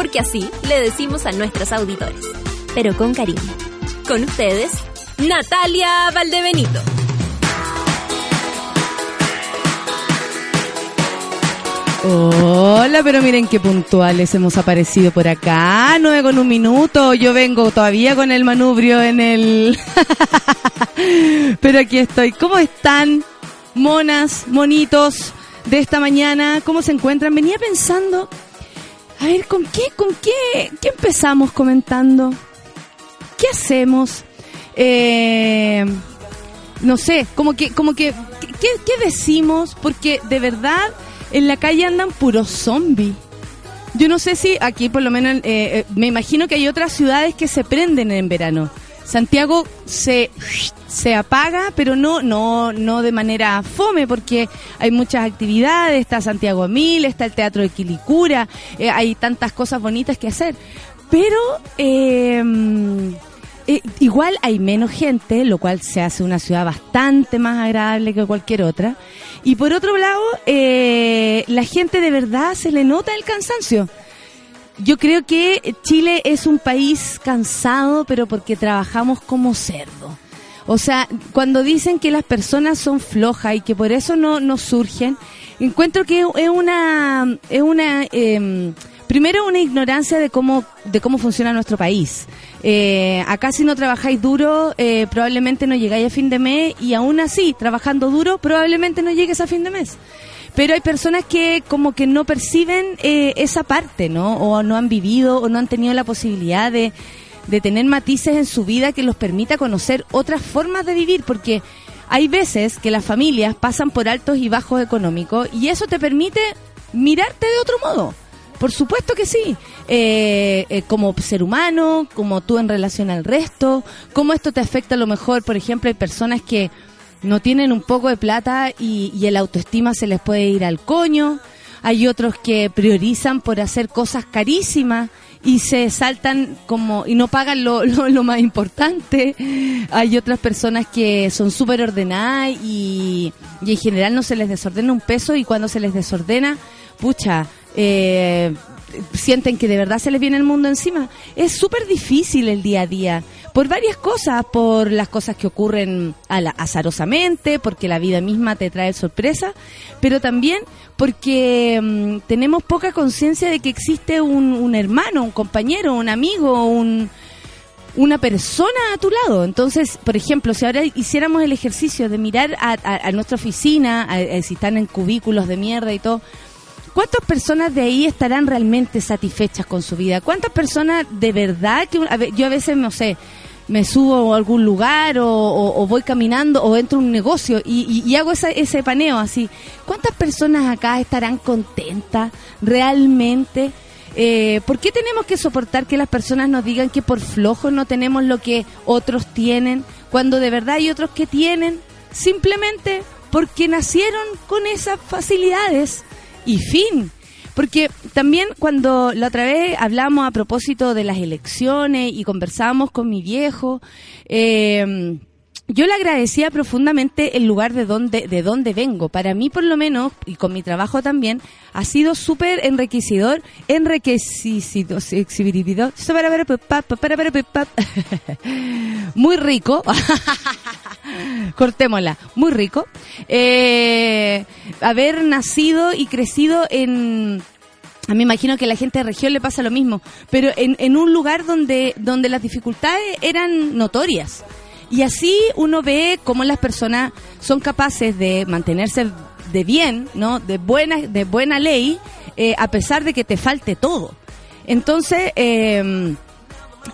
Porque así le decimos a nuestros auditores. Pero con cariño. Con ustedes, Natalia Valdebenito. Hola, pero miren qué puntuales hemos aparecido por acá. Nueve con un minuto. Yo vengo todavía con el manubrio en el. pero aquí estoy. ¿Cómo están, monas, monitos de esta mañana? ¿Cómo se encuentran? Venía pensando. A ver, ¿con qué, con qué, qué empezamos comentando? ¿Qué hacemos? Eh, no sé, como que, como que, ¿qué, qué decimos? Porque de verdad en la calle andan puros zombies. Yo no sé si aquí por lo menos, eh, eh, me imagino que hay otras ciudades que se prenden en verano. Santiago se, se apaga, pero no, no, no de manera fome, porque hay muchas actividades, está Santiago Mil, está el Teatro de Quilicura, eh, hay tantas cosas bonitas que hacer. Pero igual hay menos gente, lo cual se hace una ciudad bastante más agradable que cualquier otra. Y por otro lado, eh, la gente de verdad se le nota el cansancio. Yo creo que Chile es un país cansado, pero porque trabajamos como cerdo. O sea, cuando dicen que las personas son flojas y que por eso no, no surgen, encuentro que es una, es una, eh, primero una ignorancia de cómo, de cómo funciona nuestro país. Eh, acá si no trabajáis duro, eh, probablemente no llegáis a fin de mes y aún así, trabajando duro, probablemente no llegues a fin de mes. Pero hay personas que como que no perciben eh, esa parte, ¿no? O no han vivido o no han tenido la posibilidad de, de tener matices en su vida que los permita conocer otras formas de vivir, porque hay veces que las familias pasan por altos y bajos económicos y eso te permite mirarte de otro modo. Por supuesto que sí. Eh, eh, como ser humano, como tú en relación al resto, cómo esto te afecta a lo mejor, por ejemplo, hay personas que no tienen un poco de plata y, y el autoestima se les puede ir al coño. Hay otros que priorizan por hacer cosas carísimas y se saltan como y no pagan lo, lo, más importante. Hay otras personas que son súper ordenadas y, y en general no se les desordena un peso y cuando se les desordena, pucha, eh, sienten que de verdad se les viene el mundo encima. Es súper difícil el día a día, por varias cosas, por las cosas que ocurren azarosamente, porque la vida misma te trae sorpresa, pero también porque mm, tenemos poca conciencia de que existe un, hermano, un compañero, un amigo, un, una persona a tu lado. Entonces, por ejemplo, si ahora hiciéramos el ejercicio de mirar a, nuestra oficina, si están en cubículos de mierda y todo, ¿Cuántas personas de ahí estarán realmente satisfechas con su vida? ¿Cuántas personas de verdad que yo a veces no sé, me subo a algún lugar o, voy caminando o entro a un negocio y, hago ese paneo así. ¿Cuántas personas acá estarán contentas realmente? Eh, ¿Por qué tenemos que soportar que las personas nos digan que por flojos no tenemos lo que otros tienen, cuando de verdad hay otros que tienen? Simplemente porque nacieron con esas facilidades y fin. Porque también cuando la otra vez hablamos a propósito de las elecciones y conversábamos con mi viejo, eh, yo le agradecía profundamente el lugar de donde, de donde vengo. Para mí, por lo menos, y con mi trabajo también, ha sido súper enriquecedor, enriquecido, muy rico, cortémosla, muy rico, eh, haber nacido y crecido en, a mí imagino que a la gente de región le pasa lo mismo, pero en, en un lugar donde, donde las dificultades eran notorias. Y así uno ve cómo las personas son capaces de mantenerse de bien, ¿no? De buena, de buena ley, eh, a pesar de que te falte todo. Entonces, eh,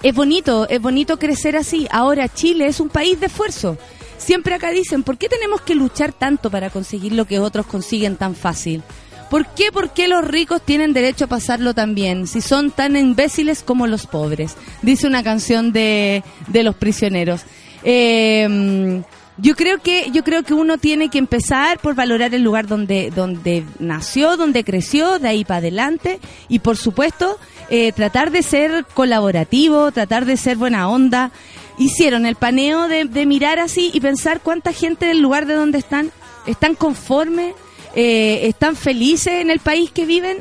es bonito, es bonito crecer así. Ahora Chile es un país de esfuerzo. Siempre acá dicen, ¿por qué tenemos que luchar tanto para conseguir lo que otros consiguen tan fácil? ¿Por qué, por qué los ricos tienen derecho a pasarlo también, si son tan imbéciles como los pobres? Dice una canción de, de los prisioneros. Eh, yo creo que yo creo que uno tiene que empezar por valorar el lugar donde donde nació, donde creció, de ahí para adelante y por supuesto eh, tratar de ser colaborativo, tratar de ser buena onda. Hicieron el paneo de, mirar así y pensar cuánta gente del lugar de donde están están conformes, eh, están felices en el país que viven.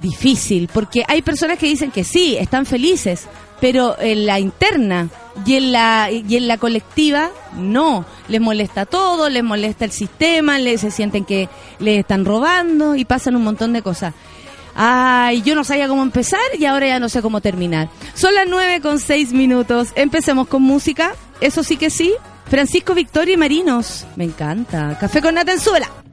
Difícil, porque hay personas que dicen que sí, están felices, pero en la interna y en la y en la colectiva no les molesta todo les molesta el sistema les se sienten que les están robando y pasan un montón de cosas ay yo no sabía cómo empezar y ahora ya no sé cómo terminar. Son las nueve con seis minutos. Empecemos con música. Eso sí que sí. Francisco Victoria y Marinos. Me encanta. Café con nata en suela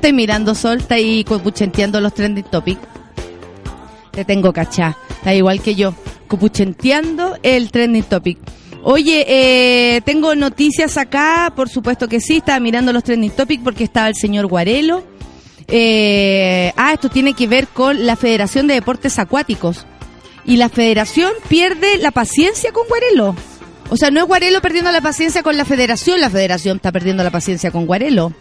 estoy mirando, Sol? Está ahí cupuchenteando los trending topics. Te tengo cachá. Está igual que yo. Cupuchenteando el trending topic. Oye, eh, tengo noticias acá, por supuesto que sí, estaba mirando los trending topics porque estaba el señor Guarelo. Eh, ah, esto tiene que ver con la Federación de Deportes Acuáticos. Y la federación pierde la paciencia con Guarelo. O sea, no es Guarelo perdiendo la paciencia con la federación, la federación está perdiendo la paciencia con Guarelo.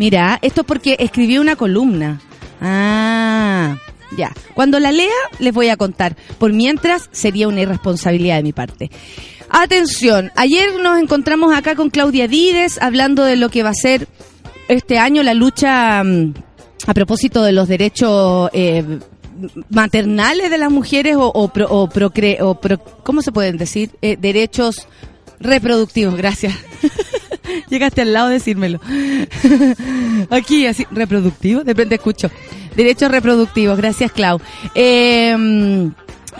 Mira, esto es porque escribió una columna. Ah, Ya. Cuando la lea, les voy a contar. Por mientras, sería una irresponsabilidad de mi parte. Atención, ayer nos encontramos acá con Claudia Díez hablando de lo que va a ser este año la lucha mm, a propósito de los derechos eh, maternales de las mujeres o, o, o, procre, o ¿cómo se pueden decir? Eh, derechos reproductivos, gracias. Llegaste al lado de decírmelo. Aquí, así, reproductivo, de repente escucho. Derechos reproductivos, gracias Clau. Eh,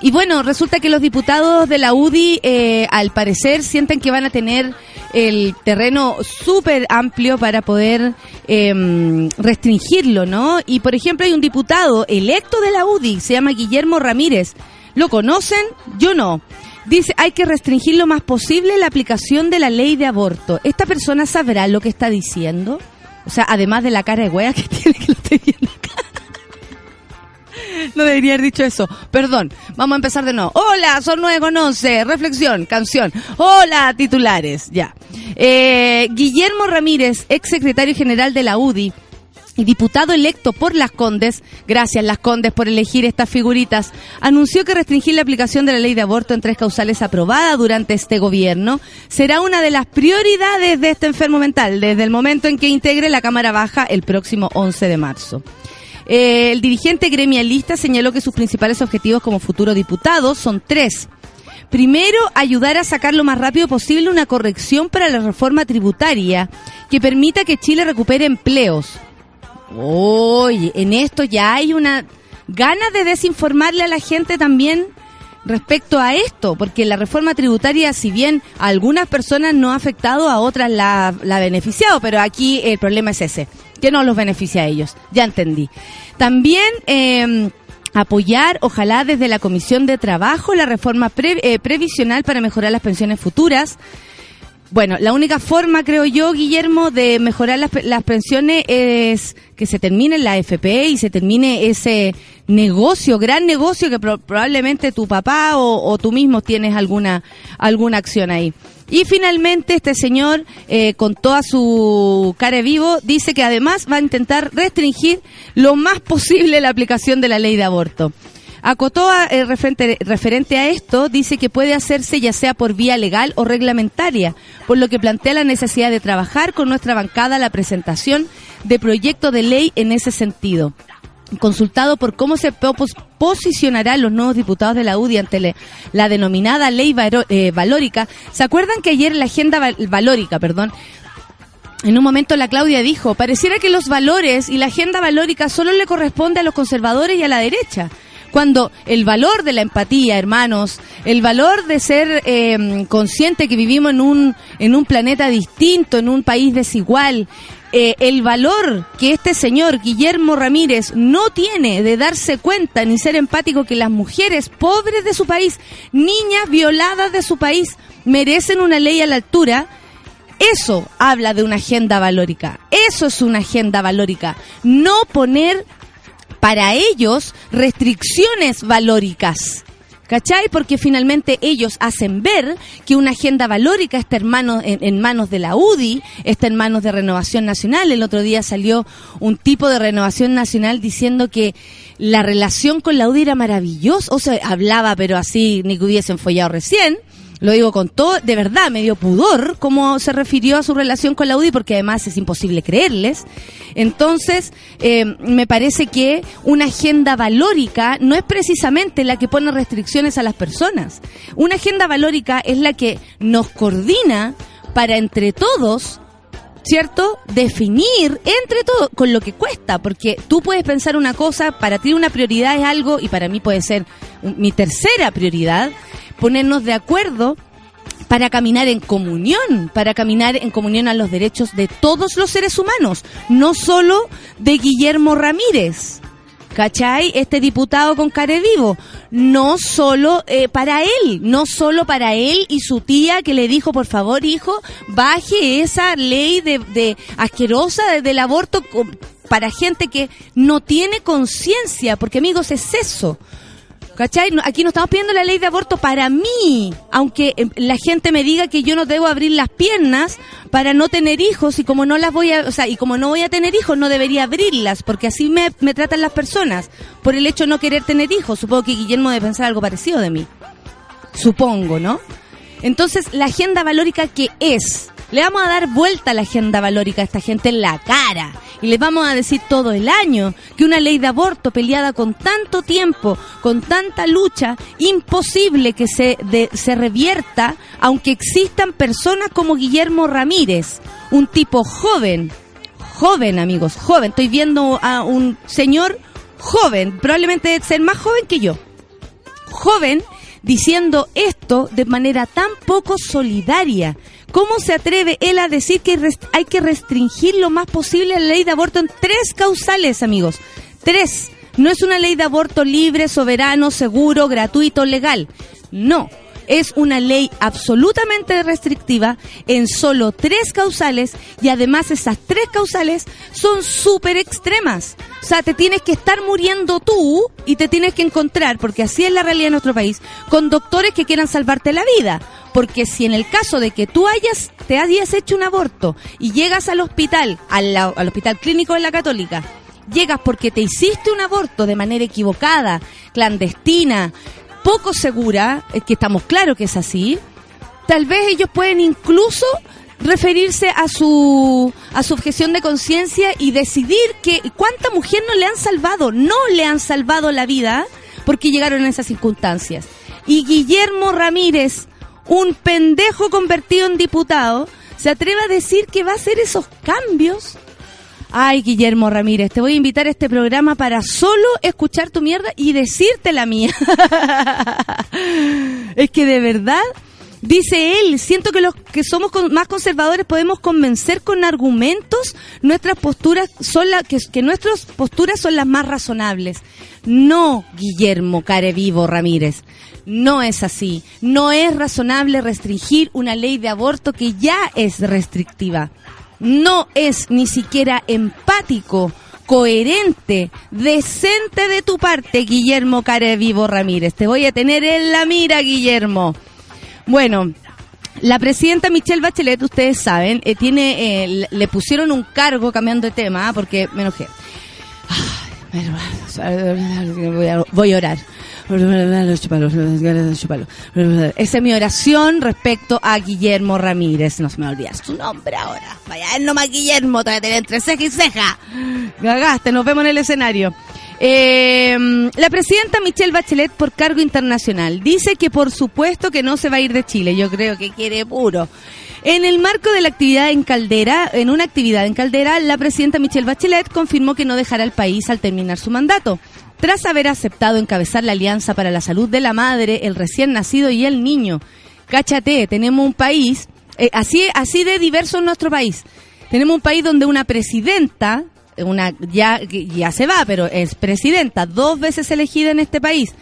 y bueno, resulta que los diputados de la UDI, eh, al parecer, sienten que van a tener el terreno súper amplio para poder eh, restringirlo, ¿no? Y por ejemplo, hay un diputado electo de la UDI, se llama Guillermo Ramírez. ¿Lo conocen? Yo no. Dice, hay que restringir lo más posible la aplicación de la ley de aborto. ¿Esta persona sabrá lo que está diciendo? O sea, además de la cara de wea que tiene que lo estoy viendo acá. No debería haber dicho eso. Perdón. Vamos a empezar de nuevo. Hola, son 9 con 11. Reflexión, canción. Hola, titulares. Ya. Eh, Guillermo Ramírez, ex secretario general de la UDI, y diputado electo por Las Condes, gracias Las Condes por elegir estas figuritas, anunció que restringir la aplicación de la ley de aborto en tres causales aprobada durante este gobierno será una de las prioridades de este enfermo mental desde el momento en que integre la Cámara Baja el próximo 11 de marzo. Eh, el dirigente gremialista señaló que sus principales objetivos como futuro diputado son tres. Primero, ayudar a sacar lo más rápido posible una corrección para la reforma tributaria que permita que Chile recupere empleos. Oye, en esto ya hay una gana de desinformarle a la gente también respecto a esto, porque la reforma tributaria, si bien a algunas personas no ha afectado, a otras la, ha beneficiado, pero aquí el problema es ese que no los beneficia a ellos. Ya entendí. También eh, apoyar, ojalá desde la Comisión de Trabajo, la reforma eh, previsional para mejorar las pensiones futuras. Bueno, la única forma, creo yo, Guillermo, de mejorar las, las, pensiones es que se termine la FP y se termine ese negocio, gran negocio que probablemente tu papá o, o, tú mismo tienes alguna, alguna acción ahí. Y finalmente este señor, eh, con toda su cara vivo, dice que además va a intentar restringir lo más posible la aplicación de la ley de aborto. Acotó eh, referente, referente, a esto, dice que puede hacerse ya sea por vía legal o reglamentaria, por lo que plantea la necesidad de trabajar con nuestra bancada la presentación de proyecto de ley en ese sentido consultado por cómo se posicionarán los nuevos diputados de la UDI ante la denominada ley eh, valórica. ¿Se acuerdan que ayer la agenda valórica, perdón, en un momento la Claudia dijo, pareciera que los valores y la agenda valórica solo le corresponde a los conservadores y a la derecha? Cuando el valor de la empatía, hermanos, el valor de ser eh, consciente que vivimos en un, en un planeta distinto, en un país desigual, eh, el valor que este señor Guillermo Ramírez no tiene de darse cuenta ni ser empático que las mujeres pobres de su país, niñas violadas de su país, merecen una ley a la altura, eso habla de una agenda valórica. Eso es una agenda valórica. No poner para ellos restricciones valóricas. ¿Cachai? Porque finalmente ellos hacen ver que una agenda valórica está en manos, en, manos de la UDI, está en manos de Renovación Nacional. El otro día salió un tipo de Renovación Nacional diciendo que la relación con la UDI era maravillosa. O sea, hablaba, pero así ni que hubiesen follado recién. Lo digo con todo, de verdad, medio pudor, como se refirió a su relación con la UDI, porque además es imposible creerles. Entonces, eh, me parece que una agenda valórica no es precisamente la que pone restricciones a las personas. Una agenda valórica es la que nos coordina para entre todos ¿cierto? Definir entre todo con lo que cuesta, porque tú puedes pensar una cosa, para ti una prioridad es algo y para mí puede ser mi tercera prioridad, ponernos de acuerdo para caminar en comunión, para caminar en comunión a los derechos de todos los seres humanos, no solo de Guillermo Ramírez. ¿Cachai? Este diputado con care vivo. No solo eh, para él, no solo para él y su tía que le dijo, por favor, hijo, baje esa ley de, de asquerosa del aborto para gente que no tiene conciencia, porque amigos, es eso. ¿Cachai? aquí no estamos pidiendo la ley de aborto para mí, aunque eh, la gente me diga que yo no debo abrir las piernas para no tener hijos y como no las voy a, o sea, y como no voy a tener hijos no debería abrirlas, porque así me, me tratan las personas, por el hecho de no querer tener hijos. Supongo que Guillermo debe pensar algo parecido de mí. Supongo, ¿no? Entonces, la agenda valórica que es, le vamos a dar vuelta a la agenda valórica a esta gente en la cara. Y les vamos a decir todo el año que una ley de aborto peleada con tanto tiempo, con tanta lucha, imposible que se, se revierta, aunque existan personas como Guillermo Ramírez, un tipo joven, joven amigos, joven. Estoy viendo a un señor joven, probablemente ser más joven que yo. Joven diciendo esto de manera tan poco solidaria. ¿Cómo se atreve él a decir que hay que restringir lo más posible la ley de aborto en tres causales, amigos? Tres. No es una ley de aborto libre, soberano, seguro, gratuito, legal. No es una ley absolutamente restrictiva en solo tres causales y además esas tres causales son súper extremas. O sea, te tienes que estar muriendo tú y te tienes que encontrar, porque así es la realidad en nuestro país, con doctores que quieran salvarte la vida. Porque si en el caso de que tú hayas, te hayas hecho un aborto y llegas al hospital, al, al hospital clínico de la católica, llegas porque te hiciste un aborto de manera equivocada, clandestina, poco segura, eh, que estamos claros que es así, tal vez ellos pueden incluso referirse a su a su objeción de conciencia y decidir que cuánta mujer no le han salvado, no le han salvado la vida porque llegaron en esas circunstancias. Y Guillermo Ramírez, un pendejo convertido en diputado, se atreve a decir que va a hacer esos cambios Ay, Guillermo Ramírez, te voy a invitar a este programa para solo escuchar tu mierda y decirte la mía. es que de verdad, dice él, siento que los que somos más conservadores podemos convencer con argumentos nuestras posturas son que, que nuestras posturas son las más razonables. No, Guillermo Carevivo Ramírez. No es así. No es razonable restringir una ley de aborto que ya es restrictiva no es ni siquiera empático, coherente, decente de tu parte, Guillermo Carevivo Ramírez. Te voy a tener en la mira, Guillermo. Bueno, la presidenta Michelle Bachelet, ustedes saben, eh, tiene, eh, le pusieron un cargo cambiando de tema, ah, porque me enojé. voy a orar. Esa es mi oración respecto a Guillermo Ramírez. No se me olvida su nombre ahora. Vaya, él nomás Guillermo, te tener entre ceja y ceja. Gagaste, nos vemos en el escenario. Eh, la presidenta Michelle Bachelet por cargo internacional dice que por supuesto que no se va a ir de Chile. Yo creo que quiere puro. En el marco de la actividad en Caldera, en una actividad en Caldera, la presidenta Michelle Bachelet confirmó que no dejará el país al terminar su mandato. Tras haber aceptado encabezar la Alianza para la Salud de la Madre, el recién nacido y el niño. Cáchate, tenemos un país, eh, así, así de diverso en nuestro país. Tenemos un país donde una presidenta, una ya, ya se va, pero es presidenta, dos veces elegida en este país,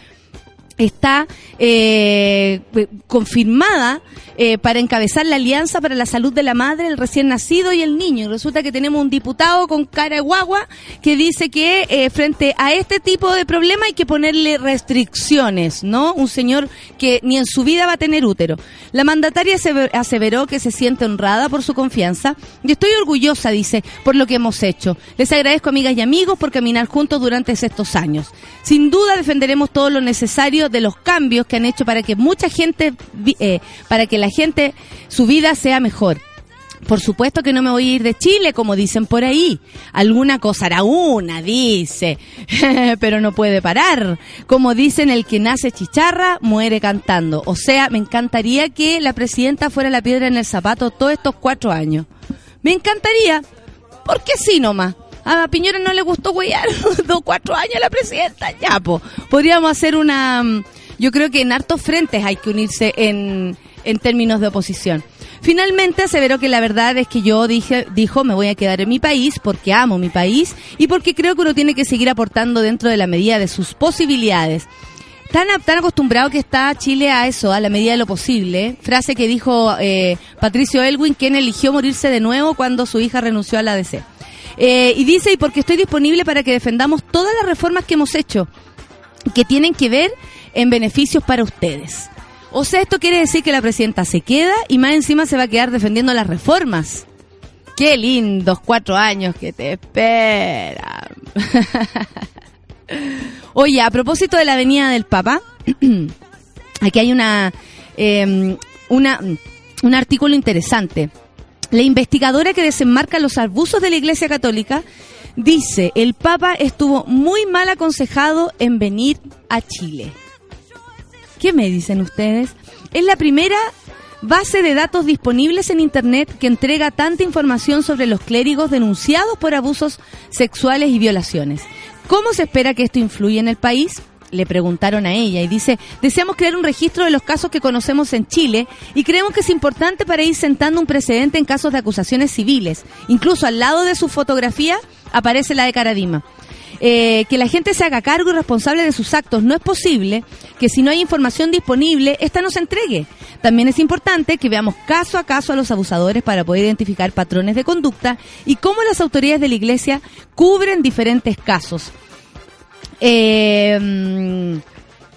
está eh, confirmada eh, para encabezar la Alianza para la Salud de la Madre, el recién nacido y el niño. Y resulta que tenemos un diputado con cara de guagua que dice que eh, frente a este tipo de problema hay que ponerle restricciones, ¿no? Un señor que ni en su vida va a tener útero. La mandataria aseveró que se siente honrada por su confianza y estoy orgullosa, dice, por lo que hemos hecho. Les agradezco, amigas y amigos, por caminar juntos durante estos años. Sin duda defenderemos todo lo necesario de los cambios que han hecho para que mucha gente, eh, para que la gente, su vida sea mejor. Por supuesto que no me voy a ir de Chile, como dicen por ahí. Alguna cosa hará una, dice, pero no puede parar. Como dicen, el que nace chicharra muere cantando. O sea, me encantaría que la presidenta fuera la piedra en el zapato todos estos cuatro años. Me encantaría, porque sí nomás. A Piñera no le gustó huear dos, cuatro años a la presidenta. Ya, po. Podríamos hacer una... Mm, yo creo que en hartos frentes hay que unirse en, en términos de oposición. Finalmente aseveró que la verdad es que yo dije, dijo, me voy a quedar en mi país porque amo mi país y porque creo que uno tiene que seguir aportando dentro de la medida de sus posibilidades. Tan, tan acostumbrado que está Chile a eso, a la medida de lo posible. Frase que dijo eh, Patricio Elwin, quien eligió morirse de nuevo cuando su hija renunció a la ADC. Eh, y dice, y porque estoy disponible para que defendamos todas las reformas que hemos hecho, que tienen que ver en beneficios para ustedes. O sea, esto quiere decir que la presidenta se queda y más encima se va a quedar defendiendo las reformas. Qué lindos cuatro años que te esperan. Oye, a propósito de la Avenida del Papa, aquí hay una, em, una, un artículo interesante. La investigadora que desenmarca los abusos de la Iglesia Católica dice, el Papa estuvo muy mal aconsejado en venir a Chile. ¿Qué me dicen ustedes? Es la primera base de datos disponibles en Internet que entrega tanta información sobre los clérigos denunciados por abusos sexuales y violaciones. ¿Cómo se espera que esto influya en el país? Le preguntaron a ella y dice, deseamos crear un registro de los casos que conocemos en Chile y creemos que es importante para ir sentando un precedente en casos de acusaciones civiles. Incluso al lado de su fotografía aparece la de Caradima. Eh, que la gente se haga cargo y responsable de sus actos. No es posible que si no hay información disponible, esta no se entregue. También es importante que veamos caso a caso a los abusadores para poder identificar patrones de conducta y cómo las autoridades de la Iglesia cubren diferentes casos. Eh,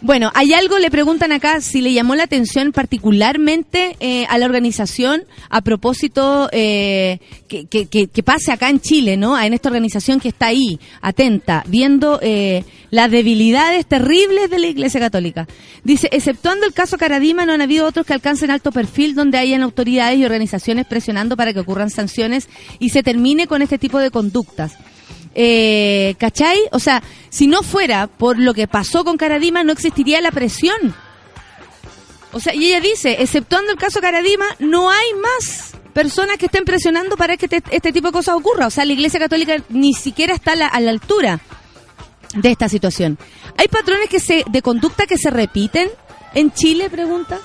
bueno, hay algo, le preguntan acá si le llamó la atención particularmente eh, a la organización a propósito eh, que, que, pase acá en Chile, ¿no? En esta organización que está ahí, atenta, viendo eh, las debilidades terribles de la Iglesia Católica. Dice, exceptuando el caso Caradima, no han habido otros que alcancen alto perfil donde hayan autoridades y organizaciones presionando para que ocurran sanciones y se termine con este tipo de conductas. Eh, ¿Cachai? O sea, si no fuera por lo que pasó con Caradima, no existiría la presión. O sea, y ella dice, exceptuando el caso Caradima, no hay más personas que estén presionando para que este tipo de cosas ocurra. O sea, la Iglesia Católica ni siquiera está la, a la altura de esta situación. ¿Hay patrones que se, de conducta que se repiten en Chile? Pregunta.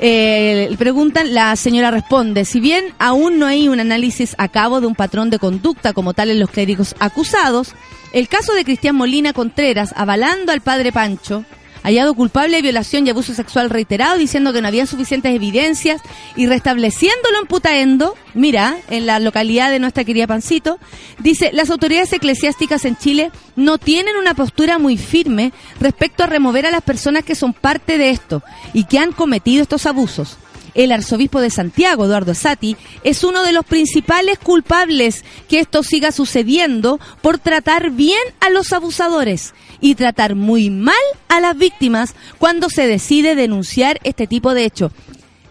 Eh, preguntan, la señora responde, si bien aún no hay un análisis a cabo de un patrón de conducta como tal en los clérigos acusados, el caso de Cristian Molina Contreras avalando al padre Pancho, hallado culpable de violación y abuso sexual reiterado, diciendo que no había suficientes evidencias y restableciéndolo en Putaendo, mira, en la localidad de nuestra querida Pancito, dice, las autoridades eclesiásticas en Chile no tienen una postura muy firme respecto a remover a las personas que son parte de esto y que han cometido estos abusos. El arzobispo de Santiago, Eduardo Sati, es uno de los principales culpables que esto siga sucediendo por tratar bien a los abusadores y tratar muy mal a las víctimas cuando se decide denunciar este tipo de hecho.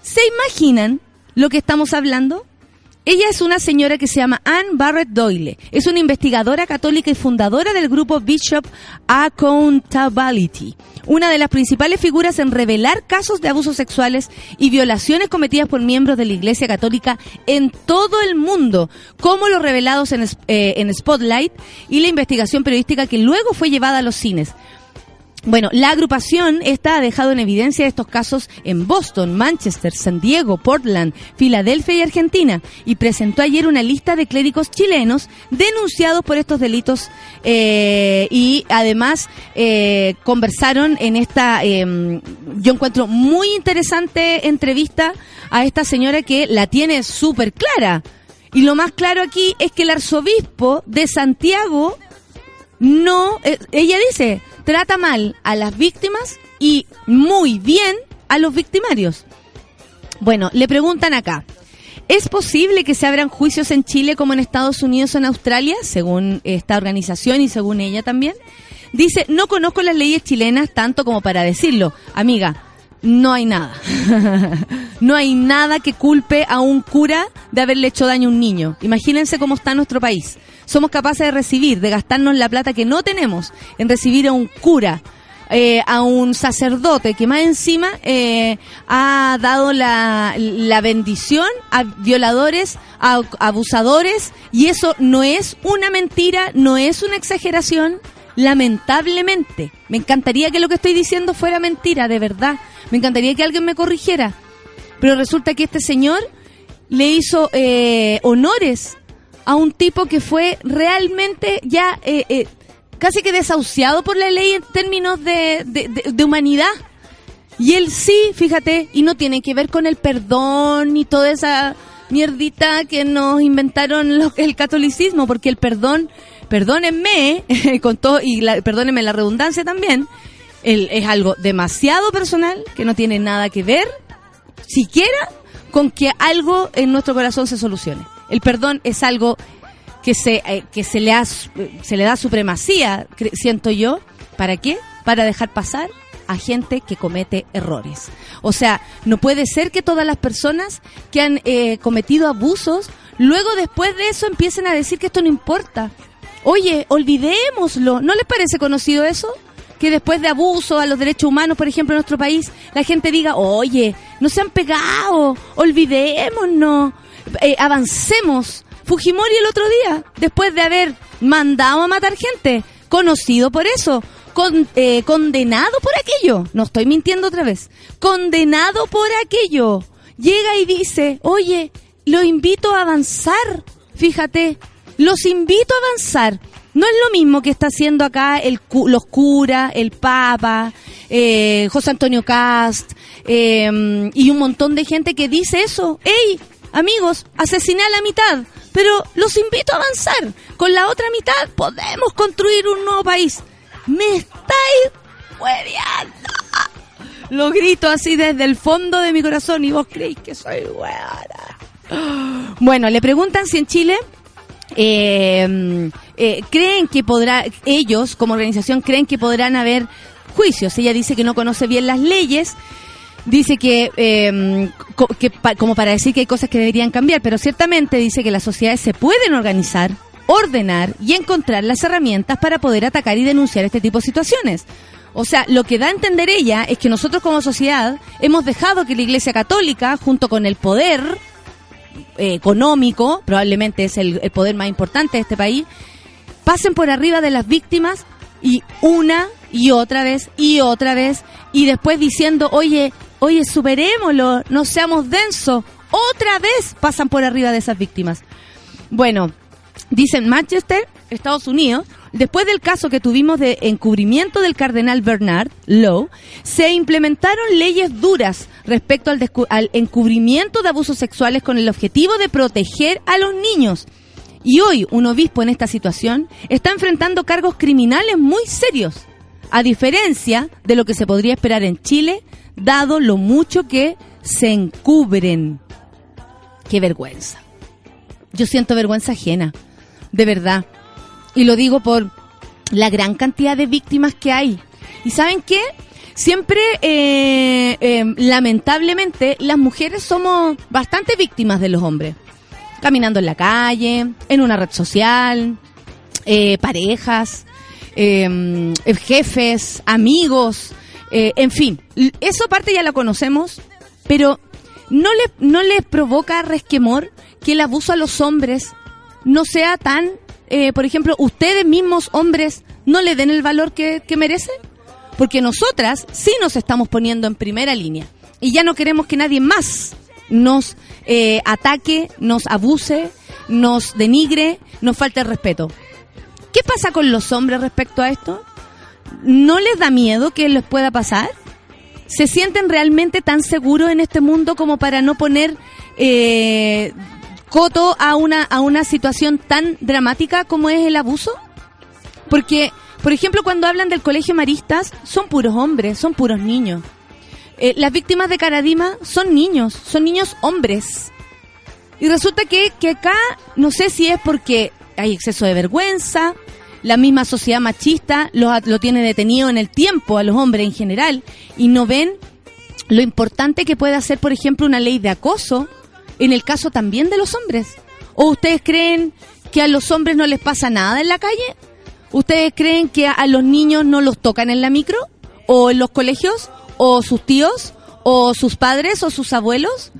¿Se imaginan lo que estamos hablando? Ella es una señora que se llama Anne Barrett Doyle. Es una investigadora católica y fundadora del grupo Bishop Accountability. Una de las principales figuras en revelar casos de abusos sexuales y violaciones cometidas por miembros de la Iglesia Católica en todo el mundo, como los revelados en, eh, en Spotlight y la investigación periodística que luego fue llevada a los cines. Bueno, la agrupación esta ha dejado en evidencia estos casos en Boston, Manchester, San Diego, Portland, Filadelfia y Argentina y presentó ayer una lista de clérigos chilenos denunciados por estos delitos eh, y además eh, conversaron en esta, em, yo encuentro muy interesante entrevista a esta señora que la tiene súper clara. Y lo más claro aquí es que el arzobispo de Santiago no, eh, ella dice, trata mal a las víctimas y muy bien a los victimarios. Bueno, le preguntan acá, ¿es posible que se abran juicios en Chile como en Estados Unidos o en Australia, según esta organización y según ella también? Dice, no conozco las leyes chilenas tanto como para decirlo. Amiga, no hay nada. no hay nada que culpe a un cura de haberle hecho daño a un niño. Imagínense cómo está nuestro país somos capaces de recibir, de gastarnos la plata que no tenemos en recibir a un cura, eh, a un sacerdote que más encima eh, ha dado la, la, bendición a violadores, a abusadores, y eso no es una mentira, no es una exageración, lamentablemente. Me encantaría que lo que estoy diciendo fuera mentira, de verdad. Me encantaría que alguien me corrigiera. Pero resulta que este señor le hizo eh, honores a un tipo que fue realmente ya eh, eh, casi que desahuciado por la ley en términos de, de, humanidad. Y él sí, fíjate, y no tiene que ver con el perdón ni toda esa mierdita que nos inventaron el catolicismo, porque el perdón, perdónenme, con todo, y la, perdónenme la redundancia también, El, es algo demasiado personal que no tiene nada que ver, siquiera, con que algo en nuestro corazón se solucione. El perdón es algo que se, eh, que se, le, ha, se le da supremacía, siento yo. ¿Para qué? Para dejar pasar a gente que comete errores. O sea, no puede ser que todas las personas que han eh, cometido abusos, luego después de eso empiecen a decir que esto no importa. Oye, olvidémoslo. ¿No les parece conocido eso? Que después de abuso a los derechos humanos, por ejemplo, en nuestro país, la gente diga, oye, no se han pegado, olvidémonos, eh, avancemos. Fujimori el otro día, después de haber mandado a matar gente, conocido por eso, eh, condenado por aquello, no estoy mintiendo otra vez, condenado por aquello, llega y dice, oye, lo invito a avanzar, fíjate, los invito a avanzar. No es lo mismo que está haciendo acá el, los curas, el Papa, eh, José Antonio Cast em, y un montón de gente que dice eso. ¡Ey, amigos, asesiné a la mitad! Pero los invito a avanzar. Con la otra mitad podemos construir un nuevo país. ¡Me estáis hueveando! Lo grito así desde el fondo de mi corazón y vos creéis que soy buena. Bueno, le preguntan si en Chile eh, eh, creen que podrá, ellos como organización creen que podrán haber juicios. Ella dice que no conoce bien las leyes, dice que, que como para decir que hay cosas que deberían cambiar, pero ciertamente dice que las sociedades se pueden organizar ordenar y encontrar las herramientas para poder atacar y denunciar este tipo de situaciones. O sea, lo que da a entender ella es que nosotros como sociedad hemos dejado que la Iglesia Católica, junto con el poder eh, económico, probablemente es el poder más importante de este país, pasen por arriba de las víctimas y una y otra vez y otra vez y después diciendo, oye, oye, superémoslo, no seamos densos, otra vez pasan por arriba de esas víctimas. Bueno, Dicen Manchester, Estados Unidos, después del caso que tuvimos de encubrimiento del cardenal Bernard Lowe, se implementaron leyes duras respecto al, al encubrimiento de abusos sexuales con el objetivo de proteger a los niños. Y hoy un obispo en esta situación está enfrentando cargos criminales muy serios, a diferencia de lo que se podría esperar en Chile, dado lo mucho que se encubren. Qué vergüenza. Yo siento vergüenza ajena de verdad. Y lo digo por la gran cantidad de víctimas que hay. ¿Y saben qué? Siempre, eh, eh, lamentablemente, las mujeres somos bastante víctimas de los hombres. Caminando en la calle, en una red social, eh, parejas, jefes, amigos, en fin. Eso parte ya la conocemos, pero ¿no, le, ¿no les provoca resquemor que el abuso a los hombres no sea tan, eh, por ejemplo, ustedes mismos hombres no le den el valor que, que merece? Porque nosotras sí nos estamos poniendo en primera línea y ya no queremos que nadie más nos eh, ataque, nos abuse, nos denigre, nos falte el respeto. ¿Qué pasa con los hombres respecto a esto? ¿No les da miedo que les pueda pasar? ¿Se sienten realmente tan seguros en este mundo como para no poner eh, coto a una, a una situación tan dramática como es el abuso? Porque, por ejemplo, cuando hablan del colegio maristas, son puros hombres, son puros niños. Eh, las víctimas de Caradima son niños, son niños hombres. Y resulta que, que acá, no sé si es porque hay exceso de vergüenza, la misma sociedad machista lo, tiene detenido en el tiempo a los hombres en general y no ven lo importante que puede hacer, por ejemplo, una ley de acoso en el caso también de los hombres? ¿O ustedes creen que a los hombres no les pasa nada en la calle? ¿Ustedes creen que a los niños no los tocan en la micro? ¿O en los colegios? ¿O sus tíos? ¿O sus padres? ¿O sus abuelos?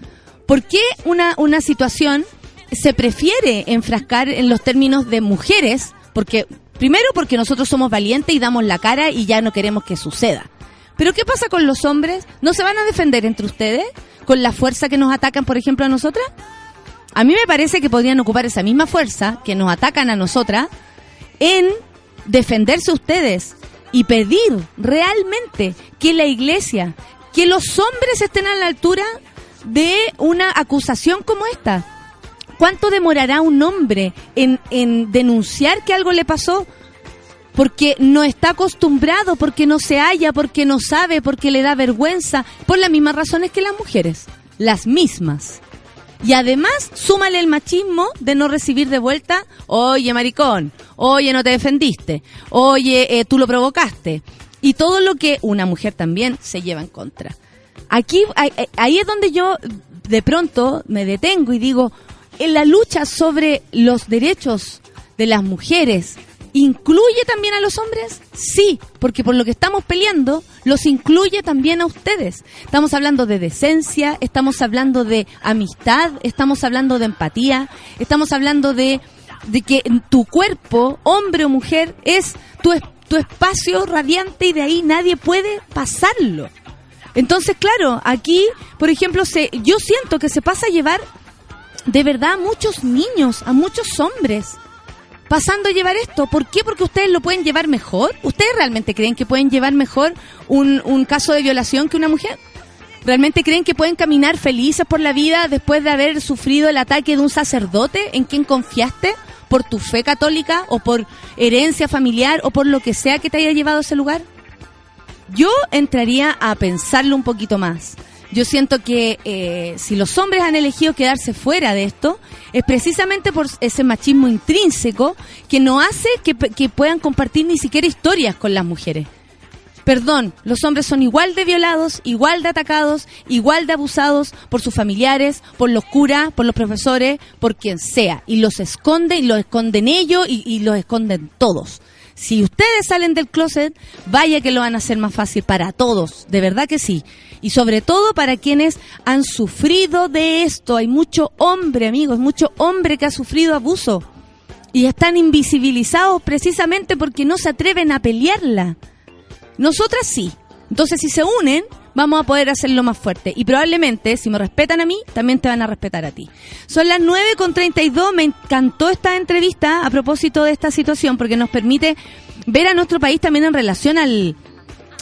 ¿Por qué una, una situación se prefiere enfrascar en los términos de mujeres? Porque, primero porque nosotros somos valientes y damos la cara y ya no queremos que suceda. Pero ¿qué pasa con los hombres? ¿No se van a defender entre ustedes? con la fuerza que nos atacan, por ejemplo, a nosotras? A mí me parece que podrían ocupar esa misma fuerza que nos atacan a nosotras en defenderse ustedes y pedir realmente que la iglesia, que los hombres estén a la altura de una acusación como esta. ¿Cuánto demorará un hombre en, en denunciar que algo le pasó? porque no está acostumbrado, porque no se halla, porque no sabe, porque le da vergüenza, por las mismas razones que las mujeres, las mismas. Y además, súmale el machismo de no recibir de vuelta, oye, maricón, oye, no te defendiste, oye, eh, tú lo provocaste. Y todo lo que una mujer también se lleva en contra. Aquí, ahí es donde yo de pronto me detengo y digo, en la lucha sobre los derechos de las mujeres, ¿incluye también a los hombres? Sí, porque por lo que estamos peleando, los incluye también a ustedes. Estamos hablando de decencia, estamos hablando de amistad, estamos hablando de empatía, estamos hablando de, que tu cuerpo, hombre o mujer, es tu, tu espacio radiante y de ahí nadie puede pasarlo. Entonces, claro, aquí, por ejemplo, se, yo siento que se pasa a llevar de verdad a muchos niños, a muchos hombres, pasando a llevar esto. ¿Por qué? Porque ustedes lo pueden llevar mejor. ¿Ustedes realmente creen que pueden llevar mejor un, un caso de violación que una mujer? ¿Realmente creen que pueden caminar felices por la vida después de haber sufrido el ataque de un sacerdote en quien confiaste? ¿Por tu fe católica o por herencia familiar o por lo que sea que te haya llevado a ese lugar? Yo entraría a pensarlo un poquito más. Yo siento que eh, si los hombres han elegido quedarse fuera de esto, es precisamente por ese machismo intrínseco que no hace que, que puedan compartir ni siquiera historias con las mujeres. Perdón, los hombres son igual de violados, igual de atacados, igual de abusados por sus familiares, por los curas, por los profesores, por quien sea. Y los esconden, y los esconden ellos y, y los esconden todos. Si ustedes salen del closet, vaya que lo van a hacer más fácil para todos, de verdad que sí. Y sobre todo para quienes han sufrido de esto. Hay mucho hombre, amigos, mucho hombre que ha sufrido abuso. Y están invisibilizados precisamente porque no se atreven a pelearla. Nosotras sí. Entonces, si se unen, vamos a poder hacerlo más fuerte. Y probablemente, si me respetan a mí, también te van a respetar a ti. Son las 9.32, me encantó esta entrevista a propósito de esta situación, porque nos permite ver a nuestro país también en relación al,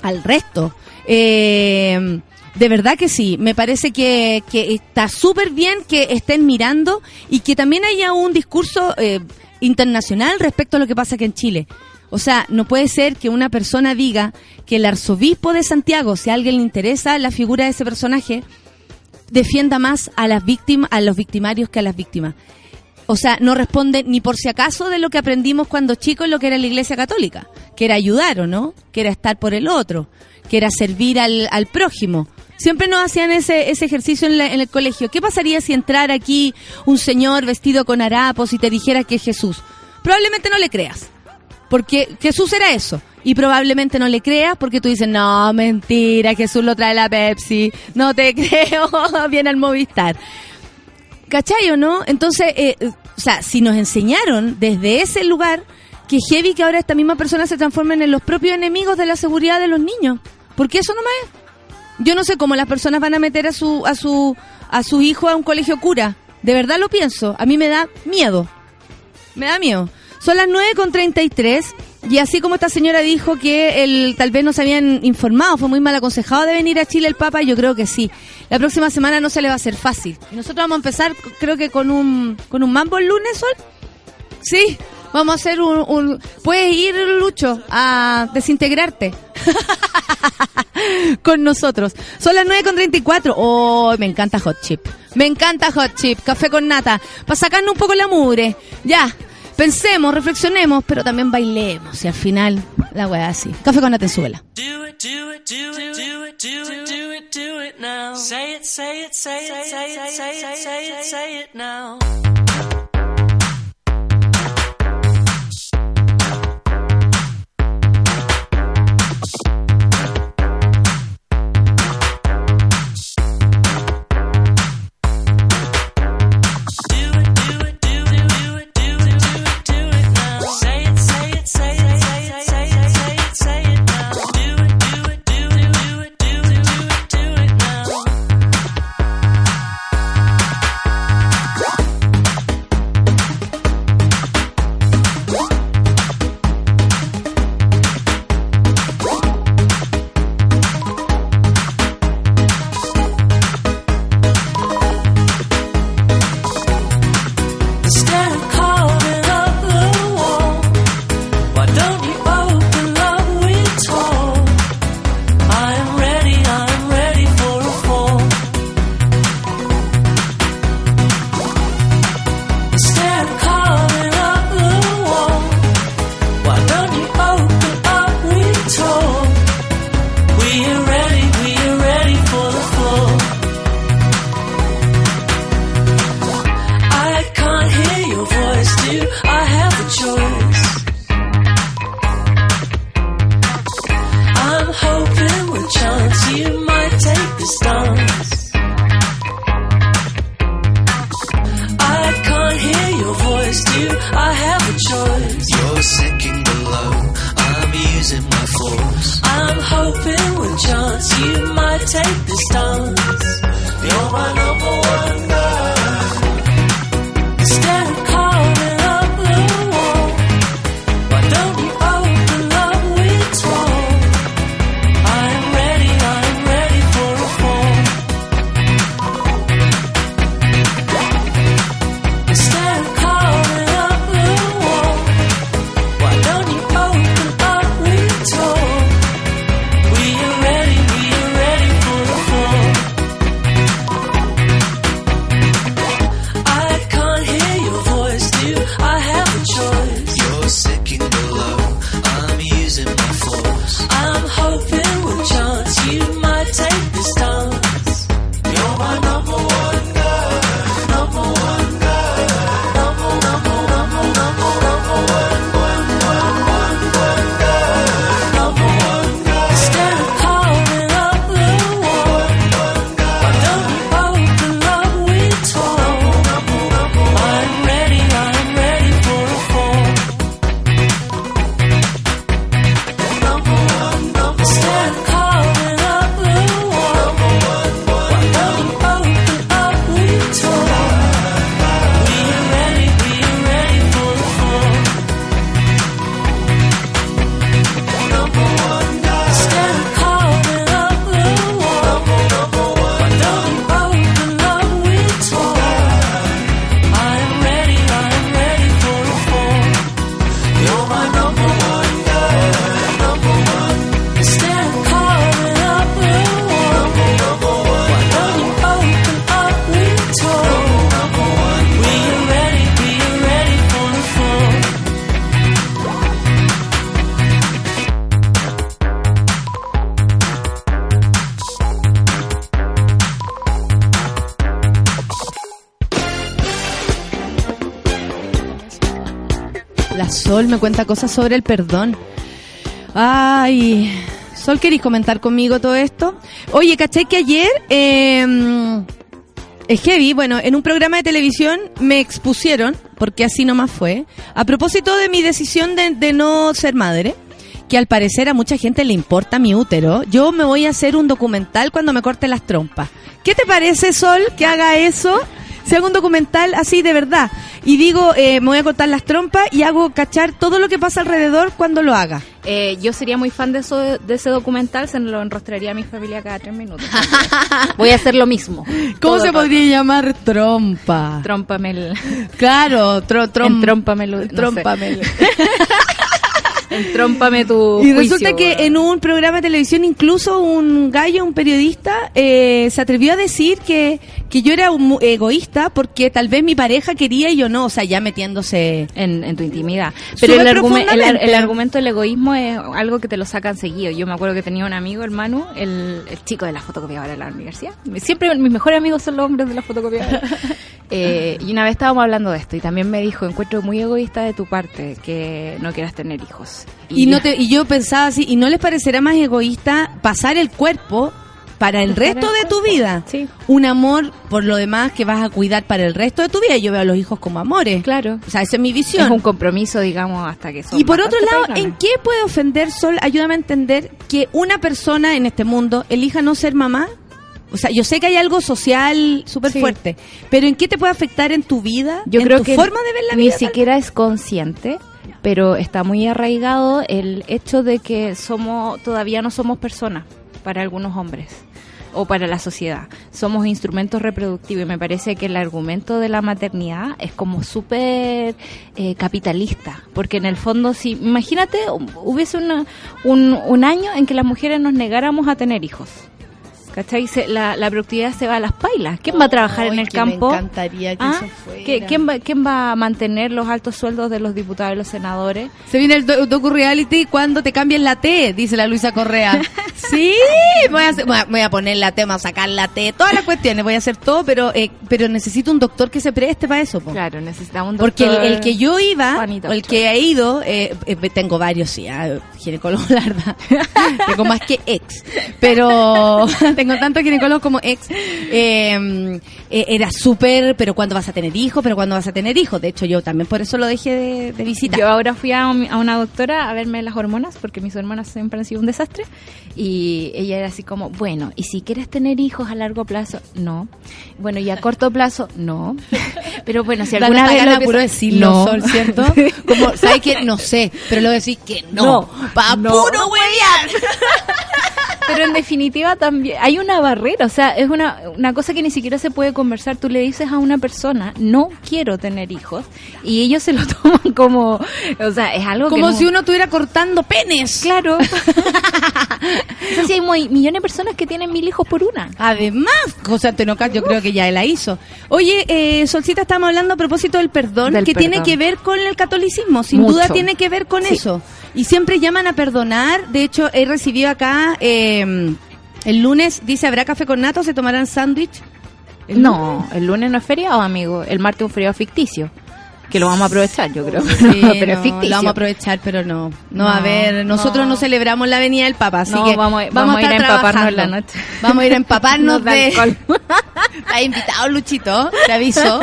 al resto. Eh, de verdad que sí, me parece que, está súper bien que estén mirando y que también haya un discurso eh, internacional respecto a lo que pasa aquí en Chile. O sea, no puede ser que una persona diga que el arzobispo de Santiago, si a alguien le interesa la figura de ese personaje, defienda más a las víctimas, a los victimarios que a las víctimas. O sea, no responde ni por si acaso de lo que aprendimos cuando chicos lo que era la Iglesia Católica, que era ayudar o no, que era estar por el otro, que era servir al, al prójimo. Siempre nos hacían ese, ese ejercicio en, en, el colegio. ¿Qué pasaría si entrara aquí un señor vestido con harapos y te dijera que es Jesús? Probablemente no le creas. Porque Jesús era eso. Y probablemente no le creas porque tú dices, no, mentira, Jesús lo trae la Pepsi. No te creo, viene al Movistar. ¿Cachai no? Entonces, eh, o sea, si nos enseñaron desde ese lugar que heavy que ahora esta misma persona se transformen en los propios enemigos de la seguridad de los niños. Porque eso no me. Yo no sé cómo las personas van a meter a su, a su, a su hijo a un colegio cura. De verdad lo pienso. A mí me da miedo. Me da miedo. Son las 9.33 y así como esta señora dijo que el, tal vez no se habían informado, fue muy mal aconsejado de venir a Chile el Papa, yo creo que sí. La próxima semana no se le va a hacer fácil. Y nosotros vamos a empezar, creo que con un, con un mambo el lunes, Sol. Sí, vamos a hacer un. Puedes ir, Lucho, a desintegrarte. con nosotros. Son las 9.34. Oh, me encanta Hot Chip. Me encanta Hot Chip, café con nata. Para sacarnos un poco la mugre. Ya, pensemos, reflexionemos, pero también bailemos. Y al final, la weá así. Café con Atenzuela. Say it, La Sol me cuenta cosas sobre el perdón. Ay, Sol, ¿queréis comentar conmigo todo esto? Oye, caché que ayer... Eh, es heavy, bueno, en un programa de televisión me expusieron, porque así nomás fue, a propósito de mi decisión de, de no ser madre, que al parecer a mucha gente le importa mi útero, yo me voy a hacer un documental cuando me corte las trompas. ¿Qué te parece, Sol, que haga eso? Se haga un documental así de verdad. Y digo, eh, me voy a cortar las trompas y hago cachar todo lo que pasa alrededor cuando lo haga. Eh, yo sería muy fan de eso de ese documental, se lo enrostraría a mi familia cada tres minutos. Voy a hacer lo mismo. ¿Cómo se podría llamar trompa? Trómpame el... Claro, tro, trom, no trómpamelo. Entrómpame tu Y juicio, resulta que en un programa de televisión incluso un gallo, un periodista, eh, se atrevió a decir que, que yo era un egoísta porque tal vez mi pareja quería y yo no, o sea, ya metiéndose... En, en tu intimidad. Pero el, Súper argumen- el, argumento del egoísmo es algo que te lo sacan seguido. Yo me acuerdo que tenía un amigo, el Manu, el, el chico de la fotocopiadora de la universidad. Siempre mis mejores amigos son los hombres de la fotocopiadora. Eh, y una vez estábamos hablando de esto y también me dijo, encuentro muy egoísta de tu parte que no quieras tener hijos. Y, no te, y yo pensaba así, ¿y no les parecerá más egoísta pasar el cuerpo para el resto de tu vida? Sí. Un amor por lo demás que vas a cuidar para el resto de tu vida. Yo veo a los hijos como amores. Claro. O sea, esa es mi Es visión. un compromiso, digamos, hasta que son Y por otro lado. ¿en qué puede ofender Sol? Ayúdame a entender que una persona en este mundo elija no ser mamá. O sea, yo sé que hay algo social súper Sí. fuerte, pero ¿en qué te puede afectar en tu vida? Yo en creo tu que forma de ver la ni vida. siquiera es consciente, pero está muy arraigado el hecho de que somos todavía no somos personas para algunos hombres o para la sociedad. Somos instrumentos reproductivos y me parece que el argumento de la maternidad es como súper eh, capitalista, porque en el fondo si imagínate hubiese una- un, un año en que las mujeres nos negáramos a tener hijos. ¿Cachai? Se- la, la productividad se va a las pailas. ¿Quién va a trabajar en el que me campo? encantaría que ¿Ah? eso fuera. ¿Qué- ¿Quién, va, ¿Quién va a mantener los altos sueldos de los diputados y los senadores? Se viene el do- docu-reality cuando te cambian la T, dice la Luisa Correa. sí, voy a, hacer- voy a- voy a poner la T, voy a sacar la T, todas las cuestiones, voy a hacer todo, pero eh, pero necesito un doctor que se preste para eso. po. Claro, necesitamos un Porque el, doctor- el que yo iba, Juanito o el que he ido, eh, eh, tengo varios, sí, ah, ginecólogo, la verdad. tengo más que ex. Pero tengo tantos ginecólogos como ex. Eh, eh, era súper, pero ¿cuándo vas a tener hijos? ¿Pero cuándo vas a tener hijos? De hecho, yo también por eso lo dejé de, de visitar. Yo ahora fui a, un- a una doctora a verme las hormonas, porque mis hormonas siempre han sido un desastre. Y ella era así como, bueno, ¿y si quieres tener hijos a largo plazo? No. Bueno, ¿y a corto plazo? No. Pero bueno, si alguna vez... lo puro decirlo, No. Sol, ¿cierto? Como, ¿sabes qué? No sé, pero lo decís que no. No, pa' no. puro huevear. Pero en definitiva también hay una barrera, o sea, es una, una cosa que ni siquiera se puede conversar. Tú le dices a una persona, no quiero tener hijos, y ellos se lo toman como, o sea, es algo que Como no- si uno estuviera cortando penes. Claro. o sea, si hay muy- millones de personas que tienen mil hijos por una. Además, José Antonio Caz, yo creo que ya la hizo. Oye, eh, Solcita, estamos hablando a propósito del perdón, Del que perdón. tiene que ver con el catolicismo, sin Mucho. duda tiene que ver con Sí. eso. Y siempre llaman a perdonar. De hecho, he recibido acá, eh, el lunes, dice, ¿habrá café con nato? ¿Se tomarán sándwich? El No, el lunes no es feriado, amigo. El martes es un feriado ficticio. Que lo vamos a aprovechar, yo creo. Sí, pero es ficticio. Lo vamos a aprovechar, pero no. No, No, a ver, nosotros no. no. celebramos la venida del Papa, así No, que vamos a- vamos a ir a empaparnos en la noche. Vamos a ir a empaparnos de... alcohol. Está invitado, Luchito, te aviso.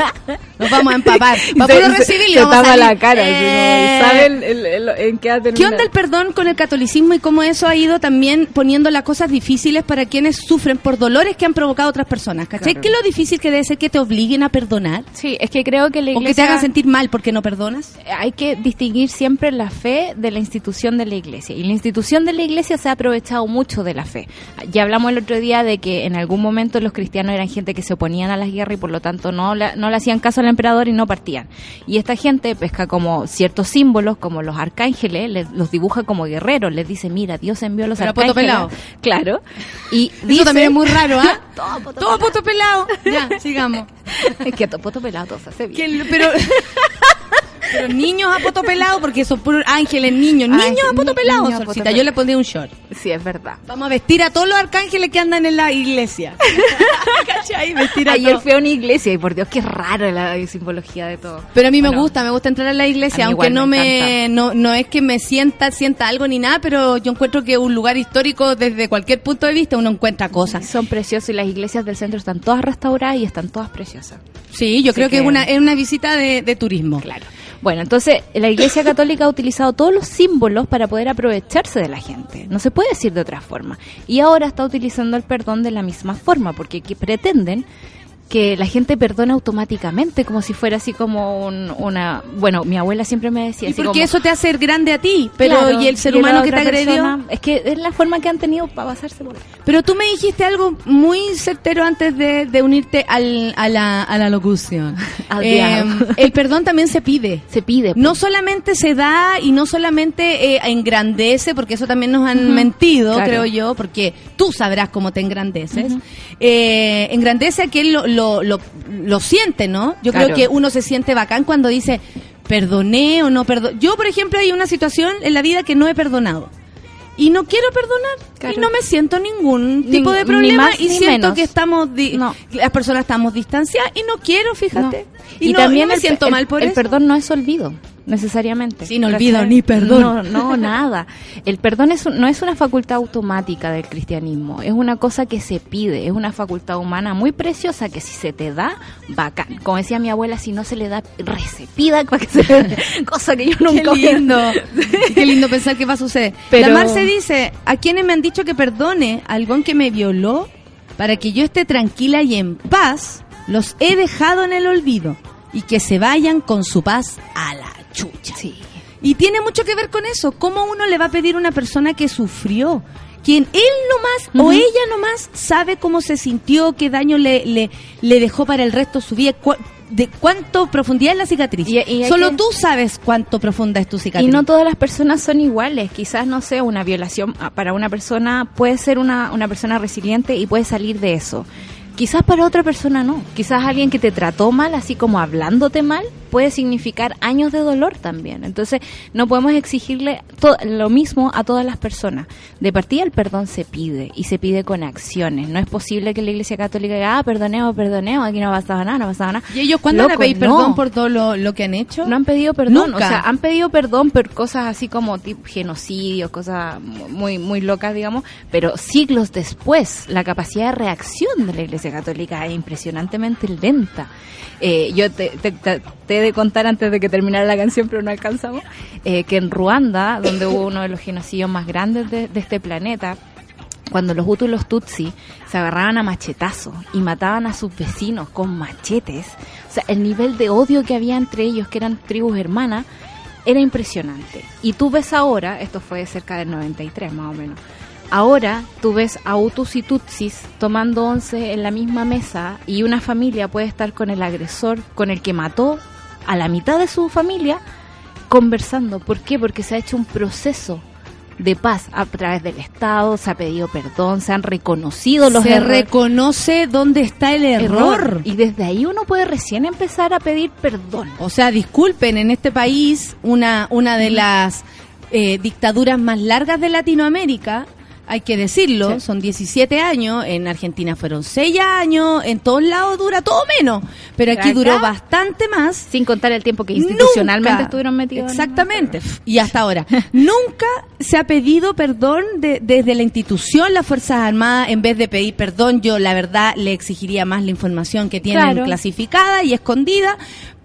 Nos vamos a empapar. Va Se- se- recibir y se vamos a tapa salir. la cara. Eh, ¿Sabe el- el- el- en qué ha ¿Qué onda el perdón con el catolicismo y cómo eso ha ido también poniendo las cosas difíciles para quienes sufren por dolores que han provocado otras personas? ¿Cachai? Claro. ¿Qué es lo difícil que debe ser que te obliguen a perdonar? Sí, es que creo que la O iglesia... que te hagan sentir mal porque no perdonas. hay que distinguir siempre la fe de la institución de la iglesia. Y la institución de la iglesia se ha aprovechado mucho de la fe. Ya hablamos el otro día de que en algún momento los cristianos eran gente que se oponían a las guerras y por lo tanto no, la- no le hacían caso al emperador y no partían. Y esta gente pesca como ciertos símbolos, como los arcángeles, les- los dibuja como guerreros, les dice, mira, Dios envió a los Pero arcángeles. pelado. Claro. Y Eso dice- también es muy raro, ¿ah? Todo poto Todo pelado. Ya, sigamos. Es que todo poto pelado todo se hace bien. Que pero Pero niños a poto pelado, porque son puros ángeles, niños. Niños Ángel- a poto ni- pelado, niños a poto Solcita. pelado. Yo le pondría un short. Sí, es verdad. Vamos a vestir a todos los arcángeles que andan en la iglesia. ¿Cachai? Vestir a Ayer todos. fui a una iglesia y por Dios, qué raro la simbología de todo. Pero a mí me gusta, me gusta entrar a la iglesia, A aunque no me me, no, no es que me sienta, sienta algo ni nada, pero yo encuentro que un lugar histórico desde cualquier punto de vista uno encuentra cosas. Son preciosas y las iglesias del centro están todas restauradas y están todas preciosas. Sí, yo Así creo que, que- es una, es una visita de, de turismo. Claro. Bueno, entonces la Iglesia Católica ha utilizado todos los símbolos para poder aprovecharse de la gente. No se puede decir de otra forma. Y ahora está utilizando el perdón de la misma forma, porque que pretenden que la gente perdone automáticamente, como si fuera así como un- una... Bueno, mi abuela siempre me decía... Y así porque como, eso te hace grande a ti, pero Claro, y el ser humano que te agredió. es que es la forma que han tenido para pasarse por... Pero tú me dijiste algo muy certero antes de, de unirte al, a, la, a la locución. Al Eh, diálogo. el perdón también se pide. Se pide. No solamente se da y no solamente eh, engrandece, porque eso también nos han mentido, claro. creo yo, porque tú sabrás cómo te engrandeces. Eh, engrandece a quien lo, lo, lo, lo siente, ¿no? Yo Claro. creo que uno se siente bacán cuando dice, perdoné o no perdoné. Yo, por ejemplo, hay una situación en la vida que no he perdonado. Y no quiero perdonar. Claro. Y no me siento ningún Ni- tipo de problema. más y siento menos. que estamos, di- No. las personas estamos distanciadas y no quiero, fíjate. No. Y, no, también no me el, siento el- mal por el eso. perdón no es olvido, necesariamente. Sin olvido ni perdón. No, no, nada. El perdón es un- no es una facultad automática del cristianismo, es una cosa que se pide, es una facultad humana muy preciosa que si se te da, bacán. Como decía mi abuela, si no se le da, rece, pida para que se le dé. Cosa que yo Qué nunca hubiera- lindo. Qué lindo pensar que va a suceder. Pero- La Marce dice, a quienes me han dicho que perdone a algún que me violó para que yo esté tranquila y en paz, los he dejado en el olvido y que se vayan con su paz a la chucha. Sí. Y tiene mucho que ver con eso, cómo uno le va a pedir a una persona que sufrió, quien él nomás o Ujú. ella nomás sabe cómo se sintió, qué daño le, le, le dejó para el resto de su vida, cu- de cuánto profundidad es la cicatriz. Y- Solo que- tú sabes cuánto profunda es tu cicatriz. Y no todas las personas son iguales. Quizás, no sé, una violación para una persona puede ser una, una persona resiliente y puede salir de eso. Quizás para otra persona no. Quizás alguien que te trató mal, así como hablándote mal, puede significar años de dolor también. Entonces, no podemos exigirle lo mismo a todas las personas. De partida, el perdón se pide y se pide con acciones. No es posible que la Iglesia Católica diga, ah, perdoneo, perdoneo, aquí no ha pasado nada, no ha pasado nada. ¿Y ellos cuándo Loco, pedir no. perdón por todo lo, lo que han hecho? No han pedido perdón, Nunca. o sea, han pedido perdón por cosas así como tipo genocidios, cosas muy muy locas, digamos, pero siglos después la capacidad de reacción de la Iglesia Católica es impresionantemente lenta. Eh, yo te, te- te- de contar antes de que terminara la canción, pero no alcanzamos, eh, que en Ruanda, donde hubo uno de los genocidios más grandes de, este planeta, cuando los Hutus y los Tutsi se agarraban a machetazos y mataban a sus vecinos con machetes, o sea, el nivel de odio que había entre ellos, que eran tribus hermanas, era impresionante. Y tú ves ahora, esto fue cerca del 93 más o menos, ahora tú ves a Hutus y Tutsis tomando once en la misma mesa y una familia puede estar con el agresor, con el que mató a la mitad de su familia, conversando. ¿Por qué? Porque se ha hecho un proceso de paz a través del Estado, se ha pedido perdón, se han reconocido los se errores. reconoce dónde está el error. Y desde ahí uno puede recién empezar a pedir perdón. O sea, disculpen, en este país, una, una de las eh, dictaduras más largas de Latinoamérica, hay que decirlo, Sí. son 17 años, en Argentina fueron 6 años, en todos lados dura todo menos, pero aquí duró bastante más. Sin contar el tiempo que institucionalmente Nunca. estuvieron metidos. en- Exactamente. Y hasta ahora. Nunca se ha pedido perdón de- desde la institución, las Fuerzas Armadas, en vez de pedir perdón, yo la verdad le exigiría más la información que tienen Claro. clasificada y escondida.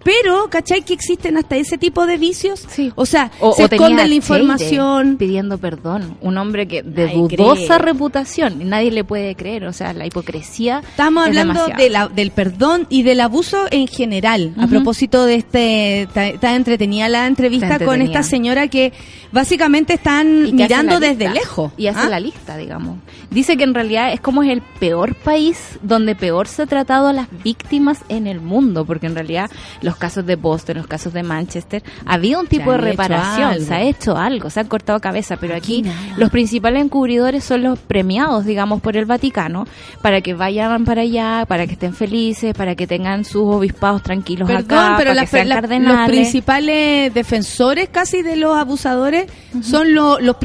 Pero, ¿cachai? Que existen hasta ese tipo de vicios. Sí. O sea, O, se o esconde la información. pidiendo perdón. Un hombre que de dudosa cree. reputación. Nadie le puede creer. O sea, la hipocresía. Estamos es hablando de la- del perdón y del abuso en general. A propósito de este, está, entretenida la entrevista con esta señora que básicamente están mirando desde lejos. Y hace ¿ah? la lista, digamos. Dice que en realidad es como es el peor país donde peor se ha tratado a las víctimas en el mundo, porque en realidad los los casos de Boston, los casos de Manchester, había un tipo de hecho reparación, se ha hecho algo, se han cortado cabeza, pero aquí los principales encubridores son los premiados, digamos, por el Vaticano, para que vayan para allá, para que estén felices, para que tengan sus obispados tranquilos Perdón, acá, pero para las- que sean la- los cardenales. principales defensores casi de los abusadores son lo- los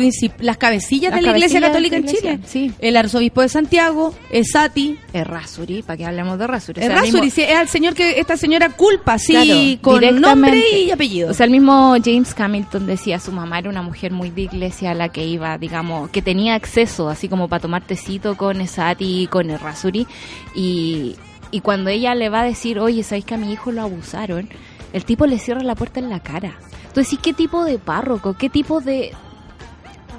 las cabecillas Las de la Iglesia Católica en la Chile. sí. El arzobispo de Santiago, Esati, Es Rasuri, para que hablemos de Rasuri. O es sea, el Rasuri, mismo- sí, es al señor que esta señora culpa, sí, Claro, con nombre y apellido. O sea, el mismo James Hamilton decía, su mamá era una mujer muy de iglesia a la que iba, digamos, que tenía acceso, así como para tomar tecito con Esati, con el Rasuri. Y, y cuando ella le va a decir, oye, ¿sabéis que a mi hijo lo abusaron? El tipo le cierra la puerta en la cara. Entonces, ¿qué tipo de párroco? ¿Qué tipo de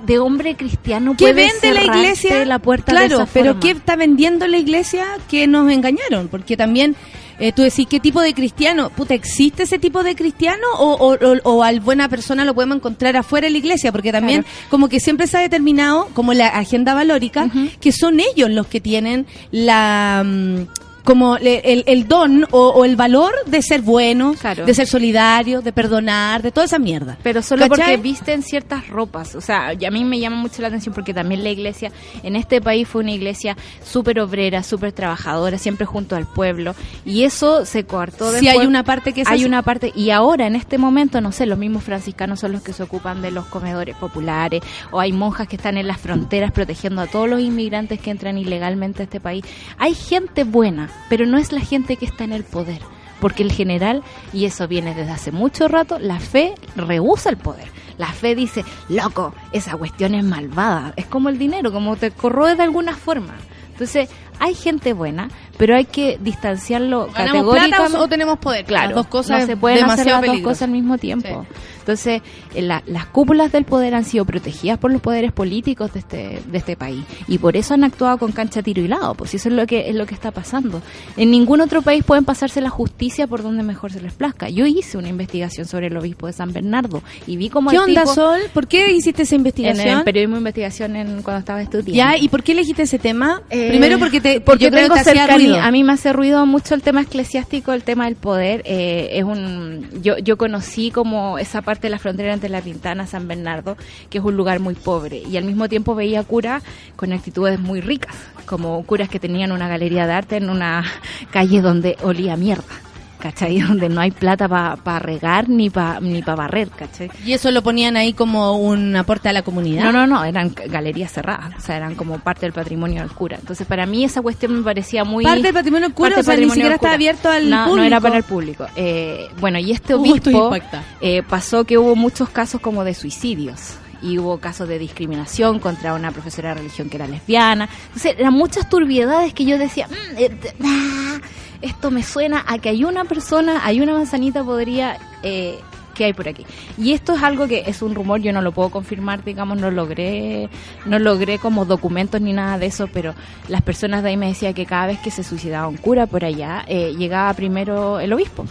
de hombre cristiano ¿Qué puede vende la iglesia? la puerta de claro, esa pero forma? ¿qué está vendiendo la iglesia que nos engañaron? Porque también eh, tú decís, ¿qué tipo de cristiano? Puta, ¿existe ese tipo de cristiano o, o, o, o al buena persona lo podemos encontrar afuera de la iglesia? Porque también Claro. como que siempre se ha determinado, como la agenda valórica, que son ellos los que tienen la... mm, como el, el don o, o el valor de ser buenos, Claro. de ser solidarios, de perdonar, de toda esa mierda. Pero solo ¿Cachai? porque visten ciertas ropas. O sea, a mí me llama mucho la atención porque también la iglesia en este país fue una iglesia súper obrera, súper trabajadora, siempre junto al pueblo. Y eso se coartó Si después. hay una parte que es Hay una parte, y ahora en este momento, no sé, los mismos franciscanos son los que se ocupan de los comedores populares, o hay monjas que están en las fronteras protegiendo a todos los inmigrantes que entran ilegalmente a este país. Hay gente buena, pero no es la gente que está en el poder. Porque el general, y eso viene desde hace mucho rato, la fe rehúsa el poder. La fe dice, loco, esa cuestión es malvada. Es como el dinero, como te corroe de alguna forma. Entonces, hay gente buena, pero hay que distanciarlo ¿Ganamos categóricamente. plata o, tenemos poder? Claro, Las dos cosas no se pueden hacer las dos cosas al mismo tiempo. Entonces, eh, la- las cúpulas del poder han sido protegidas por los poderes políticos de este, de este país y por eso han actuado con cancha tiro y lado, pues eso es lo que es lo que está pasando. En ningún otro país pueden pasarse la justicia por donde mejor se les plazca. Yo hice una investigación sobre el obispo de San Bernardo y vi cómo ¿Qué el onda, tipo- Sol? ¿Por qué hiciste esa en investigación? el periodismo de investigación en, cuando estaba estudiando. ya, ¿y por qué elegiste ese tema? Eh, Primero porque te porque yo creo tengo que te hacía ruido. A mí me hace ruido mucho el tema eclesiástico, el tema del poder. eh, es un yo yo conocí como esa parte de la frontera entre La Pintana, San Bernardo, que es un lugar muy pobre y al mismo tiempo veía curas con actitudes muy ricas, como curas que tenían una galería de arte en una calle donde olía mierda. ¿Cachai? Donde no hay plata para regar ni para ni pa barrer, ¿cachai? Y eso lo ponían ahí como un aporte a la comunidad. No, no, no, eran galerías cerradas, o sea, eran como parte del patrimonio del cura. Entonces, para mí esa cuestión me parecía muy... Parte del patrimonio del cura, parte o sea, ni siquiera está abierto al no, público. No era para el público. Eh, bueno, y este Uh, obispo eh, pasó que hubo muchos casos como de suicidios. Y hubo casos de discriminación contra una profesora de religión que era lesbiana. Entonces, eran muchas turbiedades que yo decía, "Mm, eh, ah, esto me suena a que hay una persona, hay una manzanita podría... Eh, que hay por aquí. Y esto es algo que es un rumor, yo no lo puedo confirmar, digamos, no logré, no logré como documentos ni nada de eso, pero las personas de ahí me decían que cada vez que se suicidaba un cura por allá, eh, llegaba primero el obispo.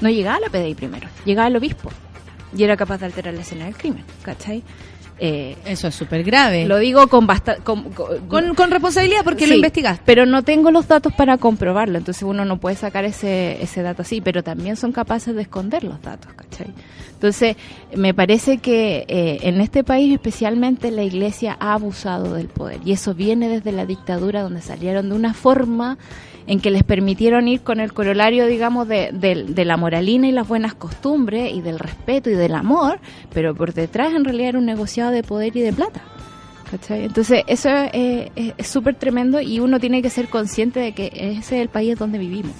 No llegaba la PDI primero, llegaba el obispo. Y era capaz de alterar la escena del crimen, ¿cachai? Eh, Eso es súper grave. lo digo con. Con, con- con, responsabilidad porque lo Sí, investigaste. Pero no tengo los datos para comprobarlo, entonces uno no puede sacar ese, ese dato así, pero también son capaces de esconder los datos, ¿cachai? Entonces, me parece que eh, en este país especialmente la iglesia ha abusado del poder y eso viene desde la dictadura donde salieron de una forma en que les permitieron ir con el corolario, digamos, de, de- la moralina y las buenas costumbres y del respeto y del amor, pero por detrás en realidad era un negociado de poder y de plata. ¿Cachai? Entonces, eso es es- es súper tremendo y uno tiene que ser consciente de que ese es el país donde vivimos,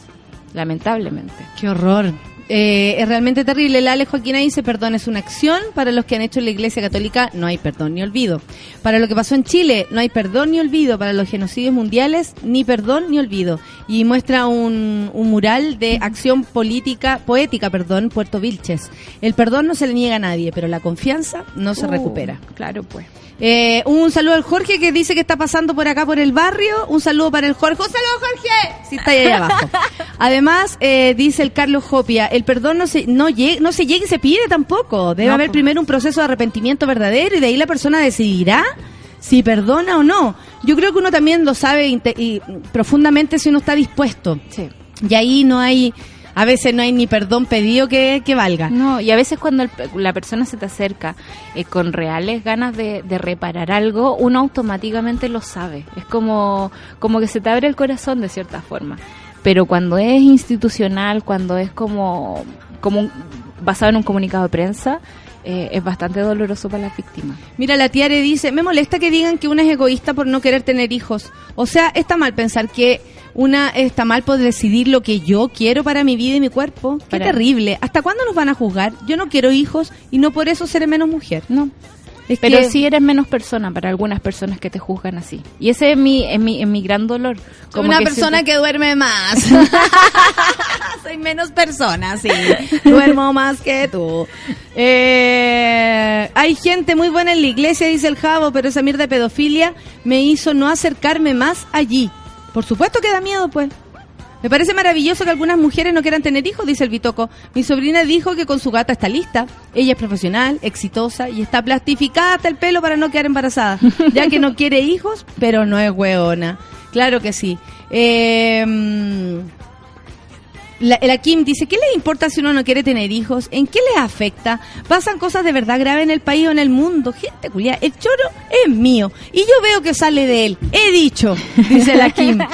lamentablemente. Qué horror. Eh, es realmente terrible. La Ale Joaquina dice, perdón es una acción. Para los que han hecho en la Iglesia Católica no hay perdón ni olvido. Para lo que pasó en Chile no hay perdón ni olvido. Para los genocidios mundiales ni perdón ni olvido. Y muestra un, un mural de acción política, poética, perdón, Puerto Vilches. El perdón no se le niega a nadie, pero la confianza no se Uh, recupera. Claro, pues. Eh, un saludo al Jorge que dice que está pasando por acá por el barrio. Un saludo para el Jorge. ¡Un saludo, Jorge! Sí, está ahí abajo. Además, eh, dice el Carlos Jopia, el perdón no se, no, llega, no se llega y se pide tampoco. Debe No, haber primero un proceso de arrepentimiento verdadero y de ahí la persona decidirá si perdona o no. Yo creo que uno también lo sabe y, profundamente si uno está dispuesto. Sí. Y ahí no hay A veces no hay ni perdón pedido que, que valga. No, y a veces cuando el- la persona se te acerca eh, con reales ganas de, de reparar algo, uno automáticamente lo sabe. Es como, como que se te abre el corazón de cierta forma. Pero cuando es institucional, cuando es como, como un- basado en un comunicado de prensa, eh, es bastante doloroso para las víctimas. Mira, la Tiare dice, me molesta que digan que una es egoísta por no querer tener hijos. O sea, está mal pensar que una está mal por decidir lo que yo quiero para mi vida y mi cuerpo. Qué Para- terrible. ¿Hasta cuándo nos van a juzgar? Yo no quiero hijos y no por eso seré menos mujer. No. Es Pero que- sí eres menos persona para algunas personas que te juzgan así. Y ese es mi, es mi, es mi gran dolor. Soy una que persona siento- que duerme más. Soy menos persona, sí. Duermo más que tú. Eh, hay gente muy buena en la iglesia, dice el Javo, pero esa mierda de pedofilia me hizo no acercarme más allí. Por supuesto que da miedo, pues. Me parece maravilloso que algunas mujeres no quieran tener hijos, dice el Bitoco. Mi sobrina dijo que con su gata está lista. Ella es profesional, exitosa y está plastificada hasta el pelo para no quedar embarazada. Ya que no quiere hijos, pero no es hueona. Claro que sí. Eh, la, la Kim dice, ¿qué les importa si uno no quiere tener hijos? ¿En qué les afecta? ¿Pasan cosas de verdad graves en el país o en el mundo? Gente culia, el choro es mío y yo veo que sale de él. He dicho, dice la Kim.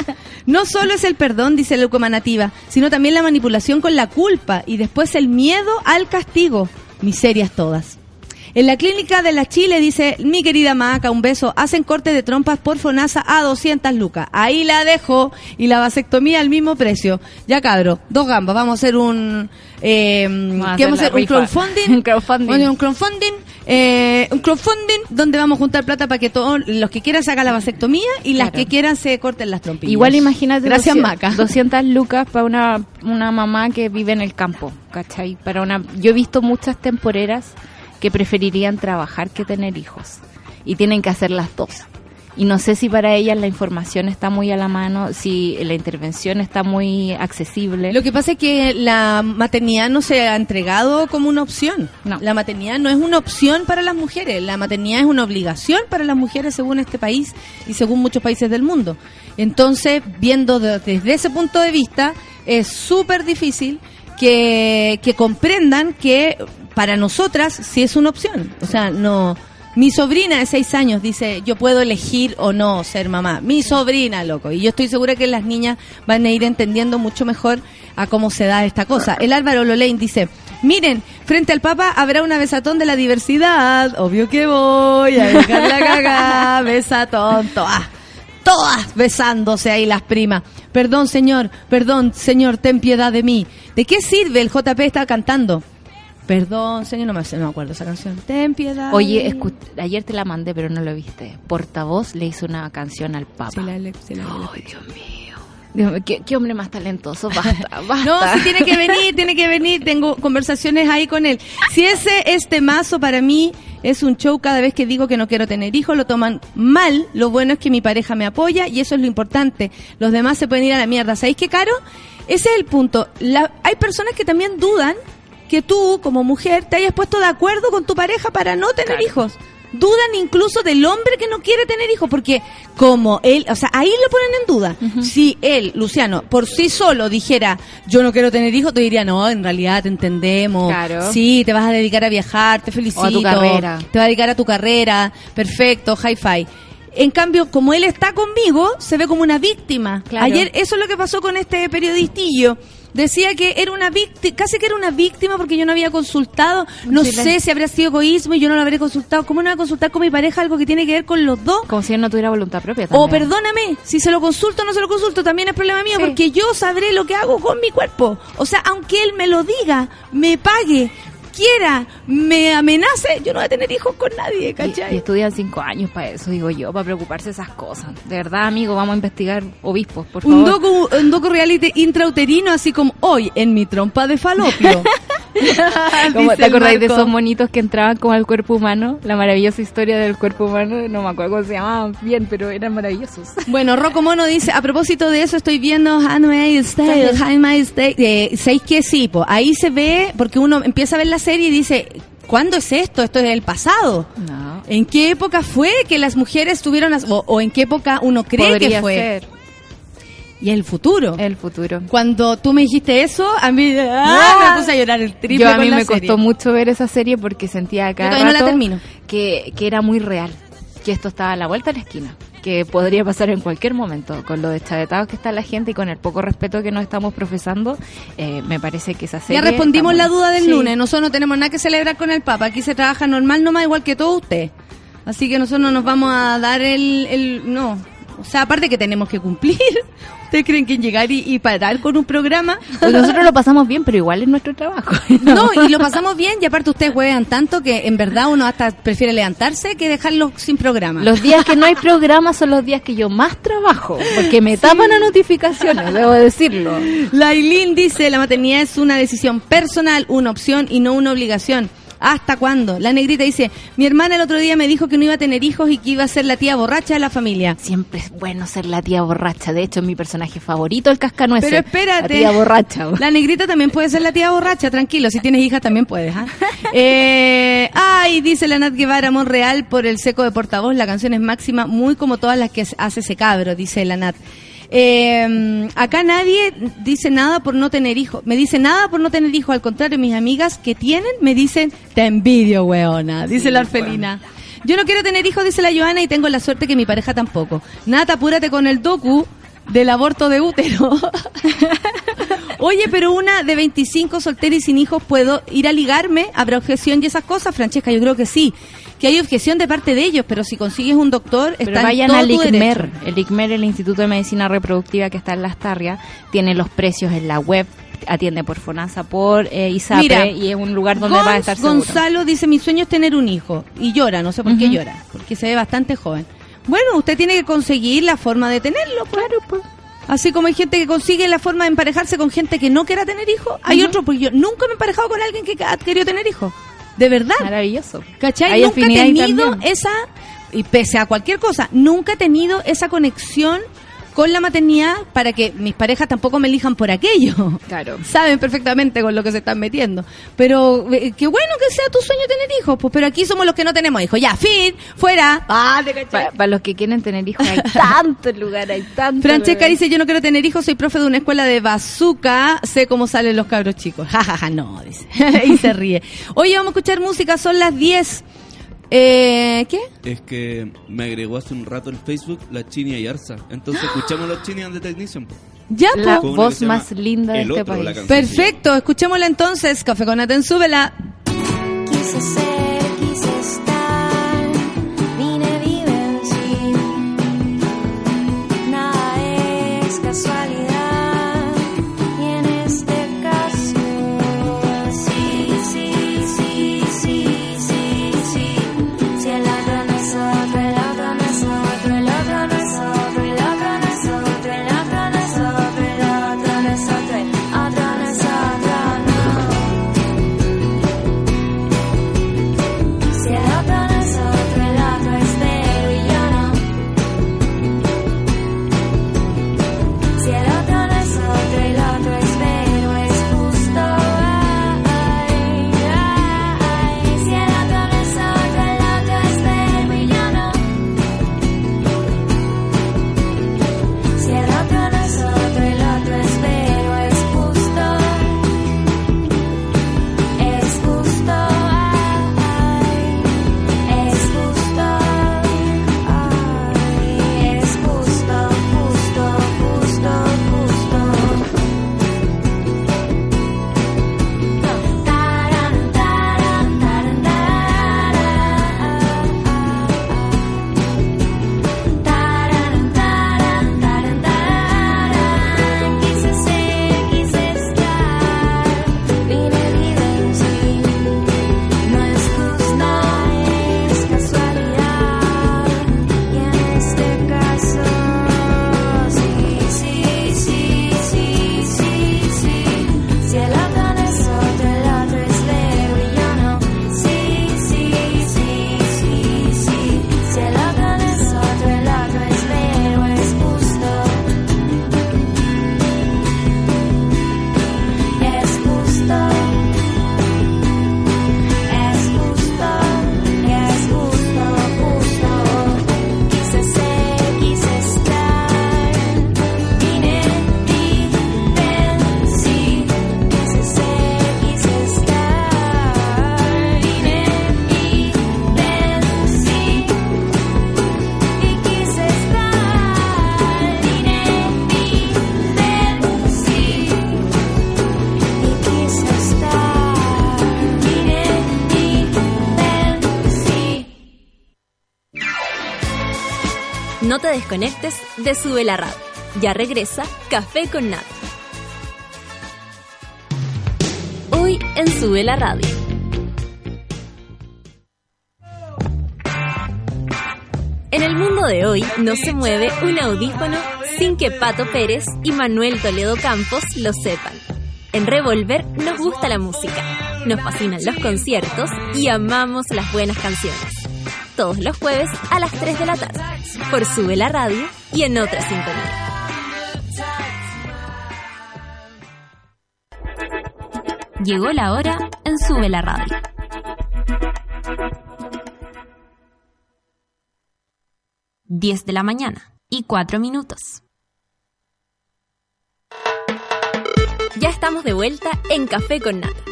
No solo es el perdón, dice Leucomanativa, sino también la manipulación con la culpa y después el miedo al castigo. Miserias todas. En la clínica de la Chile, dice mi querida Maca, un beso, hacen corte de trompas por Fonasa a 200 lucas. Ahí la dejo y la vasectomía al mismo precio. Ya cabro, dos gambas, vamos a hacer un... Eh, Vamos a ¿qué vamos a hacer Un crowdfunding. Un crowdfunding. Un crowdfunding. eh, un crowdfunding donde vamos a juntar plata para que todos los que quieran se hagan la vasectomía y las Claro. que quieran se corten las trompillas. Igual imagínate Gracias, 200, Maca. 200 lucas para una, una mamá que vive en el campo, ¿cachai? Para una, yo he visto muchas temporeras que preferirían trabajar que tener hijos y tienen que hacer las dos. Y no sé si para ellas la información está muy a la mano, si la intervención está muy accesible. Lo que pasa es que la maternidad no se ha entregado como una opción. No. La maternidad no es una opción para las mujeres. La maternidad es una obligación para las mujeres según este país y según muchos países del mundo. Entonces, viendo de- desde ese punto de vista, es súper difícil que, comprendan que para nosotras sí es una opción. O sea, no... Mi sobrina de seis años dice, yo puedo elegir o no ser mamá. Mi sobrina, loco. Y yo estoy segura que las niñas van a ir entendiendo mucho mejor a cómo se da esta cosa. El Álvaro Lolein dice, miren, frente al Papa habrá una besatón de la diversidad. Obvio que voy a dejar la cagada. Besatón, todas. Todas besándose ahí las primas. Perdón, señor, perdón, señor, ten piedad de mí. ¿De qué sirve el JP está cantando? Perdón, señor, no me, no me acuerdo esa canción. Ten piedad. Oye, ayer te la mandé, pero no lo viste. Portavoz le hizo una canción al Papa. Sí, la- sí, la- la- Ay, Dios mío. ¿Qué, qué hombre más talentoso. Basta, basta. No, sí tiene que venir, tiene que venir. Tengo conversaciones ahí con él. Si ese este mazo para mí es un show cada vez que digo que no quiero tener hijos, lo toman mal. Lo bueno es que mi pareja me apoya y eso es lo importante. Los demás se pueden ir a la mierda. ¿Sabéis qué, Caro? Ese es el punto. La- hay personas que también dudan que tú, como mujer, te hayas puesto de acuerdo con tu pareja para no tener Claro. hijos. Dudan incluso del hombre que no quiere tener hijos, porque como él, o sea, ahí lo ponen en duda. Si él, Luciano, por sí solo dijera, yo no quiero tener hijos, te diría, no, en realidad te entendemos. Claro. Sí, te vas a dedicar a viajar, te felicito. O a tu carrera. Te vas a dedicar a tu carrera, perfecto, hi-fi. En cambio, como él está conmigo, se ve como una víctima. Claro. Ayer, eso es lo que pasó con este periodistillo. Decía que era una víctima, casi que era una víctima porque yo no había consultado. No Sí, la- sé si habría sido egoísmo y yo no lo habría consultado. ¿Cómo no voy a consultar con mi pareja algo que tiene que ver con los dos? Como si él no tuviera voluntad propia. O también. perdóname, si se lo consulto o no se lo consulto, también es problema mío, Sí. porque yo sabré lo que hago con mi cuerpo. O sea, aunque él me lo diga, me pague, quiera, me amenace, yo no voy a tener hijos con nadie, ¿cachai? y estudian cinco años para eso, digo yo, para preocuparse de esas cosas. De verdad, amigo, vamos a investigar obispos, por un favor. docu, un docu reality intrauterino, así como hoy en mi trompa de falopio. Como, ¿Te acordáis de esos monitos que entraban como al cuerpo humano? La maravillosa historia del cuerpo humano. No me acuerdo cómo se llamaban bien, pero eran maravillosos. Bueno, Rocco Mono dice, a propósito de eso, estoy viendo Handmaid's Tale, Handmaid's Tale. Eh, ¿Sabéis qué? Sí, po, ahí se ve, porque uno empieza a ver la serie y dice, ¿cuándo es esto? Esto es el pasado. No. ¿En qué época fue que las mujeres tuvieron las, o, o en qué época uno cree Podría que fue? ser. Y el futuro. El futuro. Cuando tú me dijiste eso, a mí ¡ah! me puse a llorar el triple. Yo a mí me serie. costó mucho ver esa serie porque sentía todavía no la termino. que, que era muy real, que esto estaba a la vuelta de la esquina, que podría pasar en cualquier momento, con lo deschavetados que está la gente y con el poco respeto que nos estamos profesando, eh, me parece que esa serie... Ya respondimos la duda del Sí. lunes. Nosotros no tenemos nada que celebrar con el Papa. Aquí se trabaja normal nomás, igual que todos ustedes. Así que nosotros no nos vamos a dar el... el no. O sea, aparte que tenemos que cumplir. ¿Ustedes creen que llegar y, y parar con un programa? Pues nosotros lo pasamos bien, pero igual es nuestro trabajo. No, y lo pasamos bien y aparte ustedes juegan tanto que en verdad uno hasta prefiere levantarse que dejarlo sin programa. Los días que no hay programa son los días que yo más trabajo, porque me tapan las notificaciones, debo decirlo. Lailín dice, la maternidad es una decisión personal, una opción y no una obligación. ¿Hasta cuándo? La negrita dice, mi hermana el otro día me dijo que no iba a tener hijos y que iba a ser la tía borracha de la familia. Siempre es bueno ser la tía borracha. De hecho, es mi personaje favorito, el cascanueces. Pero espérate. La tía borracha. La negrita también puede ser la tía borracha, tranquilo. Si tienes hijas también puedes. ¿ah? Eh, ay, dice la Nat Guevara Monreal por el seco de portavoz. La canción es máxima, muy como todas las que hace ese cabro, dice la Nat. Eh, acá nadie dice nada por no tener hijos. Me dice nada por no tener hijos. Al contrario, mis amigas que tienen me dicen, te envidio, weona. Dice la orfelina. Yo no quiero tener hijos, dice la Joana, y tengo la suerte que mi pareja tampoco. Nat, apúrate con el docu del aborto de útero. Oye, pero una de 25 soltera y sin hijos, ¿puedo ir a ligarme? ¿Habrá objeción y esas cosas? Francesca, yo creo que sí. Que hay objeción de parte de ellos, pero si consigues un doctor, Pero está en vayan todo al ICMER. El ICMER, el Instituto de Medicina Reproductiva que está en Las Tarrias, tiene los precios en la web, atiende por FONASA, por eh, ISAPRE, Mira, y es un lugar donde Gonz- va a estar seguro. Gonzalo dice, mi sueño es tener un hijo. Y llora, no sé por qué llora. Porque se ve bastante joven. Bueno, usted tiene que conseguir la forma de tenerlo. Claro, pues. Así como hay gente que consigue la forma de emparejarse con gente que no quiera tener hijos, hay otro, porque yo nunca me he emparejado con alguien que ha querido tener hijos. De verdad. Maravilloso. ¿Cachai? Hay nunca he tenido esa, y pese a cualquier cosa, nunca he tenido esa conexión con la maternidad para que mis parejas tampoco me elijan por aquello. Claro. Saben perfectamente con lo que se están metiendo. Pero eh, qué bueno que sea tu sueño tener hijos, pues, pero aquí somos los que no tenemos hijos. Ya, fin, fuera. Ah, te cachai. Para los que quieren tener hijos, hay tanto lugar, hay tanto. Francesca lugar. dice, yo no quiero tener hijos, soy profe de una escuela de bazooka, sé cómo salen los cabros chicos. Ja, ja, ja, no, dice. y se ríe. Oye, vamos a escuchar música, son las 10. Eh, ¿Qué? Es que me agregó hace un rato el Facebook la Chini Ayarza. Entonces escuchamos los Chini and the Technician. Ya, La po. Voz más linda de El este Otro, la país. Perfecto, escuchémosla entonces. Café con Aten, súbela. Quise ser, No te desconectes de Sube la Radio. Ya regresa Café con Nat. Hoy en Sube la Radio. En el mundo de hoy no se mueve un audífono sin que Pato Pérez y Manuel Toledo Campos lo sepan. En Revolver nos gusta la música, nos fascinan los conciertos y amamos las buenas canciones. Todos los jueves a las 3 de la tarde, por Sube la Radio y en otra sintonía. Llegó la hora en Sube la Radio. Diez de la mañana y cuatro minutos. Ya estamos de vuelta en Café con Nata.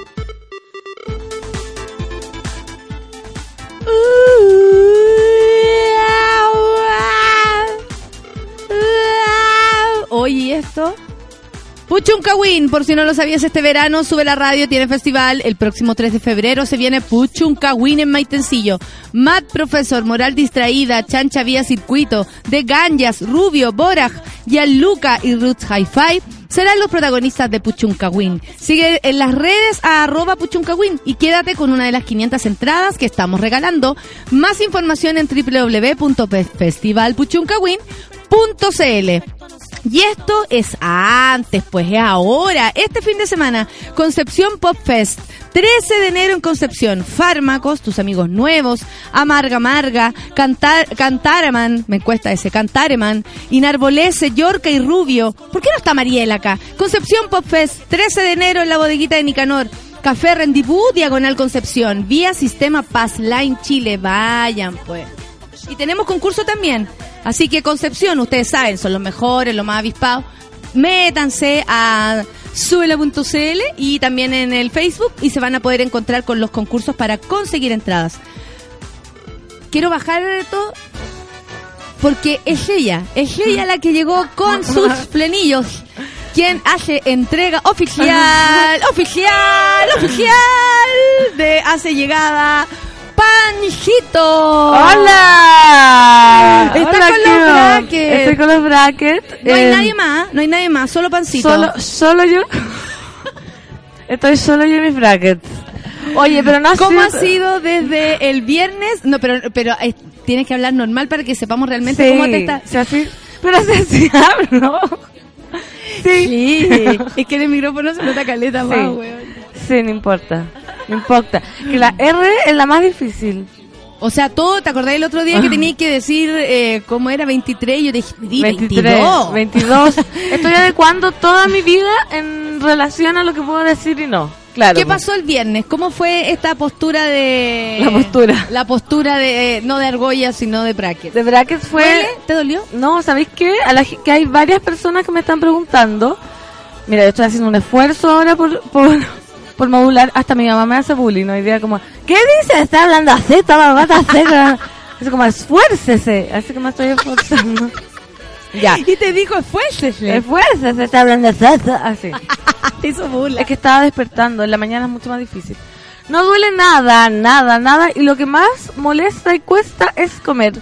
Oye, ¿y esto? Puchuncawin, por si no lo sabías, este verano sube la radio, tiene festival. El próximo 3 de febrero se viene Puchuncawin en Maitencillo. Matt Profesor, Moral Distraída, Chancha Vía Circuito, De Ganjas, Rubio, Boraj, Gianluca y Roots Hi-Fi serán los protagonistas de Puchuncawin. Sigue en las redes a arroba Puchuncawin y quédate con una de las 500 entradas que estamos regalando. Más información en www.festivalpuchuncawin.cl. Y esto es antes, pues es ahora, este fin de semana, Concepción Pop Fest. 13 de enero en Concepción, Fármacos, tus amigos nuevos, Amarga Amarga, Cantar, Cantareman, me cuesta ese, Cantareman, Inarbolese, Yorca y Rubio. ¿Por qué no está Mariel acá? Concepción Pop Fest, 13 de enero en la bodeguita de Nicanor. Café Rendibú, Diagonal Concepción, vía Sistema Paz Line Chile. Vayan, pues. Y tenemos concurso también. Así que Concepción, ustedes saben, son los mejores, los más avispados. Métanse a subela.cl y también en el Facebook y se van a poder encontrar con los concursos para conseguir entradas. Quiero bajar todo porque es ella, es ella la que llegó con sus plenillos. Quien hace entrega oficial, oficial, oficial de hace llegada Panjito. ¡Hola! Está Hola, con ¿qué los brackets. Estoy con los brackets. No hay Eh, nadie más, no hay nadie más, solo pancito. Solo, solo yo. Estoy solo yo en mis brackets. Oye, pero no ha ¿Cómo ha sido- sido desde el viernes? No, pero pero eh, tienes que hablar normal para que sepamos realmente Sí, cómo te está. pero así, así hablo. Sí. Sí, es que en el micrófono se nota caleta Sí. más, weón. Sí, no importa. No importa. Que la R es la más difícil. O sea, todo, ¿te acordás el otro día que tenías que decir eh, cómo era 23? Y yo te dije, di 22. 22. Estoy adecuando toda mi vida en relación a lo que puedo decir y no. Claro. ¿Qué pasó el viernes? ¿Cómo fue esta postura de... La postura. La postura de, eh, no de argolla, sino de bracket. De brackets fue... ¿Duele? ¿Te dolió? No, ¿sabéis qué? A la que hay varias personas que me están preguntando. Mira, yo estoy haciendo un esfuerzo ahora por, por, por modular. Hasta mi mamá me hace bullying hoy día como, ¿qué dices? Está hablando así, toma, mata seca. Así como, esfuércese. Así que me estoy esforzando. ya. Y te dijo, esfuércese. Esfuércese, está hablando así. Así. Te hizo burla. Es que estaba despertando, en la mañana es mucho más difícil. No duele nada, nada, nada. Y lo que más molesta y cuesta es comer.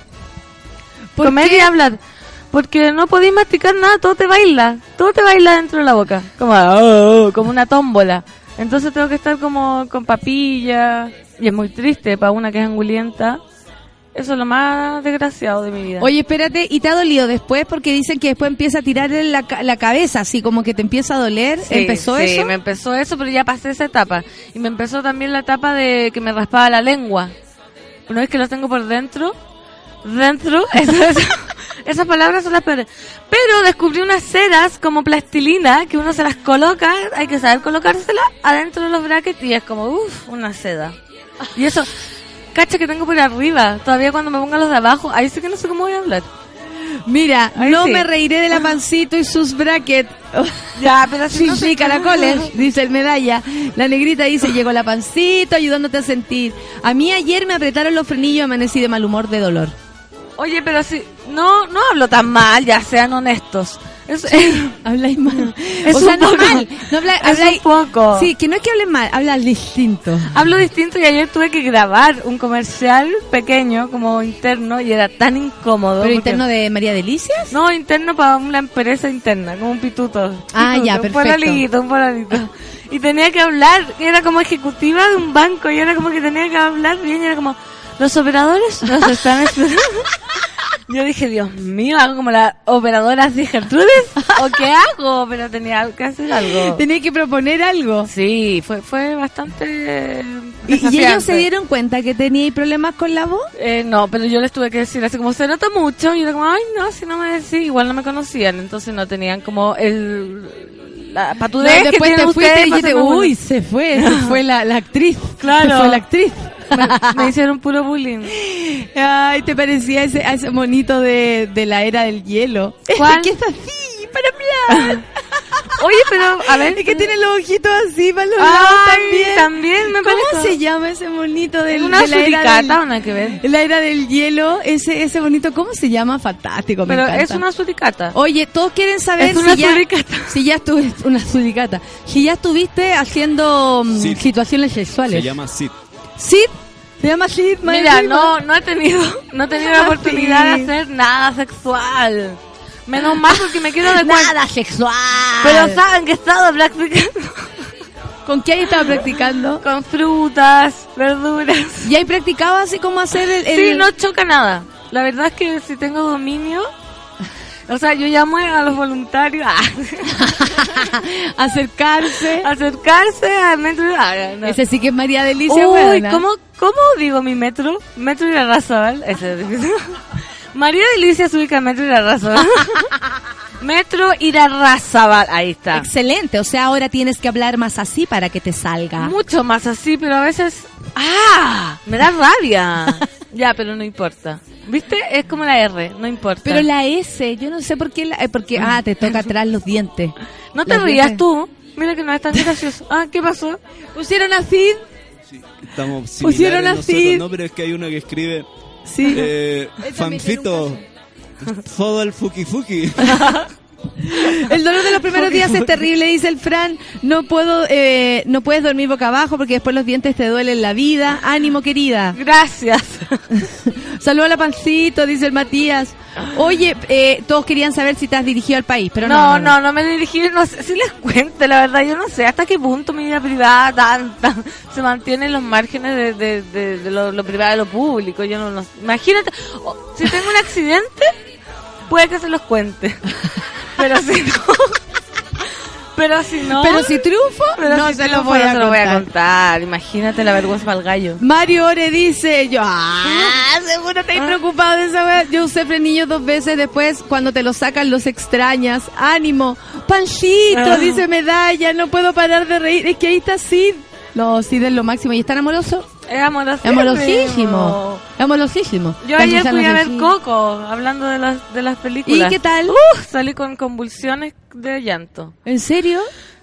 ¿Por comer qué? y hablar. Porque no podéis masticar nada, todo te baila. Todo te baila dentro de la boca. Como, oh, oh, como una tómbola. Entonces tengo que estar como con papilla. Y es muy triste para una que es angulienta. Eso es lo más desgraciado de mi vida. Oye, espérate, ¿y te ha dolido después? Porque dicen que después empieza a tirar la, la cabeza, así como que te empieza a doler. Sí, ¿Empezó sí, eso? me empezó eso, pero ya pasé esa etapa. Y me empezó también la etapa de que me raspaba la lengua. Una vez que lo tengo por dentro, dentro, eso, eso- esas palabras son las peores. Pero descubrí unas ceras como plastilina que uno se las coloca, hay que saber colocárselas adentro de los brackets y es como, uff, una seda. Y eso, cacha que tengo por arriba. Todavía cuando me ponga los de abajo, ahí sí que no sé cómo voy a hablar. Mira, no sí. me reiré de la pancito y sus brackets. Ya, pero Sí, sí, caracoles, dice el medalla. La negrita dice, llegó la pancito ayudándote a sentir. A mí ayer me apretaron los frenillos y amanecí de mal humor de dolor. Oye, pero si no no hablo tan mal, ya sean honestos. Es, Habláis mal. Es o sea, un no mal. No habla, Es habláis- un poco. Sí, que no es que hables mal, hablas distinto. Hablo distinto y ayer tuve que grabar un comercial pequeño, como interno, y era tan incómodo. ¿Pero porque- interno de María Delicias? No, interno para una empresa interna, como un pituto. Ah, Pituto, ya, Un perfecto. pololito, un pololito. Y tenía que hablar, y era como ejecutiva de un banco, y era como que tenía que hablar bien, y era como, los operadores nos están esperando. Yo dije, Dios mío, hago como las operadoras de Gertrudes, ¿o qué hago? Pero tenía que hacer algo. Tenía que proponer algo. Sí, fue, fue bastante... ¿Y, y ellos se dieron cuenta que teníais problemas con la voz? Eh, no, pero yo les tuve que decir así como se nota mucho y era como, ay no, si no me decís, igual no me conocían, entonces no tenían como el la patudez No, que después tienen te fuiste y dijiste, uy, se fue, se fue la, la actriz. Claro. Se fue la actriz. me, me hicieron puro bullying. Ay, te parecía ese, ese monito de, de la era del hielo. ¿Cuál? que está así, para hablar. Oye, pero a ver, Es que tiene los ojitos así para los Ay, lados también. también me ¿Cómo parece. se llama ese monito del, una de la era suricata del, nada que ver. la era del hielo? Ese, ese bonito, ¿cómo se llama? Fantástico, me Pero encanta. es una suricata. Oye, todos quieren saber Es una si ya, suricata. si ya estuviste, una suricata, si ya estuviste haciendo mm, situaciones sexuales. Se llama Sid. ¿Sid? Se llama Sid, Mira, no, no he tenido, no he tenido la oportunidad de hacer nada sexual. Menos mal porque me quiero de cuenta. Nada sexual. Pero saben que he estado practicando ¿Con qué hay estado practicando? con frutas, verduras. ¿Y hay practicado así como hacer el...? el- Sí, no choca nada. La verdad es que si tengo dominio, o sea, yo llamo a los voluntarios a acercarse. acercarse a metro. ah, no. Ese sí que es María Delicia, Uy. ¿cómo, ¿cómo digo mi metro? Metro y la Razabal. Ese es difícil. María Delicia se ubica en Metro y la Razabal. metro Razabal. Ahí está. Excelente, o sea, ahora tienes que hablar más así para que te salga. Mucho más así, pero a veces... ¡Ah! Me da rabia. ya, pero no importa. ¿Viste? Es como la R, no importa. Pero la S, yo no sé por qué, la, eh, porque, ah, te toca atrás los dientes. No te Los rías dientes. tú. Mira que no es tan gracioso. Ah, ¿qué pasó? ¿Pusieron así? Estamos Pusieron así. no, pero es que hay uno que escribe Sí. eh, Fanfito, todo el fuki fuki. El dolor de los primeros días es terrible, dice el Fran. No puedo, eh, no puedes dormir boca abajo porque después los dientes te duelen la vida. Ánimo, querida. Gracias. Saludos a la pancito, dice el Matías. Oye, eh, todos querían saber si te has dirigido al país, pero no, no. no, no, me dirigí, no sé si les cuente, la verdad, yo no sé hasta qué punto mi vida privada tan, tan- se mantiene en los márgenes de, de, de- de lo, lo privado de lo público, yo no, no imagínate, o- si tengo un accidente, puede que se los cuente, pero si no, pero si no, Pero si triunfo, pero no si se lo triunfo, voy no a se lo voy a contar. contar, imagínate la vergüenza para el gallo. Mario Ore dice, yo, ah, seguro estáis Ah. preocupado de esa wea. Yo usé frenillos dos veces después, cuando te lo sacan los extrañas. Ánimo, panchito, Ah. dice medalla, no puedo parar de reír. Es que ahí está Sid. No, Sid es lo máximo. ¿Y es tan amoroso? Es amorosísimo. Amorosísimo. Amorosísimo. Yo ayer fui a ver. Coco, hablando de las, de las películas. ¿Y qué tal? Uh, salí con convulsiones de llanto. ¿En serio?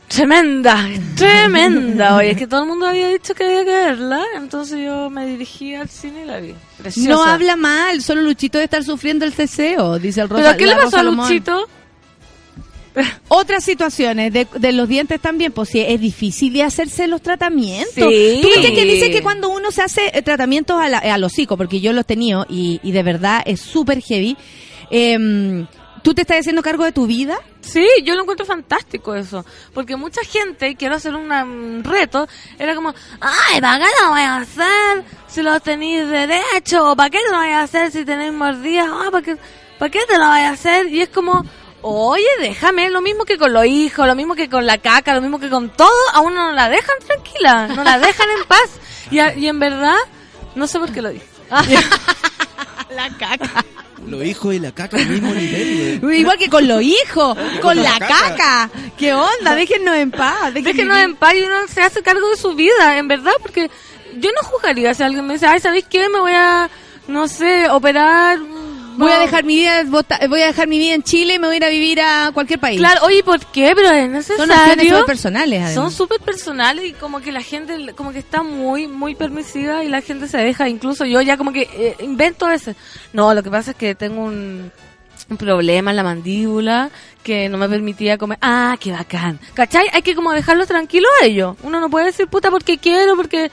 Tremenda, tremenda. Oye, es que todo el mundo había dicho que había que verla, entonces yo me dirigí al cine y la vi. Preciosa. No habla mal, solo Luchito debe estar sufriendo el ceseo, dice el Rosa. ¿Pero qué le pasó a. Luchito? Otras situaciones de, de los dientes también, pues sí, es difícil de hacerse los tratamientos. Sí. ¿Tú crees que dice que cuando uno se hace eh, tratamientos a la- al hocico, porque yo los he tenido y, y de verdad es súper heavy, em, ¿tú te estás haciendo cargo de tu vida? Sí, yo lo encuentro fantástico eso. Porque mucha gente, quiero hacer una- un reto, era como, ay, ¿para qué lo voy a hacer si lo tenéis derecho? ¿O para qué lo voy a hacer si tenéis mordidas? Ah, ¿para qué, ¿Para qué te lo voy a hacer? Y es como, oye, déjame, lo mismo que con los hijos, lo mismo que con la caca, lo mismo que con todo, a uno no la dejan tranquila, no la dejan en paz. Y, a- y en verdad, no sé por qué lo dije. La caca. Los hijos y la caca al mismo nivel. Igual que con los hijos, con la la caca. caca. ¿Qué onda? Déjennos en paz. déjennos Déjenos en paz y uno se hace cargo de su vida, en verdad, porque yo no juzgaría si alguien me dice, ay, ¿sabéis qué? Me voy a, no sé, operar. Voy a no". dejar mi vida, voy a dejar mi vida en Chile y me voy a ir a vivir a cualquier país. Claro, oye, ¿por qué? Pero es Son acciones súper personales, además. Son súper personales y como que la gente como que está muy, muy permisiva y la gente se deja. Incluso yo ya como que eh, invento a veces. No, lo que pasa es que tengo un... un problema en la mandíbula que no me permitía comer. Ah, qué bacán. ¿Cachai? Hay que como dejarlos tranquilos a ellos. Uno no puede decir puta porque quiero, porque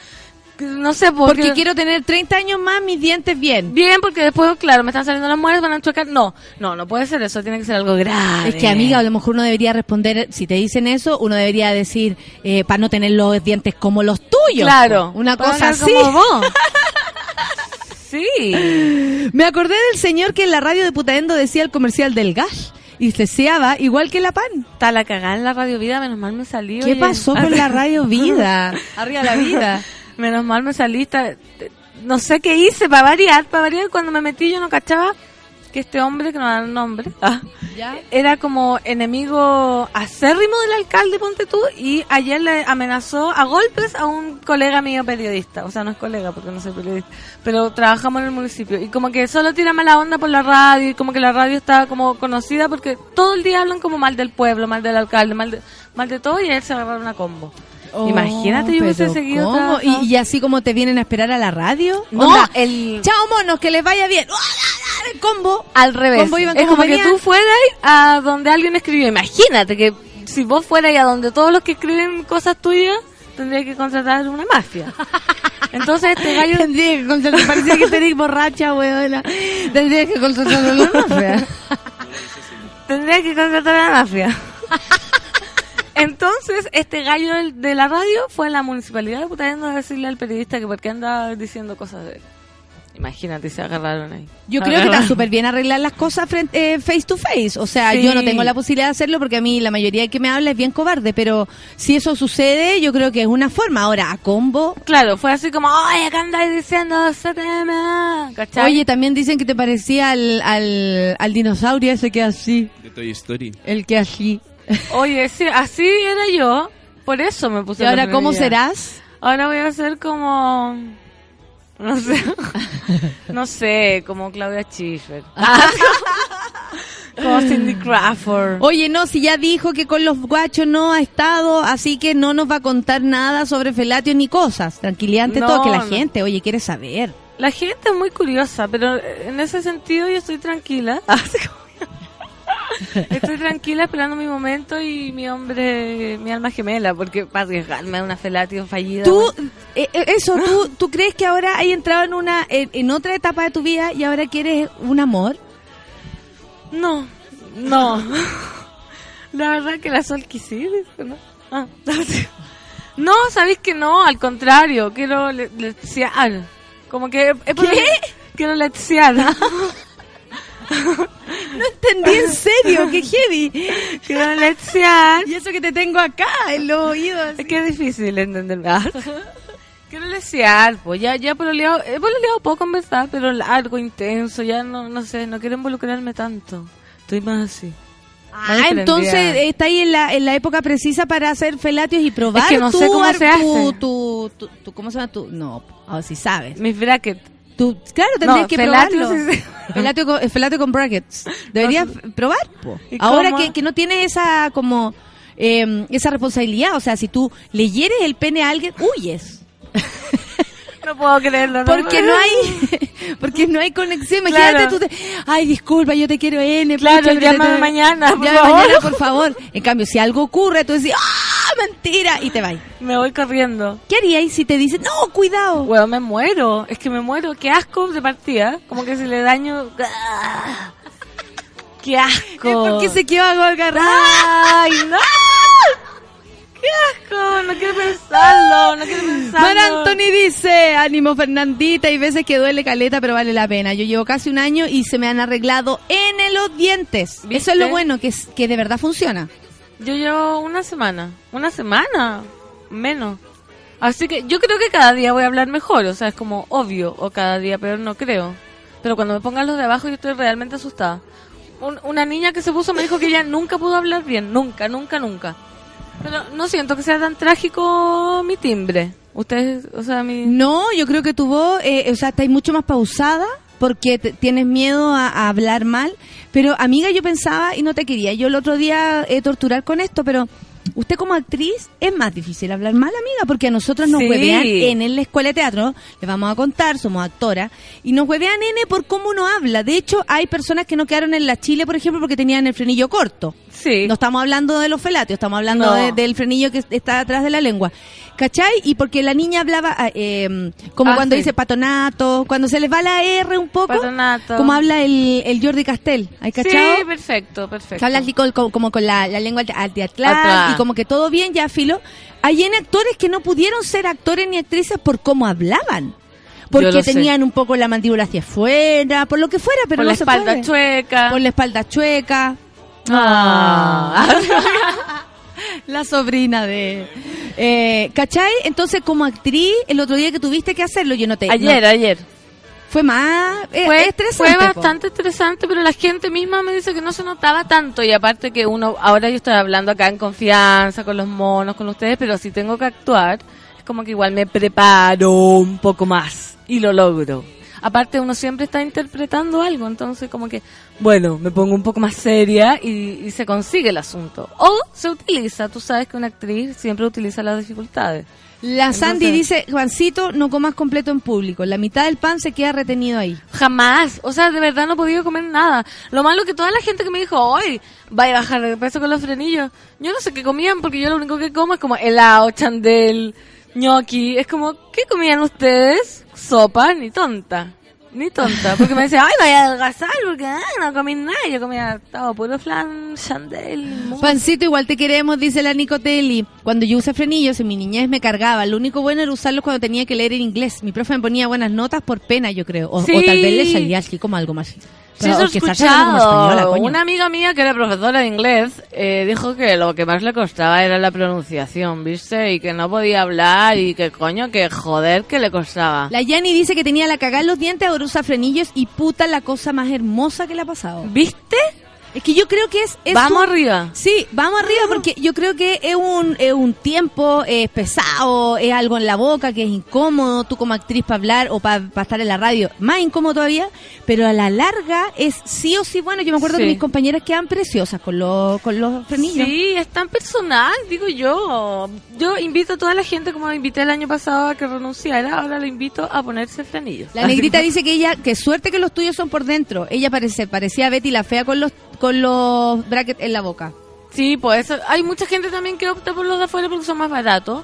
no sé, porque, Porque quiero tener 30 años más, mis dientes bien. bien, porque después, claro, me están saliendo las muelas, van a chocar. No, no, no puede ser eso, tiene que ser algo grave. Es que, amiga, a lo mejor uno debería responder, si te dicen eso, uno debería decir, eh, para no tener los dientes como los tuyos. Claro. Una cosa así. como vos. sí. Me acordé del señor que en la radio de Putaendo decía el comercial del gas y deseaba igual que la pan. Está la cagada en la radio vida, menos mal me salí. ¿Qué oye. pasó con la radio vida? Arriba la vida. Menos mal me salí. No sé qué hice para variar. Para variar, cuando me metí yo no cachaba que este hombre, que no da nombre, ah, era como enemigo acérrimo del alcalde, ponte tú, y ayer le amenazó a golpes a un colega mío periodista. O sea, no es colega porque no soy periodista, pero trabajamos en el municipio. Y como que solo tira mala onda por la radio, y como que la radio está como conocida porque todo el día hablan como mal del pueblo, mal del alcalde, mal de, mal de todo, y él se agarraron a combo. Imagínate, yo hubiese Oh, seguido ¿cómo? ¿Y, y así como te vienen a esperar a la radio? No, Onda, el- Chao, monos, que les vaya bien. ¡Oh, El combo. Al revés. ¿Cómo iban, es como que tú fueras a donde alguien escribió. Imagínate que si vos fueras a donde todos los que escriben cosas tuyas, tendría que contratar una mafia. Entonces este gallo... Tendría que contratar, parecía que tenés borracha, weona. Tendría que contratar una mafia. tendría que contratar a la mafia. Entonces, este gallo del- de la radio fue a la municipalidad de Putaendo a decirle al periodista que por qué andaba diciendo cosas de él. Imagínate, se agarraron ahí. Yo creo que está súper bien arreglar las cosas frente, eh, face to face. O sea, Sí. yo no tengo la posibilidad de hacerlo porque a mí la mayoría que me habla es bien cobarde, pero si eso sucede, yo creo que es una forma. Ahora, a combo. Claro, fue así como, oye, ¿qué andáis diciendo? ¿Cachai? Oye, también dicen que te parecía al, al, al dinosaurio ese que así. De Toy Story. El que así. Oye, sí, así era yo. Por eso me puse ¿Y ahora cómo serás? Ahora voy a ser como... No sé. no sé, como Claudia Schiffer. como Cindy Crawford. Oye, no, si ya dijo que con los guachos no ha estado, así que no nos va a contar nada sobre felatios ni cosas. Tranquilidad ante No, todo, que la no. gente, oye, quiere saber. La gente es muy curiosa, pero en ese sentido yo estoy tranquila. Estoy tranquila esperando mi momento y mi hombre, mi alma gemela, porque para arriesgarme a una felatio fallida. Tú, eh, eh, eso, ¿tú, ¿tú crees que ahora hay entrado en una en, en otra etapa de tu vida y ahora quieres un amor? No, no. La verdad que la sol quisiera, ¿no? Ah, no, sabéis que no, al contrario, quiero le- letear. Como que... ¿Qué? Quiero letear. Entendí en serio, qué heavy. Y eso que te tengo acá en los oídos. Es que es difícil entenderme. Ah. Quiero lesear, pues ya, ya pololeado, he pololeado poco en verdad, pero largo, intenso, ya no, no sé, no quiero involucrarme tanto. Estoy más así. Ah, entonces eh, está ahí en la, en la época precisa para hacer felatios y probar Es que no tu sé cómo ar- se hace. Tu, tu, tu- ¿Cómo se llama? Tu, no, oh, si sabes. Mis brackets. Tú, claro, tendrías No, que probarlo. Felatio con, con brackets. Deberías No, probar, po. ¿Y Ahora que, que no tienes esa como eh, esa responsabilidad, o sea, si tú le hieres el pene a alguien, huyes. No puedo creerlo. Porque no hay porque no hay conexión. Imagínate Claro. tú te, ay, disculpa, yo te quiero N. Claro, pucha, llámame te- mañana, por Llámame favor. mañana, por favor. En cambio, si algo ocurre, tú decís, ¡ah, mentira! Y te vas. Me voy corriendo. ¿Qué haríais si te dicen, no, cuidado? Bueno, me muero. Es que me muero. Qué asco de partida. Como que si le daño... ¡Ah! Qué asco. Es porque se quedó agarrado. ¡Ay, no! ¡Qué asco! No quiero pensarlo. No quiero pensarlo. Mar Anthony dice, ánimo Fernandita, hay veces que duele caleta, pero vale la pena. Yo llevo casi un año y se me han arreglado en los dientes. ¿Viste? Eso es lo bueno, que, es, que de verdad funciona. Yo llevo una semana. ¿Una semana? Menos. Así que yo creo que cada día voy a hablar mejor. O sea, es como obvio. O cada día, pero no creo. Pero cuando me pongan los de abajo, yo estoy realmente asustada. Un- una niña que se puso me dijo que ella nunca pudo hablar bien. Nunca, nunca, nunca. Pero no siento que sea tan trágico mi timbre. Ustedes, o sea, mi... No, yo creo que tu voz, eh, o sea, estáis mucho más pausada porque tienes miedo a, a hablar mal. Pero, amiga, yo pensaba y no te quería. Yo el otro día eh, torturar con esto, pero Usted como actriz es más difícil hablar mal, amiga, porque a nosotros nos Sí. huevean en la escuela de teatro, les vamos a contar, somos actoras, y nos huevean N por cómo uno habla. De hecho, hay personas que no quedaron en la Chile, por ejemplo, porque tenían el frenillo corto. Sí. No estamos hablando de los felatios, estamos hablando No. de- del frenillo que está atrás de la lengua. ¿Cachai? Y porque la niña hablaba ah, eh, como Ah, cuando sí. dice patonato, cuando se les va la R un poco, Patonato. como habla el, el Jordi Castel. ¿Hay cachado? Sí, perfecto, perfecto. Que habla así como con la, la lengua de Atrás. y como que todo bien ya filo. Hay en actores que no pudieron ser actores ni actrices por cómo hablaban. Porque sé. tenían un poco la mandíbula hacia afuera, por lo que fuera, pero Por no la se espalda puede. chueca. Por la espalda chueca. Ah. La sobrina de... Eh, ¿Cachai? Entonces, como actriz, el otro día que tuviste que hacerlo, yo no te... ayer, no- ayer. Fue más eh, Fue, estresante. fue po. bastante estresante, pero la gente misma me dice que no se notaba tanto. Y aparte que uno, ahora yo estoy hablando acá en confianza, con los monos, con ustedes, pero si tengo que actuar, es como que igual me preparo un poco más y lo logro. Aparte uno siempre está interpretando algo, entonces como que, bueno, me pongo un poco más seria y, y se consigue el asunto. O se utiliza, tú sabes que una actriz siempre utiliza las dificultades. La Sandy dice, Juancito, no comas completo en público. La mitad del pan se queda retenido ahí. Jamás. O sea, de verdad no he podido comer nada. Lo malo que toda la gente que me dijo, hoy vaya a bajar de peso con los frenillos. Yo no sé qué comían porque yo lo único que como es como helado, chandel, gnocchi. Es como, ¿qué comían ustedes? Sopa, ni tonta. Ni tonta. Porque me decían, ay, vaya a adelgazar porque no comí nada. Yo comía todo puro flan, chandel. Pancito, igual te queremos, dice la Nicotelli. Cuando yo usé frenillos en mi niñez me cargaba. Lo único bueno era usarlos cuando tenía que leer en inglés. Mi profe me ponía buenas notas por pena, yo creo. O, Sí. o tal vez le salía así como algo más. Sí, eso he española, escuchado. coño. Una amiga mía que era profesora de inglés eh, dijo que lo que más le costaba era la pronunciación, ¿viste? Y que no podía hablar y que coño, que joder que le costaba. La Yanni dice que tenía la cagada en los dientes, ahora usa frenillos y puta la cosa más hermosa que le ha pasado. ¿Viste? Es que yo creo que es... es Vamos un- arriba. Sí, vamos arriba porque yo creo que es un, es un tiempo es pesado, es algo en la boca que es incómodo, tú como actriz para hablar o para estar en la radio, más incómodo todavía, pero a la larga es sí o sí bueno. Yo me acuerdo Sí. que mis compañeras quedan preciosas con los, con los frenillos. Sí, es tan personal, digo yo. Yo invito a toda la gente, como invité el año pasado a que renunciara, ahora le invito a ponerse frenillos. La negrita dice que ella, que suerte que los tuyos son por dentro. Ella parece, parecía Betty la fea con los, con los brackets en la boca. Sí, pues eso- hay mucha gente también que opta por los de afuera porque son más baratos.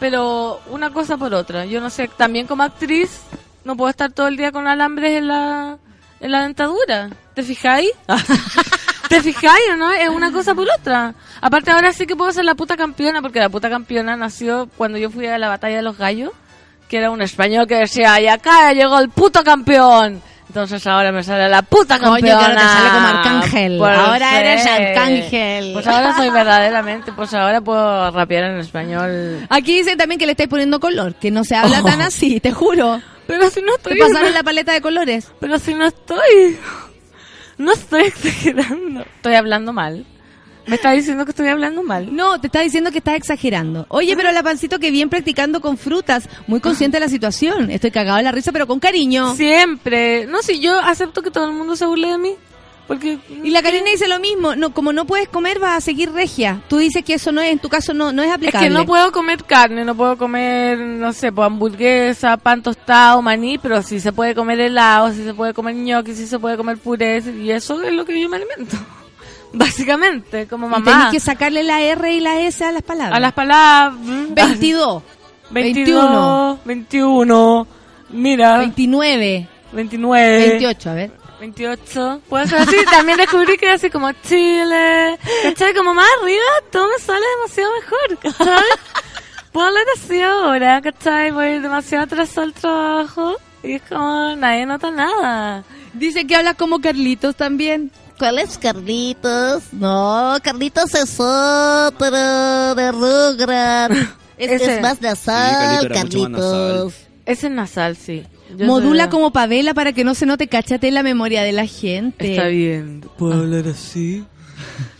Pero una cosa por otra. Yo no sé, también como actriz no puedo estar todo el día con alambres en la, en la dentadura. ¿Te fijáis? ¿Te fijáis o no? Es una cosa por otra. Aparte ahora sí que puedo ser la puta campeona porque la puta campeona nació cuando yo fui a la batalla de los gallos. Que era un español que decía, y acá llegó el puto campeón. Entonces ahora me sale la puta Coño, campeona. ahora te sale como arcángel. Pues Ahora eres arcángel. Pues ahora soy verdaderamente, pues ahora puedo rapear en español. Aquí dicen también que le estáis poniendo color, que no se habla Oh. tan así, te juro. Pero si no Te estoy... pasaron la paleta de colores. Pero si no estoy... No estoy exagerando. Estoy hablando mal. Me está diciendo que estoy hablando mal. No, te está diciendo que estás exagerando. Oye, pero la pancito que bien practicando con frutas, muy consciente de la situación. Estoy cagado de la risa, pero con cariño. Siempre. No, si yo acepto que todo el mundo se burle de mí. Porque... Y la Karina dice lo mismo, no, como no puedes comer vas a seguir regia. Tú dices que eso no es, en tu caso no, no es Es aplicable. que no puedo comer carne, no puedo comer, no sé, pues hamburguesa, pan tostado, maní, pero sí se puede comer helado, sí se puede comer ñoqui, sí se puede comer puré, y eso es lo que yo me alimento. Básicamente, como Y mamá. tenés que sacarle la R y la S a las palabras. A las palabras... 22, 21, 21, mira, 29, 29, 28, a ver. 28. Puede ser así. También descubrí que así como Chile. ¿Cachai? Como más arriba, todo me sale demasiado mejor. ¿Cachai? Puedo hablar así ahora, ¿cachai? Voy demasiado atrás al trabajo. Y es como, nadie nota nada. Dice que hablas como Carlitos también. ¿Cuál es Carlitos? No, Carlitos es otro de Rugrat. Es, Ese. es más Sí, nasal, Carlito era mucho más Carlitos. Ese es nasal, sí. Yo Modula como pavela para que no se note, cáchate en la memoria de la gente. Está bien. ¿Puedo hablar así?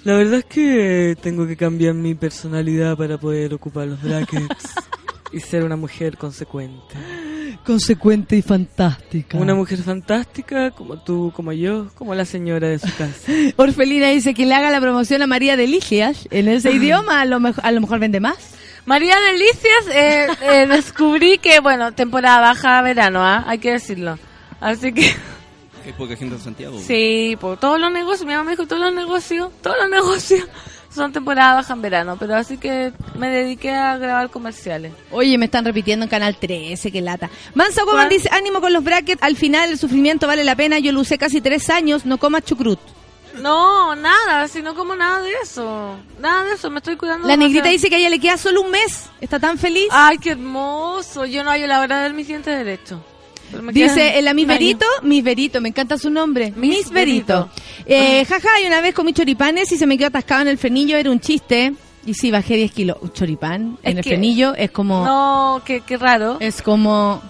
La verdad es que tengo que cambiar mi personalidad para poder ocupar los brackets y ser una mujer consecuente. Consecuente y fantástica. Una mujer fantástica, como tú, como yo, como la señora de su casa. Orfelina dice que le haga la promoción a María Delicias en ese idioma, a lo, mejor, a lo mejor vende más. María Delicias, eh, eh, descubrí que, bueno, temporada baja, verano, ¿ah? hay que decirlo. Así que, Hay poca gente en Santiago. sí, por todos los negocios, mi mamá me dijo, todos los negocios, todos los negocios son temporada baja en verano, pero así que me dediqué a grabar comerciales. Oye, me están repitiendo en Canal 13, qué lata. Mansa Woman ¿Cuál? dice, ánimo con los brackets, al final el sufrimiento vale la pena, yo lo usé casi tres años, no comas chucrut. No, nada, si no como nada de eso, nada de eso, me estoy cuidando. La negrita dice que a ella le queda solo un mes, está tan feliz. Ay, qué hermoso, yo no hallo la hora de ver mis dientes derechos. Me Dice el Miss un año. Berito, Miss Berito, me encanta su nombre. Miss Miss Berito. Eh, jaja, y una vez comí choripanes y se me quedó atascado en el frenillo, era un chiste. Y sí, bajé 10 kilos. Un choripán Es en el que- frenillo es como... No, qué, qué raro. Es como...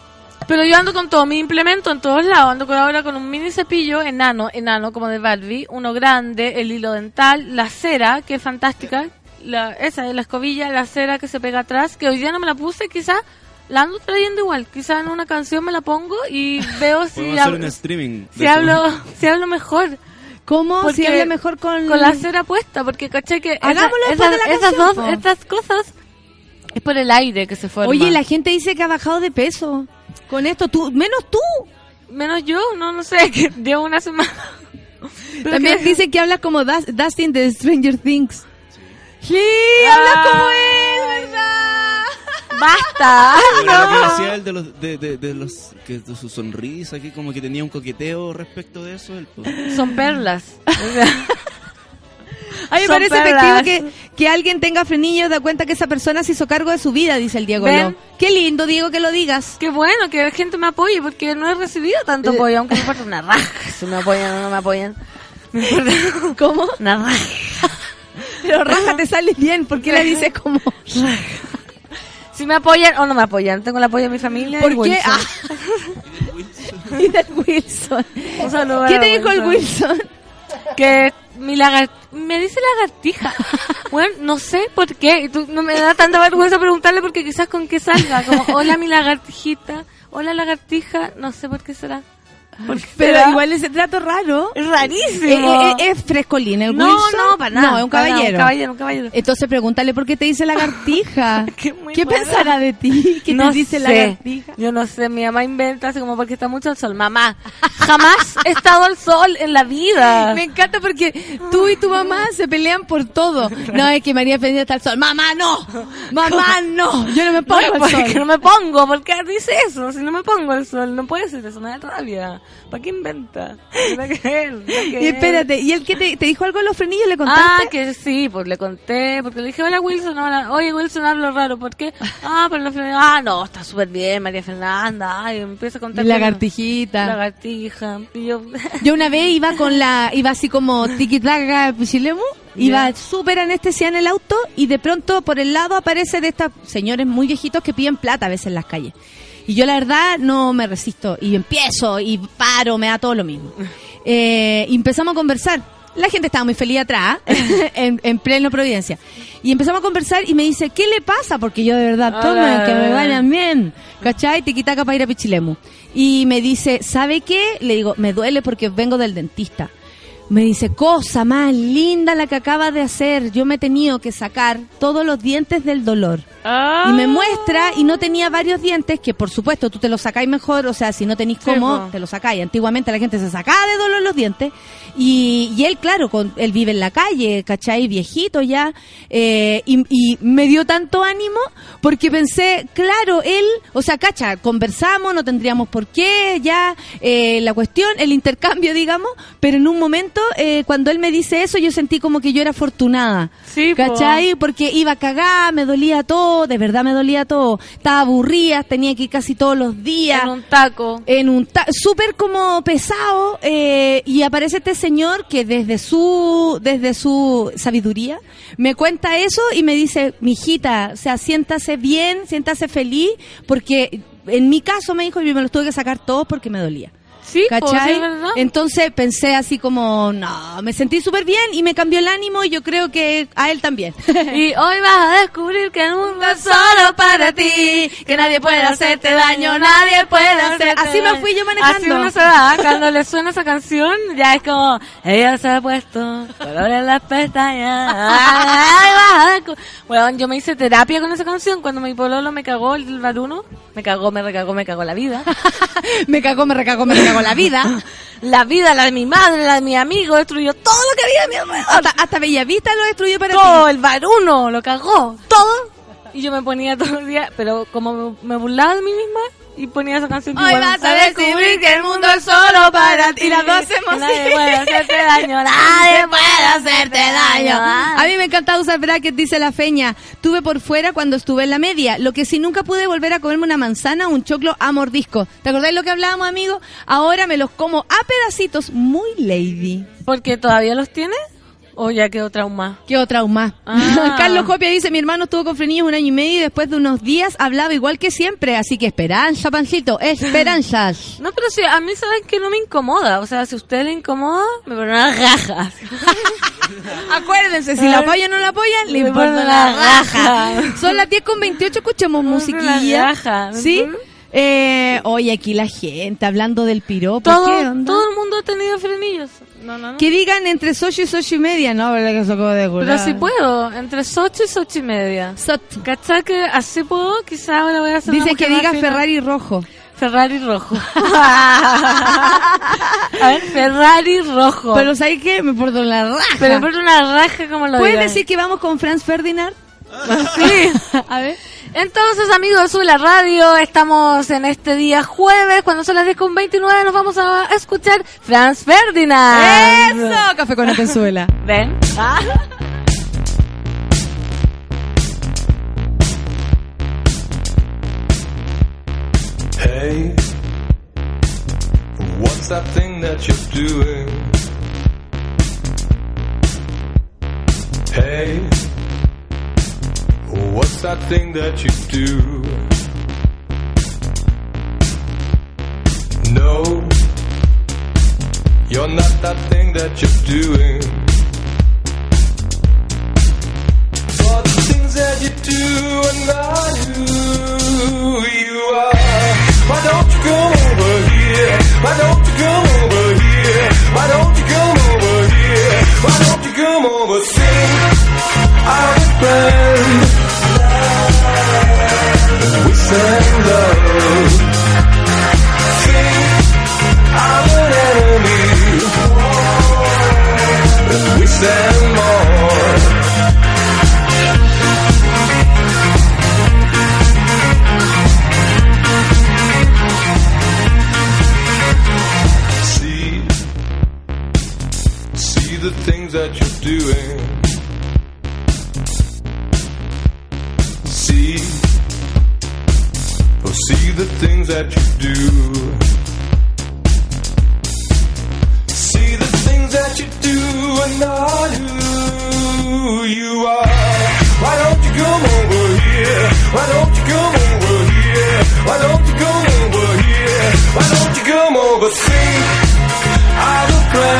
Pero yo ando con todo mi implemento en todos lados. Ando con ahora con un mini cepillo enano, enano como de Barbie, uno grande, el hilo dental, la cera, que es fantástica, la, esa es la escobilla, la cera que se pega atrás, que hoy día no me la puse, quizá la ando trayendo igual. Quizá en una canción me la pongo y veo si, Podemos hacer un hablo, streaming. si, hablo, si hablo mejor. ¿Cómo? Porque si habla mejor con... Con la cera puesta, porque caché que esa- Hagámoslo esas, de la esas canción, dos, po. estas cosas es por el aire que se forma. Oye, la gente dice que ha bajado de peso. Con esto, tú, menos tú. Menos yo, no, no sé, que llevo una semana. Pero También que- dicen que habla como Dustin de Stranger Things. Sí, Ah. habla como él, ¿verdad? ¡Basta! Pero lo que decía él de, los, de, de, de los, que de su sonrisa, que como que tenía un coqueteo respecto de eso. él, pues. Son perlas. A mí me parece perlas. efectivo que, que alguien tenga frenillos da cuenta que esa persona se hizo cargo de su vida, dice el Diego. Lo. Qué lindo, Diego, que lo digas. Qué bueno que la gente me apoye, porque no he recibido tanto Eh. apoyo, aunque me importa una raja si me apoyan o no me apoyan. Me importa ¿Cómo? una raja. Pero raja te sale bien, porque la dices como... Si me apoyan o no me apoyan. Tengo el apoyo de mi familia. y ¿Por qué? Wilson. Ah. y del Wilson. Un saludo ¿Qué te dijo el Wilson? Que mi. Me dice lagartija. Bueno, no sé por qué. Tú- no me da tanta vergüenza preguntarle porque quizás con qué salga. Como, hola mi lagartijita. Hola lagartija. No sé por qué será. ¿Por qué Pero igual ese trato raro. Es Eh, rarísimo. eh, eh, es frescolín el no, Wilson. no, para nada. No, es un nada, caballero. un caballero, un caballero. Entonces pregúntale por qué te dice lagartija. Qué ¿Qué pensará de ti? ¿Qué no te dice sé. lagartija? Yo no sé, mi mamá inventa así como porque está mucho al sol. Mamá, jamás he estado al sol en la vida. Me encanta porque tú y tu mamá se pelean por todo. No, es que María Peña está al sol. ¡Mamá, no! ¡Mamá, no! Yo no me No, pongo al porque sol. no me pongo, ¿por qué dice eso? Si no me pongo al sol, no puede ser eso, me da rabia. ¿Para qué inventa? Nada que Y espérate, ¿y el que te, te dijo algo de los frenillos? ¿Le Ah, contaste? que sí, pues le conté, porque le dije, hola Wilson, hola, oye Wilson, hablo raro, ¿por qué? Ah, pero la Fernanda, ah, no, está súper bien, María Fernanda, ay, me empieza a contar. Lagartijita. Lagartija, y yo, Yo una vez iba con la, iba así como tiki taka pichilemu, iba Ya. súper anestesiada en el auto y de pronto por el lado aparece de estos señores muy viejitos que piden plata a veces en las calles. Y yo la verdad no me resisto y empiezo y paro, me da todo lo mismo. Eh, y empezamos a conversar. La gente estaba muy feliz atrás, en, en pleno Providencia. Y empezamos a conversar y me dice, ¿qué le pasa? Porque yo de verdad, tome, Hola. que me vayan bien. ¿Cachai? Te para ir a Pichilemu. Y me dice, ¿sabe qué? Le digo, me duele porque vengo del dentista. Me dice, cosa más linda la que acaba de hacer. Yo me he tenido que sacar todos los dientes del dolor. Ah. Y me muestra y no tenía varios dientes que por supuesto tú te los sacáis mejor, o sea, si no tenéis Sí, cómo, te los sacáis. Antiguamente la gente se sacaba de dolor los dientes y, y él, claro, con, él vive en la calle, ¿cachai? Viejito ya, eh, y, y me dio tanto ánimo porque pensé, claro, él, o sea, cacha, conversamos, no tendríamos por qué, ya, eh, la cuestión, el intercambio, digamos, pero en un momento, eh, cuando él me dice eso, yo sentí como que yo era afortunada. Sí, po. ¿Cachai? Porque iba cagada, me dolía todo, de verdad me dolía todo. Estaba aburrida, tenía que ir casi todos los días. en un taco. En un ta- súper como pesado eh, y aparece este señor que desde su desde su sabiduría me cuenta eso y me dice mijita o sea siéntase bien siéntase feliz porque en mi caso me dijo yo me los tuve que sacar todos porque me dolía Sí, pues, ¿cachai? verdad. Entonces pensé así como, no, me sentí súper bien y me cambió el ánimo y yo creo que a él también. Y hoy vas a descubrir que el mundo es solo para ti, que nadie puede hacerte daño, nadie puede hacerte Así me daño. fui yo manejando. Así uno se va, cuando le suena esa canción, ya es como, ella se ha puesto color en las pestañas. Ay, Weón, yo me hice terapia con esa canción cuando mi pololo me cagó el varuno. Me cagó, me recagó, me cagó la vida. me cagó, me recagó, me recagó la vida. La vida, la de mi madre, la de mi amigo, destruyó todo lo que había a mi alrededor. Hasta, hasta Bellavista lo destruyó para todo, ti. el varuno, lo cagó, todo. Y yo me ponía todos los días, pero como me burlaba de mí misma y ponía esa canción que Hoy igual- vas a descubrir que el mundo es solo para ti. Y las dos hacemos Nadie puede hacerte daño, nadie puede hacerte daño. A mí me encantaba usar brackets, dice la feña. Tuve por fuera cuando estuve en la media. Lo que sí nunca pude volver a comerme una manzana o un choclo a mordisco. ¿Te acordáis lo que hablábamos, amigo? Ahora me los como a pedacitos, muy lady. ¿Porque todavía los tiene? ¿O ya quedó trauma? Qué trauma. Ah. Carlos Copia dice, mi hermano estuvo con frenillos un año y medio y después de unos días hablaba igual que siempre. Así que esperanza, pancito, esperanzas. No, pero sí, a mí saben que no me incomoda. O sea, si a usted le incomoda, me pone una raja. Acuérdense, si la apoyan o no la apoyan, le importa la raja. raja. Son las 10 con 28, escuchemos musiquilla. la raja. ¿Sí? Eh, oye, aquí la gente hablando del piropo. Todo, ¿qué onda? todo el mundo ha tenido frenillos. No, no, no. Que digan entre socio y socio y media, ¿no? ¿Verdad que eso acabo de Pero curar? si puedo, entre ocho y ocho y media. Sot. ¿Cachai que así puedo? Quizá ahora voy a hacer una Dice que diga fina. Ferrari rojo. Ferrari rojo. a ver, Ferrari rojo. Pero ¿sabes qué? Me porto la raja. Pero por una raja como lo ¿Puedes decir que vamos con Franz Ferdinand? Sí. A ver. Entonces, amigos de la Radio, estamos en este día jueves, cuando son las 10 con 29, nos vamos a escuchar Franz Ferdinand. ¡Eso! Café con Atenzuela. ¿Ven? Ah. Hey, what's that thing that you're doing? Hey, what's that thing that you do? No, you're not that thing that you're doing. For the things that you do are not who you are. Why don't you come over here? Why don't you come over here? Why don't you come over here? Why don't you come over? Sing our friend. We and low. The things that you do. See the things that you do are not who you are. Why don't you come over here? Why don't you come over here? Why don't you come over here? Why don't you come over? Sing I'm a.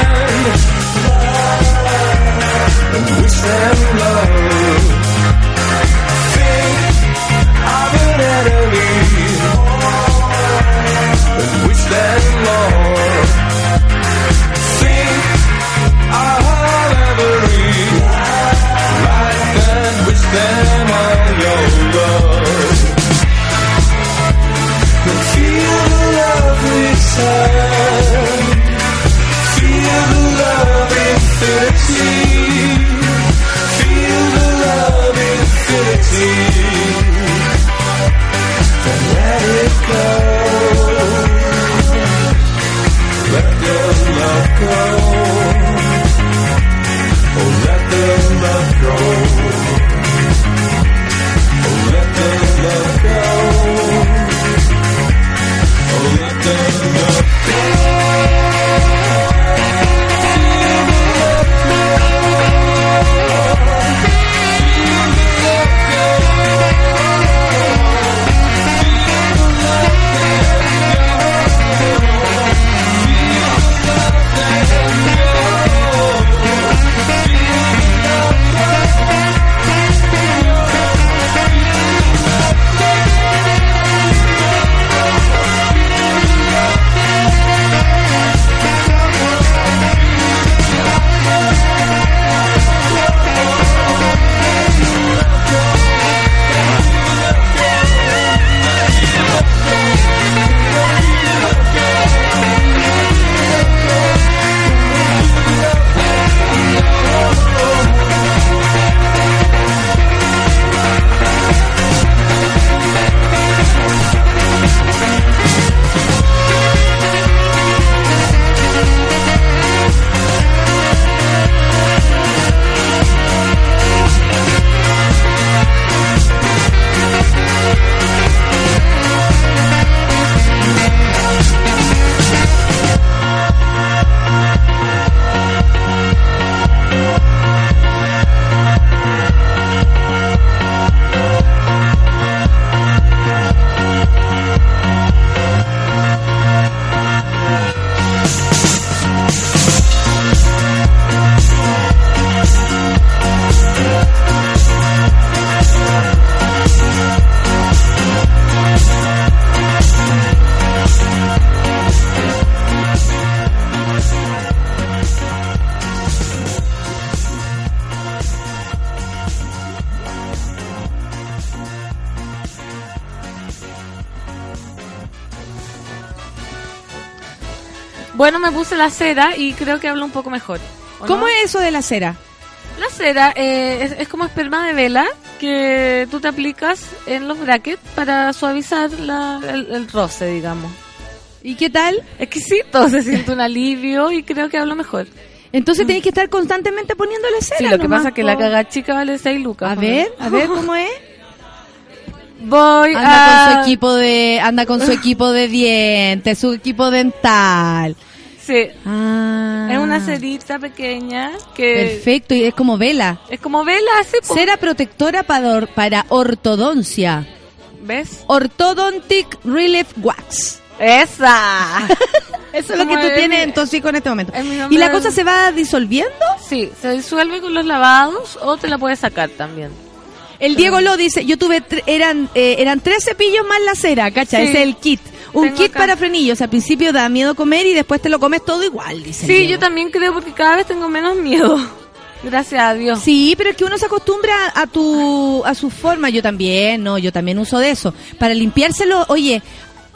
And we send love. La cera y creo que hablo un poco mejor. ¿o ¿Cómo no? es eso de la cera? La cera eh, es, es como esperma de vela que tú te aplicas en los brackets para suavizar la- el, el roce, digamos. ¿Y qué tal? Exquisito, se siente un alivio y creo que hablo mejor. Entonces tenéis que estar constantemente poniéndole cera. Sí, lo que pasa es que la caga chica vale 6 lucas. A ver, a ver cómo es. Voy Anda a... con su equipo de, anda con su equipo de dientes, su equipo dental. Sí, Ah. es una cerita pequeña que Perfecto, y es como vela. es como vela, así, po. Cera protectora para, or- para ortodoncia. ¿ves? Orthodontic Relief Wax. ¡Esa! Eso es lo que tú es tienes en tu hocico en este momento. ¿Y la cosa se va disolviendo? Sí, se disuelve con los lavados o te la puedes sacar también. El Diego lo dice, yo tuve, eran, eh, eran tres cepillos más la cera, ¿cacha? Sí. Ese es el kit. Un Tengo kit acá. para frenillos. Al principio da miedo comer y después te lo comes todo igual, dice. Sí, yo también creo porque cada vez tengo menos miedo. Gracias a Dios. Sí, pero es que uno se acostumbra a tu a su forma. Yo también, no, yo también uso de eso. Para limpiárselo, oye,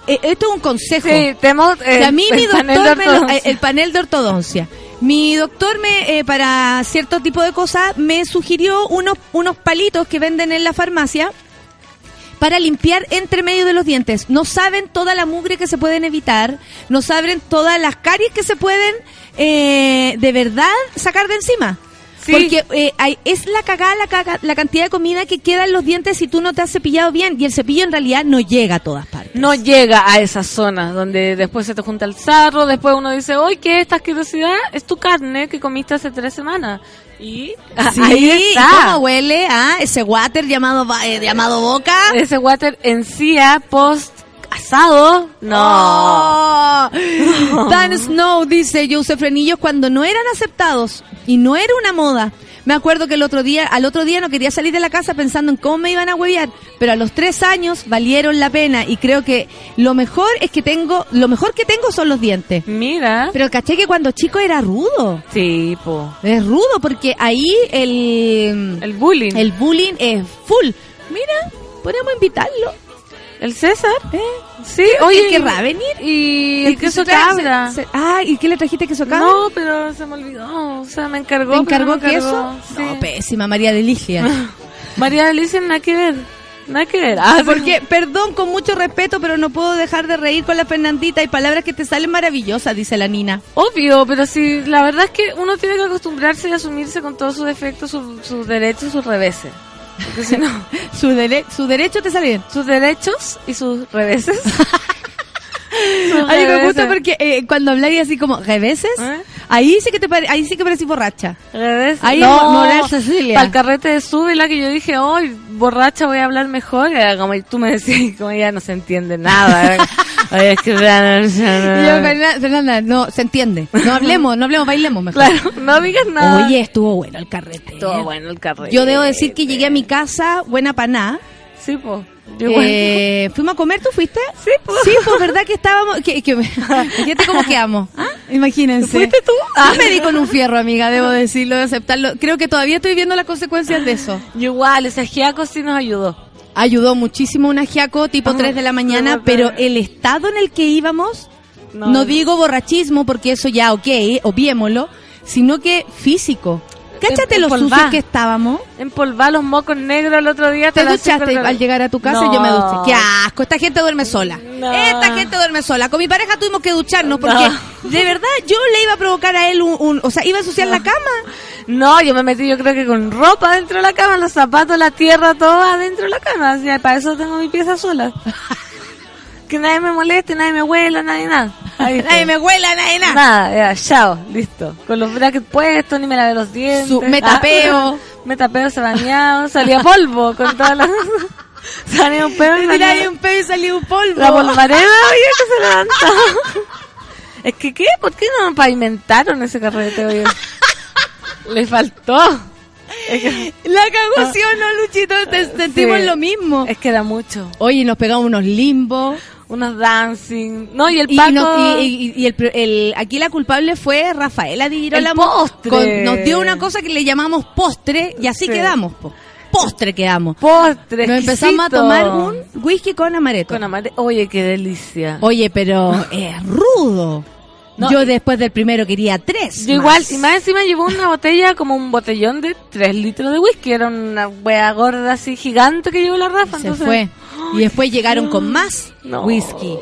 eh, esto es un consejo. Sí, tenemos eh, a mí mi el panel doctor, de me lo- eh, el panel de ortodoncia. Mi doctor me, eh, para cierto tipo de cosas, me sugirió unos, unos palitos que venden en la farmacia para limpiar entre medio de los dientes. No saben toda la mugre que se pueden evitar, no saben todas las caries que se pueden eh, de verdad sacar de encima. Sí. Porque eh, hay- es la cagada la, caga- la cantidad de comida que queda en los dientes si tú no te has cepillado bien. Y el cepillo en realidad no llega a todas partes. no llega a esa zona donde después se te junta el sarro, después uno dice, oye, ¿qué es esta asquerosidad? Es tu carne que comiste hace tres semanas. Y Sí, ahí ¿y está. ¿Cómo huele? Ah, ese water llamado eh, llamado boca. Ese water encía post asado. No. Oh. Dan Snow dice, yo usé frenillos cuando no eran aceptados y no era una moda. Me acuerdo que el otro día, al otro día no quería salir de la casa pensando en cómo me iban a huevear, pero a los tres años valieron la pena y creo que lo mejor es que tengo, lo mejor que tengo son los dientes. Mira. Pero caché que cuando chico era rudo. Sí, po. Es rudo porque ahí el, El bullying. el bullying es full. Mira, podríamos invitarlo. ¿El César? ¿eh? Sí, Oye, oye. querrá venir. Y el que queso cabra. se- se- ah, ¿y qué le trajiste queso cabra? No, pero se me olvidó. O sea, me encargó. ¿Te encargó pero me queso? sí. No, pésima, María Delicia. María Alicia, nada que ver. Nada que ver. Ah, Porque, perdón, con mucho respeto, pero no puedo dejar de reír con la Fernandita. Hay palabras que te salen maravillosas, dice la Nina. Obvio, pero sí, la verdad es que uno tiene que acostumbrarse y asumirse con todos sus defectos, sus, sus derechos, sus reveses. Porque si no, Su, dere- su derecho te sale bien. sus derechos y sus reveses. Sus A mí me gusta porque eh, cuando habláis así como reveses, ¿Eh? Ahí sí que te pare- ahí sí que parecís borracha. Reveses. Ahí no, Moral Cecilia. El carrete de súbela que yo dije, hoy borracha voy a hablar mejor. Era como tú me decías, como ya no se entiende nada. Oye, es que... Y yo, Fernanda, no, se entiende. No hablemos, no hablemos, bailemos mejor. Claro, no digas nada. Oye, estuvo bueno el carrete. todo bueno el carrete. Yo debo decir que llegué a mi casa buena paná. Sí, pues. Eh, ¿Fuimos a comer? ¿Tú fuiste? Sí, po. Sí, pues verdad que estábamos... Que, que, fíjate cómo quedamos. ¿Ah? Imagínense. ¿Fuiste tú? Ah, me di con un fierro, amiga, debo decirlo, de aceptarlo. Creo que todavía estoy viendo las consecuencias de eso. Yo igual, ese ajiaco sí nos ayudó. Ayudó muchísimo un ajiaco tipo Ajá. 3 de la mañana, pero el estado en el que íbamos, no, No. digo borrachismo, porque eso ya, ok, obviémoslo, sino que físico. Cáchate En- los empolvá. sucios que estábamos. Empolvar los mocos negros el otro día. Te cinco duchaste al llegar a tu casa No. y yo me duché. ¡Qué asco! Esta gente duerme sola. No. Esta gente duerme sola. Con mi pareja tuvimos que ducharnos porque, No. de verdad, yo le iba a provocar a él un... un- o sea, iba a ensuciar la cama. No, yo me metí yo creo que con ropa dentro de la cama, los zapatos, la tierra, todo adentro de la cama. Así, para eso tengo mi pieza sola. que nadie me moleste, nadie me huela, nadie nada. Nadie me huela, nadie nada. Nada, ya, chao, listo. Con los brackets puestos, ni me lavé los dientes. Su- me tapeo. Ah, me tapeo, se bañado, salía polvo con todas las... salía un pedo y salía- un pedo y salió un polvo. La polvareda, oye, que se levantó. es que, ¿qué? ¿Por qué no pavimentaron ese carrete, oye? Le faltó. Es que, La cagó, ¿sí o no, Luchito? Te- sentimos Sí. lo mismo. es que era mucho. Oye, nos pegamos unos limbos. Unos dancing. No, y el Y, Paco... nos- y- y- y el, el- aquí la culpable fue Rafaela Di Girolamo. El postre. Con- nos dio una cosa que le llamamos postre y así Sí. quedamos. po. Postre quedamos. postre Nos empezamos a tomar un whisky con amaretto. Con amare- Oye, qué delicia. Oye, pero es rudo. No, Yo después del primero quería tres. Yo igual, más. y más encima llevó una botella como un botellón de 3 litros de whisky. Era una wea gorda así gigante que llevó la Rafa. Se entonces, fue. Y después llegaron con más No. whisky.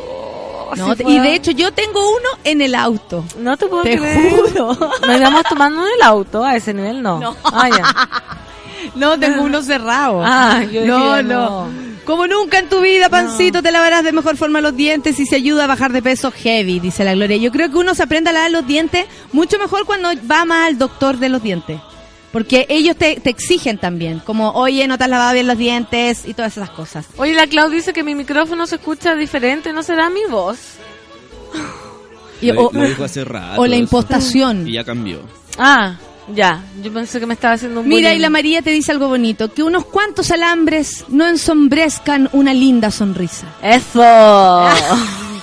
No, fue. y de hecho yo tengo uno en el auto. No te puedo Te creer. juro. Nos íbamos tomando en el auto, a ese nivel no. No. Ah, ya. No, tengo uno cerrado. Ah, yo dije, no, no. no. Como nunca en tu vida, pancito, te lavarás de mejor forma los dientes y se ayuda a bajar de peso heavy, dice la Gloria. Yo creo que uno se aprende a lavar los dientes mucho mejor cuando va más al doctor de los dientes. Porque ellos te, te exigen también, como, oye, no te has lavado bien los dientes y todas esas cosas. Oye, la Clau dice que mi micrófono se escucha diferente, ¿no será mi voz? Y- lo, o, lo dijo hace rato. o la eso. impostación. Y ya cambió. Ah, ya. Yo pensé que me estaba haciendo un Mira, bullying. y la María te dice algo bonito, que unos cuantos alambres no ensombrezcan una linda sonrisa. ¡Eso!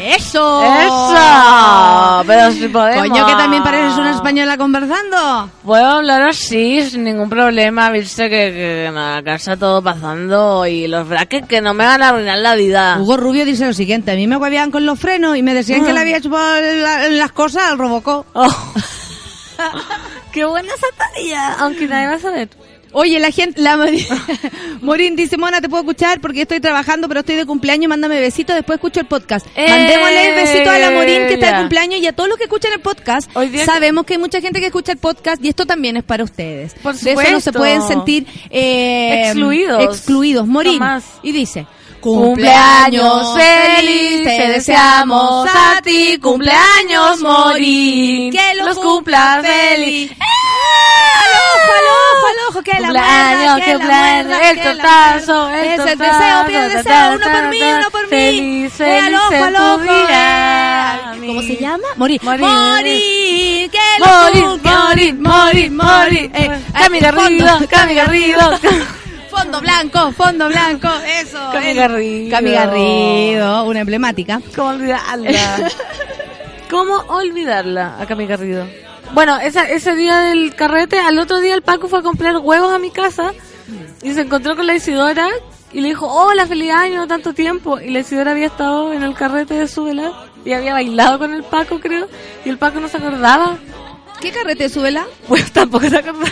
¡Eso! ¡Eso! Pero si podemos. Coño, que también pareces una española conversando. Puedo hablar así, sin ningún problema, viste que, que en la casa todo pasando y los brackets que no me van a arruinar la vida. Hugo Rubio dice lo siguiente, a mí me huevían con los frenos y me decían que le había hecho la- las cosas al Robocop. Oh. ¡Qué buena sataría! Aunque nadie va a saber. Oye, la gente, la Morín dice, Mona, te puedo escuchar porque estoy trabajando, pero estoy de cumpleaños, mándame besitos, después escucho el podcast. ¡Eh! Mandémosle el besito a la Morín que está de cumpleaños y a todos los que escuchan el podcast. Hoy día- Sabemos que hay mucha gente que escucha el podcast y esto también es para ustedes. Por De eso no se supuesto. pueden sentir eh, Excluidos. Excluidos. Morín. Y dice, Cumpleaños feliz, te deseamos a ti, cumpleaños Morín, que lo los cumpla feliz. ¡Eh! ¡Al ojo, al ojo, al ojo! ¡Que la Cumpleaños, muerda, que la muerda, el tortazo, el Ese es el tortazo, deseo, pide deseo, uno por mí, uno por mí. ¿Cómo se llama? Morir. Morir. Morir, que lo Morir, morir, morir, morir. Eh, Cami eh, Garrido, fondo. Blanco, fondo blanco, eso. Cami Garrido. Cami Garrido, una emblemática. ¿Cómo olvidarla? ¿Cómo olvidarla a Cami Garrido? Bueno, esa, ese día del carrete, al otro día el Paco fue a comprar huevos a mi casa y se encontró con la Isidora y le dijo, hola, feliz año, tanto tiempo. Y la Isidora había estado en el carrete de su velar y había bailado con el Paco, creo, y el Paco no se acordaba. ¿Qué carrete súbela? Pues tampoco se acordaba.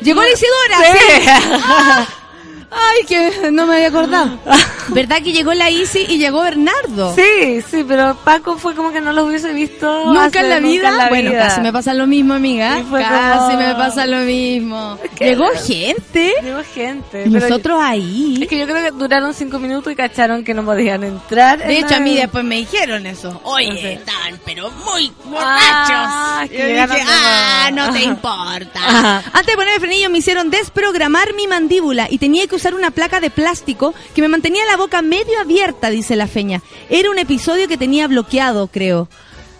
Llegó la Isidora, Sí. sí. Ay, que no me había acordado. ¿Verdad que llegó la Isi y llegó Bernardo? Sí, sí, pero Paco fue como que no lo hubiese visto Nunca hace- en la nunca vida. en la bueno, casi me pasa lo mismo, amiga. Casi como- me pasa lo mismo. Llegó gente. Llegó gente. Y pero- nosotros ahí. Es que yo creo que duraron cinco minutos y cacharon que no podían entrar. De en hecho, a mí después me dijeron eso. Oye, No sé. están, pero muy Ah, borrachos. Y yo dije, ah, nuevo. no te importa. Ajá. Antes de ponerme frenillo me hicieron desprogramar mi mandíbula y tenía que usar una placa de plástico que me mantenía la boca medio abierta, dice la feña. Era un episodio que tenía bloqueado, creo.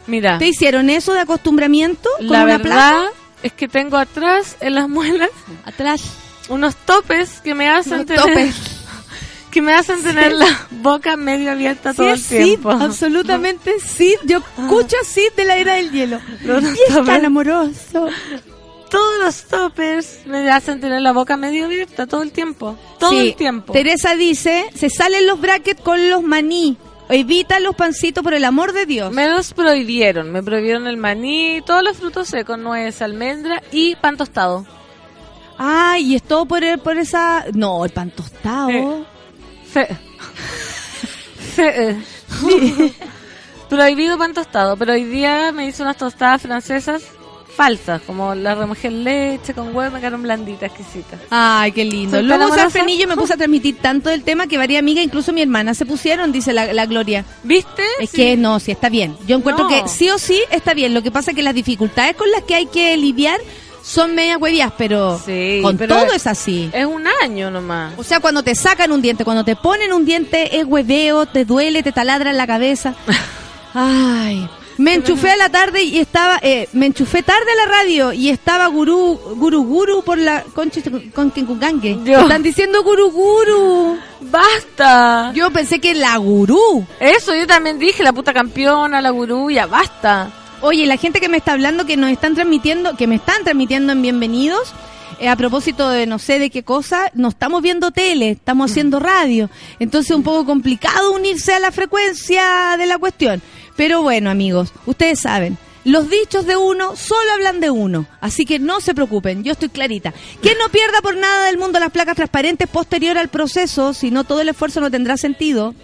Mira, ¿Te hicieron eso de acostumbramiento con la una verdad placa? es que tengo atrás en las muelas Atrás. unos topes que me hacen Unos tener topes. que me hacen tener la boca medio abierta Sí, todo el Sid, tiempo. absolutamente Sid. Yo escucho a Sid de la era del hielo. Los y es tan amoroso. Todos los topes me hacen tener la boca medio abierta todo el tiempo. Todo Sí, el tiempo. Teresa dice, se salen los brackets con los maní. Evita los pancitos por el amor de Dios. Me los prohibieron, me prohibieron el maní, todos los frutos secos, nuez, almendra y pan tostado. Ay, y es todo por, el- por esa... No, el pan tostado. Eh. Fe- Fe-. Prohibido pan tostado, pero hoy día me hice unas tostadas francesas falsas, como las remojé en leche con huevo, me quedaron blanditas, exquisitas. Ay, qué lindo. ¿Soy Luego usar frenillo me puse a transmitir tanto del tema que varias amigas, incluso mi hermana, se pusieron, dice la, la Gloria. ¿Viste? Es Sí. que no, sí está bien. Yo encuentro No. que sí o sí está bien. Lo que pasa es que las dificultades con las que hay que lidiar son medias huevías, pero Sí, con pero todo es- es así. Es un año nomás. O sea, cuando te sacan un diente, cuando te ponen un diente, es hueveo, te duele, te taladra en la cabeza. Ay. Me enchufé a la tarde y estaba, eh, me enchufé tarde a la radio y estaba gurú, guru guru por la concha con Kenkukangue. Están diciendo guru guru. ¡Basta! Yo pensé que la gurú. Eso yo también dije, la puta campeona, la gurú, ya basta. Oye, la gente que me está hablando, que nos están transmitiendo, que me están transmitiendo en Bienvenidos, eh, a propósito de no sé de qué cosa, no estamos viendo tele, estamos haciendo radio. Entonces es un poco complicado unirse a la frecuencia de la cuestión. Pero bueno, amigos, ustedes saben, los dichos de uno solo hablan de uno, así que no se preocupen, yo estoy clarita. Que no pierda por nada del mundo las placas transparentes posterior al proceso, si no todo el esfuerzo no tendrá sentido.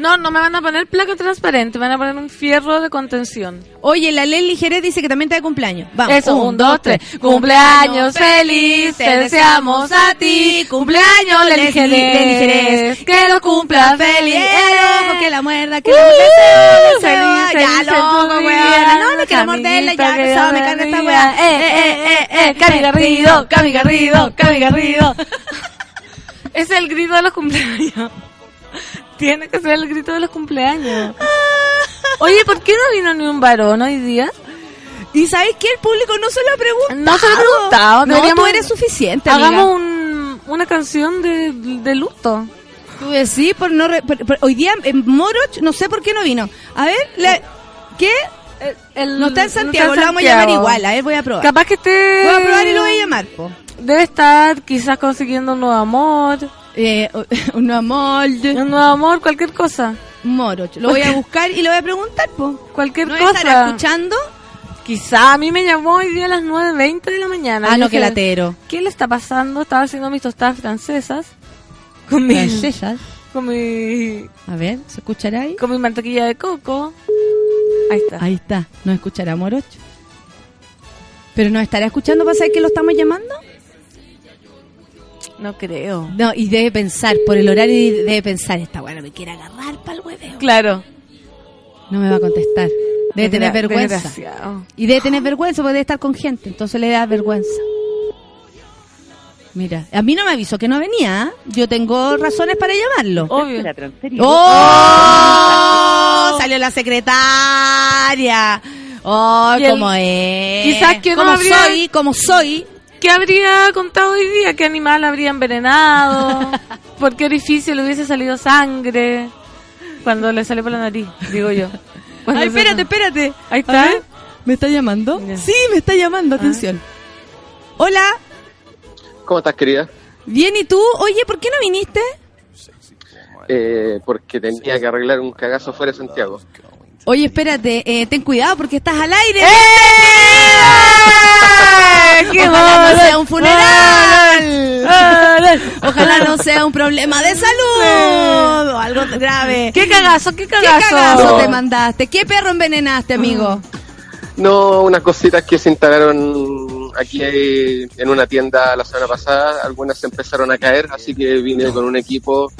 No, no me van a poner placa transparente, me van a poner un fierro de contención. Oye, la Lely Jerez dice que también está de cumpleaños. Vamos. Eso, un, dos, tres. Cumpleaños feliz, te deseamos a ti. Cumpleaños. Lely Jerez. Que lo cumpla feliz. Que la muerda, que Uh, la muerda. feliz, Ya, feliz loco, día. No, no quiero morderla, ya, que sabe, me carga esta weá. Eh, eh, eh, eh, Cami Garrido, Cami Garrido, Cami Garrido. Es el grito de los cumpleaños. Tiene que ser el grito de los cumpleaños. Oye, ¿por qué no vino ni un varón hoy día? ¿Y sabes qué? El público no se lo ha preguntado. No se lo ha preguntado. No, deberíamos- tú eres suficiente, amiga. Hagamos un, una canción de, de luto. Tú decís, por no... re- por- por- hoy día en Moroch, no sé por qué no vino. A ver, le- ¿qué? El- No está en Santiago, lo vamos a llamar igual. A ver, voy a probar. Capaz que esté... Voy a probar y lo voy a llamar, po. Debe estar quizás consiguiendo un nuevo amor. Eh, un amor. Un nuevo amor, cualquier cosa. Moroch. Lo voy a buscar y lo voy a preguntar, po. Cualquier ¿No estará escuchando? Quizá a mí me llamó hoy día a las 9.20 de la mañana. Ah, no, dije, que latero. ¿Qué le está pasando? Estaba haciendo mis tostadas francesas. Con mi, Francesas. con mi, A ver, ¿se escuchará ahí? con mi mantequilla de coco. Ahí está. Ahí está. ¿No escuchará Moroch? ¿Pero nos estará escuchando para saber que lo estamos llamando? No creo. No, y debe pensar, por el horario y debe pensar, esta buena me quiere agarrar para el hueveo. Claro. No me va a contestar. Debe tener vergüenza. desgraciado. Y debe tener vergüenza porque debe estar con gente, entonces le da vergüenza. Mira, a mí no me avisó que no venía. ¿ah? Yo tengo razones para llamarlo. Obvio. ¡Oh! Salió la secretaria. ¡Oh, cómo es! quizás que no como habría- soy, como soy. ¿Qué habría contado hoy día? ¿Qué animal habría envenenado? ¿Por qué orificio le hubiese salido sangre? Cuando le salió por la nariz, digo yo. Cuando Ay, espérate, espérate. Ahí está. ver, ¿Me está llamando? Ya. Sí, me está llamando, atención. Hola, ¿Cómo estás, querida? bien, ¿y tú? Oye, ¿por qué no viniste? Eh, porque tenía que arreglar un cagazo fuera de Santiago. Oye, espérate, eh, ten cuidado porque estás al aire. ¡Eh! ¡Qué Ojalá no sea un funeral. Ojalá no sea un problema de salud o algo grave. ¡Qué cagazo, qué ¿Qué cagazo! cagazo No. te mandaste? ¿Qué perro envenenaste, amigo? No, unas cositas que se instalaron aquí en una tienda la semana pasada. Algunas se empezaron a caer, así que vine con un equipo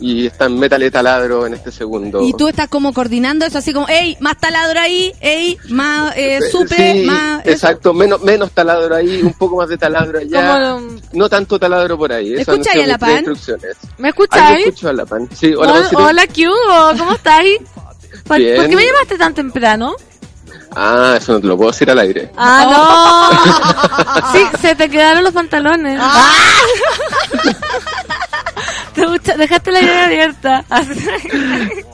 y están metal y taladro en este segundo. Y tú estás como coordinando eso, así como, ey, más taladro ahí, ey, más eh, Eh, supe, sí, más... eso. exacto, menos, menos taladro ahí, un poco más de taladro allá. No tanto taladro por ahí. Esas han ¿Escucha sido ahí a la mis tres pan? instrucciones. ¿Me Ahí escucháis? lo escucho a la pan. Sí, hola, Hola, Pancito. hola, ¿qué hubo? ¿Cómo Bien. por qué me llamaste tan temprano? Ah, eso no te lo puedo decir al aire. Ah, no. Sí, se te quedaron los pantalones. Ah. Dejaste la llave abierta.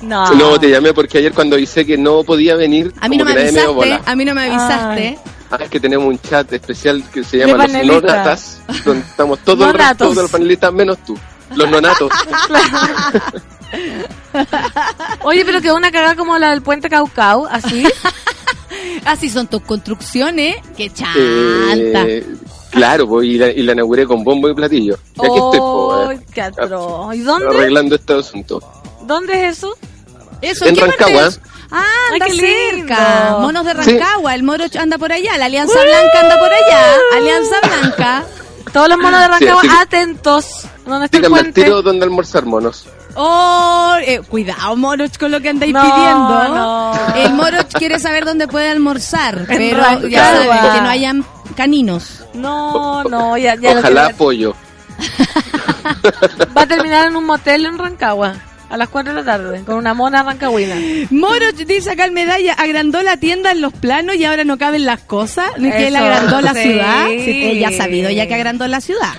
no. No, te llamé porque ayer cuando avisé que no podía venir, A mí no me avisaste, a mí no me avisaste. Ah, es que tenemos un chat especial que se llama Los. Nonatas, donde estamos todos el resto Nonatos. de los panelistas menos tú. Los nonatos. Oye, pero quedó una cagada como la del puente Caucao, así. Así son tus construcciones. ¡Qué chanta! Eh, claro, pues, y, la, y la inauguré con bombo y platillo. Y aquí estoy, Oh, pues, qué atroz. ¿Y dónde? arreglando este asunto. ¿Dónde es eso? Eso, En qué parte Rancagua. es? Ah, Ay, anda qué cerca. lindo. Monos de Sí. Rancagua. El moro anda por allá. La Alianza Blanca anda por allá. Alianza Blanca. Todos los monos de Rancagua Sí, atentos. ¿Dónde está el tiro dónde almorzar monos. Oh, eh, cuidado, Moroch, con lo que andáis No, pidiendo. no. El Moroch quiere saber dónde puede almorzar, pero Rancagua. ya saben que no hayan caninos. No, no, ya, ya lo Ojalá quiero pollo. Va a terminar en un motel en Rancagua. A las 4 de la tarde, con una mona rancagüina. Moroch dice acá el medalla, agrandó la tienda en los planos y ahora no caben las cosas. ¿No es que él agrandó la sí. ciudad? Sí, él ya ha sabido ya que agrandó la ciudad.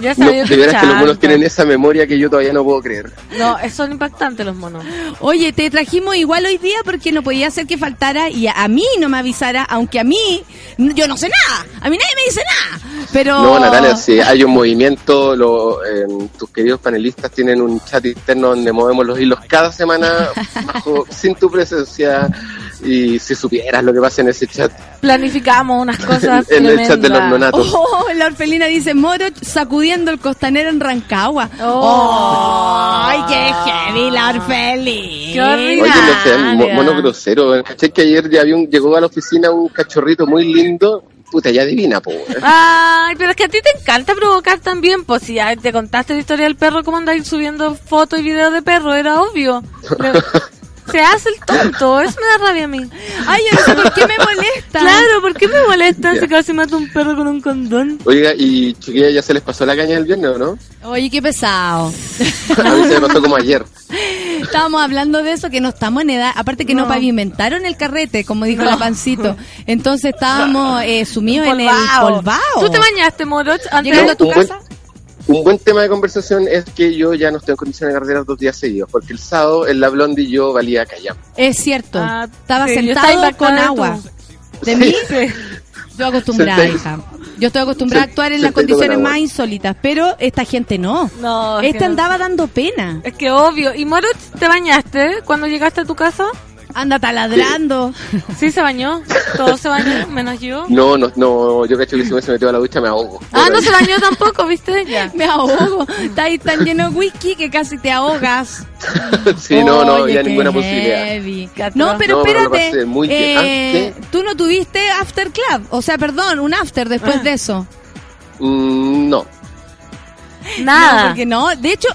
Ya No, de que veras que los monos tienen esa memoria que yo todavía no puedo creer. No, son impactantes los monos. Oye, te trajimos igual hoy día porque no podía ser que faltara y a, mí no me avisara, aunque a mí yo no sé nada, a mí nadie me dice nada. Pero No, Natalia, si hay un movimiento, lo- eh, tus queridos panelistas tienen un chat interno donde movemos los hilos cada semana bajo, sin tu presencia. Y si supieras lo que pasa en ese chat, Planificamos unas cosas en el chat de los nonatos. Oh, la orfelina dice Moro sacudiendo el costanero en Rancagua. Oh. ¡Ay, qué heavy la orfelina! Qué Oye, no sean mono grosero. ¿Cachai que ayer ya había un- llegó a la oficina un cachorrito muy lindo? Puta, ya adivina, po. weón. Ay, pero es que a ti te encanta provocar también, pues si ya te contaste la historia del perro, ¿cómo andáis subiendo fotos y videos de perro? Era obvio. Se hace el tonto, eso me da rabia a mí. Ay, yo no sé por qué me molesta. Claro, ¿por qué me molestan Ya. si casi mato un perro con un condón? Oiga, y chiquilla, ¿ya se les pasó la caña el viernes o no? Oye, qué pesado. A mí se me pasó como ayer. Estábamos hablando de eso, que no estamos en edad. Aparte que no, No. pavimentaron el carrete, como dijo No. la pancito. Entonces estábamos eh, sumidos en el Polvao. polvao. ¿Tú te bañaste, Moroch, antes Llegando a tu Un buen- casa. Un buen tema de conversación es que yo ya no estoy en condiciones de carretera dos días seguidos, porque el sábado en la blondie yo valía callam. Es cierto. Ah, Estaba sí, estaba sentado con agua. De mí, Sí. yo acostumbrada, Senté- hija. Yo estoy acostumbrada a actuar en las senté condiciones más insólitas, pero esta gente no. No, es Este no. andaba dando pena. Es que obvio. ¿Y Moroch, te bañaste cuando llegaste a tu casa? Anda taladrando. Sí, se bañó. Todos se bañó, menos yo. No, no, no, yo cacho que si me se metió a la ducha me ahogo. Ah, no se bañó tampoco, ¿viste? Ya. Me ahogo. Está ahí tan lleno de whisky que casi te ahogas. sí, no, no, Oye, ya ninguna posibilidad. heavy. No, pero No, pero espérate. pasé muy bien. Ah, eh. Tú no tuviste after club. O sea, perdón, un after después Ah. de eso. Mm, no. No, Nada. porque no. De hecho,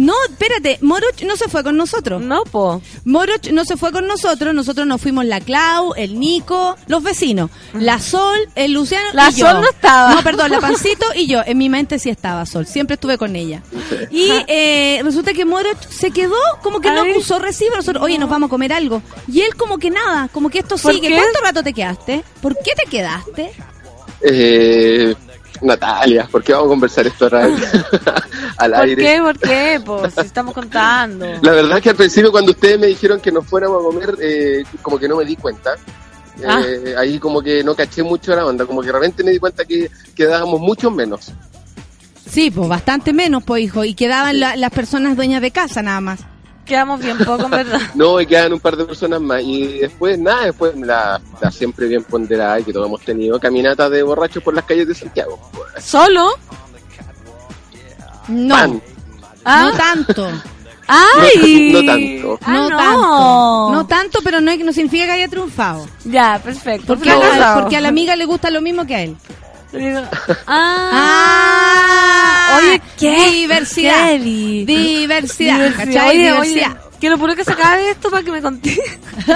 no, espérate. Moroch no se fue con nosotros. No, po. Moroch no se fue con nosotros. Nosotros nos fuimos la Clau, el Nico, los vecinos. La Sol, el Luciano La y yo. Sol no estaba. No, perdón, la Pancito y yo. En mi mente sí estaba Sol. Siempre estuve con ella. Y eh, resulta que Moroch se quedó como que no puso recibo. Nosotros, oye, nos vamos a comer algo. Y él como que nada, como que esto ¿Por sigue. qué? ¿Cuánto rato te quedaste? ¿Por qué te quedaste? Eh, Natalia, ¿por qué vamos a conversar esto al ¿Por aire? qué? ¿Por qué? Pues si estamos contando. La verdad es que al principio cuando ustedes me dijeron que nos fuéramos a comer, eh, como que no me di cuenta. Ah. Eh, Ahí como que no caché mucho la onda, como que de repente me di cuenta que quedábamos mucho menos. Sí, pues bastante menos, pues hijo. Y quedaban la- las personas dueñas de casa nada más. Quedamos bien poco, en verdad. No, y quedan un par de personas más. Y después, nada, después la, la siempre bien ponderada y que todos hemos tenido caminatas de borrachos por las calles de Santiago. ¿Solo? No, Pan. ¿Ah? no tanto. ¡Ay! No tanto. Ah, no, no. tanto. No tanto, pero no, no significa que haya triunfado. Ya, perfecto. Porque, No. a, porque a la amiga le gusta lo mismo que a él. Digo, Ah. Ah, Oye, ¿qué? Diversidad. Heavy. Diversidad. Diversidad. ¿cachai? Oye, Diversidad. oye, quiero puro que se acabe esto para que me conté. Estoy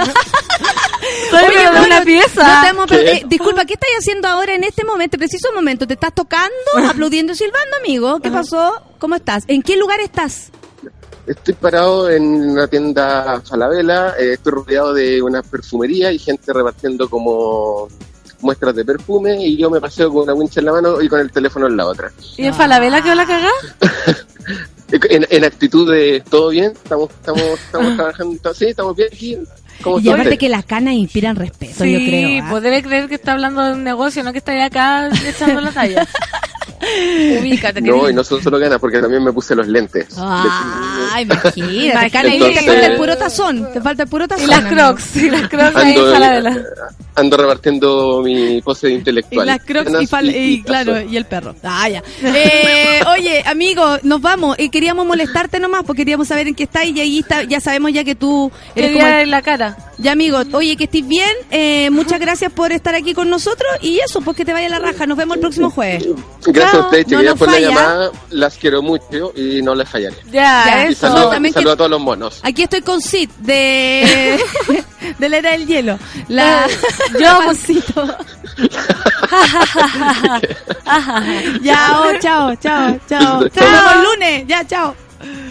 Oye, una no pieza. te hemos- ¿Qué? eh, disculpa, ¿qué estás haciendo ahora en este momento, preciso momento? ¿Te estás tocando, aplaudiendo y silbando, amigo? ¿Qué pasó? ¿Cómo estás? ¿En qué lugar estás? Estoy parado en una tienda Falabella, eh, estoy rodeado de una perfumería y gente repartiendo como muestras de perfume y yo me paseo con una wincha en la mano y con el teléfono en la otra. ¿Y en Falabella quedó la cagá? En, en actitud de todo bien, estamos estamos estamos trabajando, sí, estamos bien aquí. ¿Cómo Y aparte que las canas inspiran respeto, Sí, yo creo. ¿ah? pues debe creer que está hablando de un negocio, no que está ahí acá echando la talla. Ubícate, No, y no son solo ganas, porque también me puse los lentes. Ay, imagínate. Cana, y Entonces- te falta el puro tazón. Te falta el puro tazón. Y las crocs, y las crocs ahí en Ando, Falabella. ando repartiendo mi pose de Y intelectual. las crocs y, fal- y, claro, y el perro. Ah, ya. Eh, oye, amigo, nos vamos. Eh, queríamos molestarte nomás porque queríamos saber en qué estás y ahí está, ya sabemos ya que tú eres como el- en la cara. Ya, amigo, oye, que estés bien. Eh, muchas gracias por estar aquí con nosotros y eso, pues que te vaya la raja. Nos vemos el próximo jueves. Gracias Chao, a ustedes, no chiquillas, nos por la falla. llamada. Las quiero mucho y no les fallaré. Ya, Ya, eso. saludo, también saludo que- a todos los monos. Aquí estoy con Sid de, de la era del hielo. La, Yo, la pues- pancito. Chao, chao, chao, chao. Nos vemos el lunes. Ya, chao.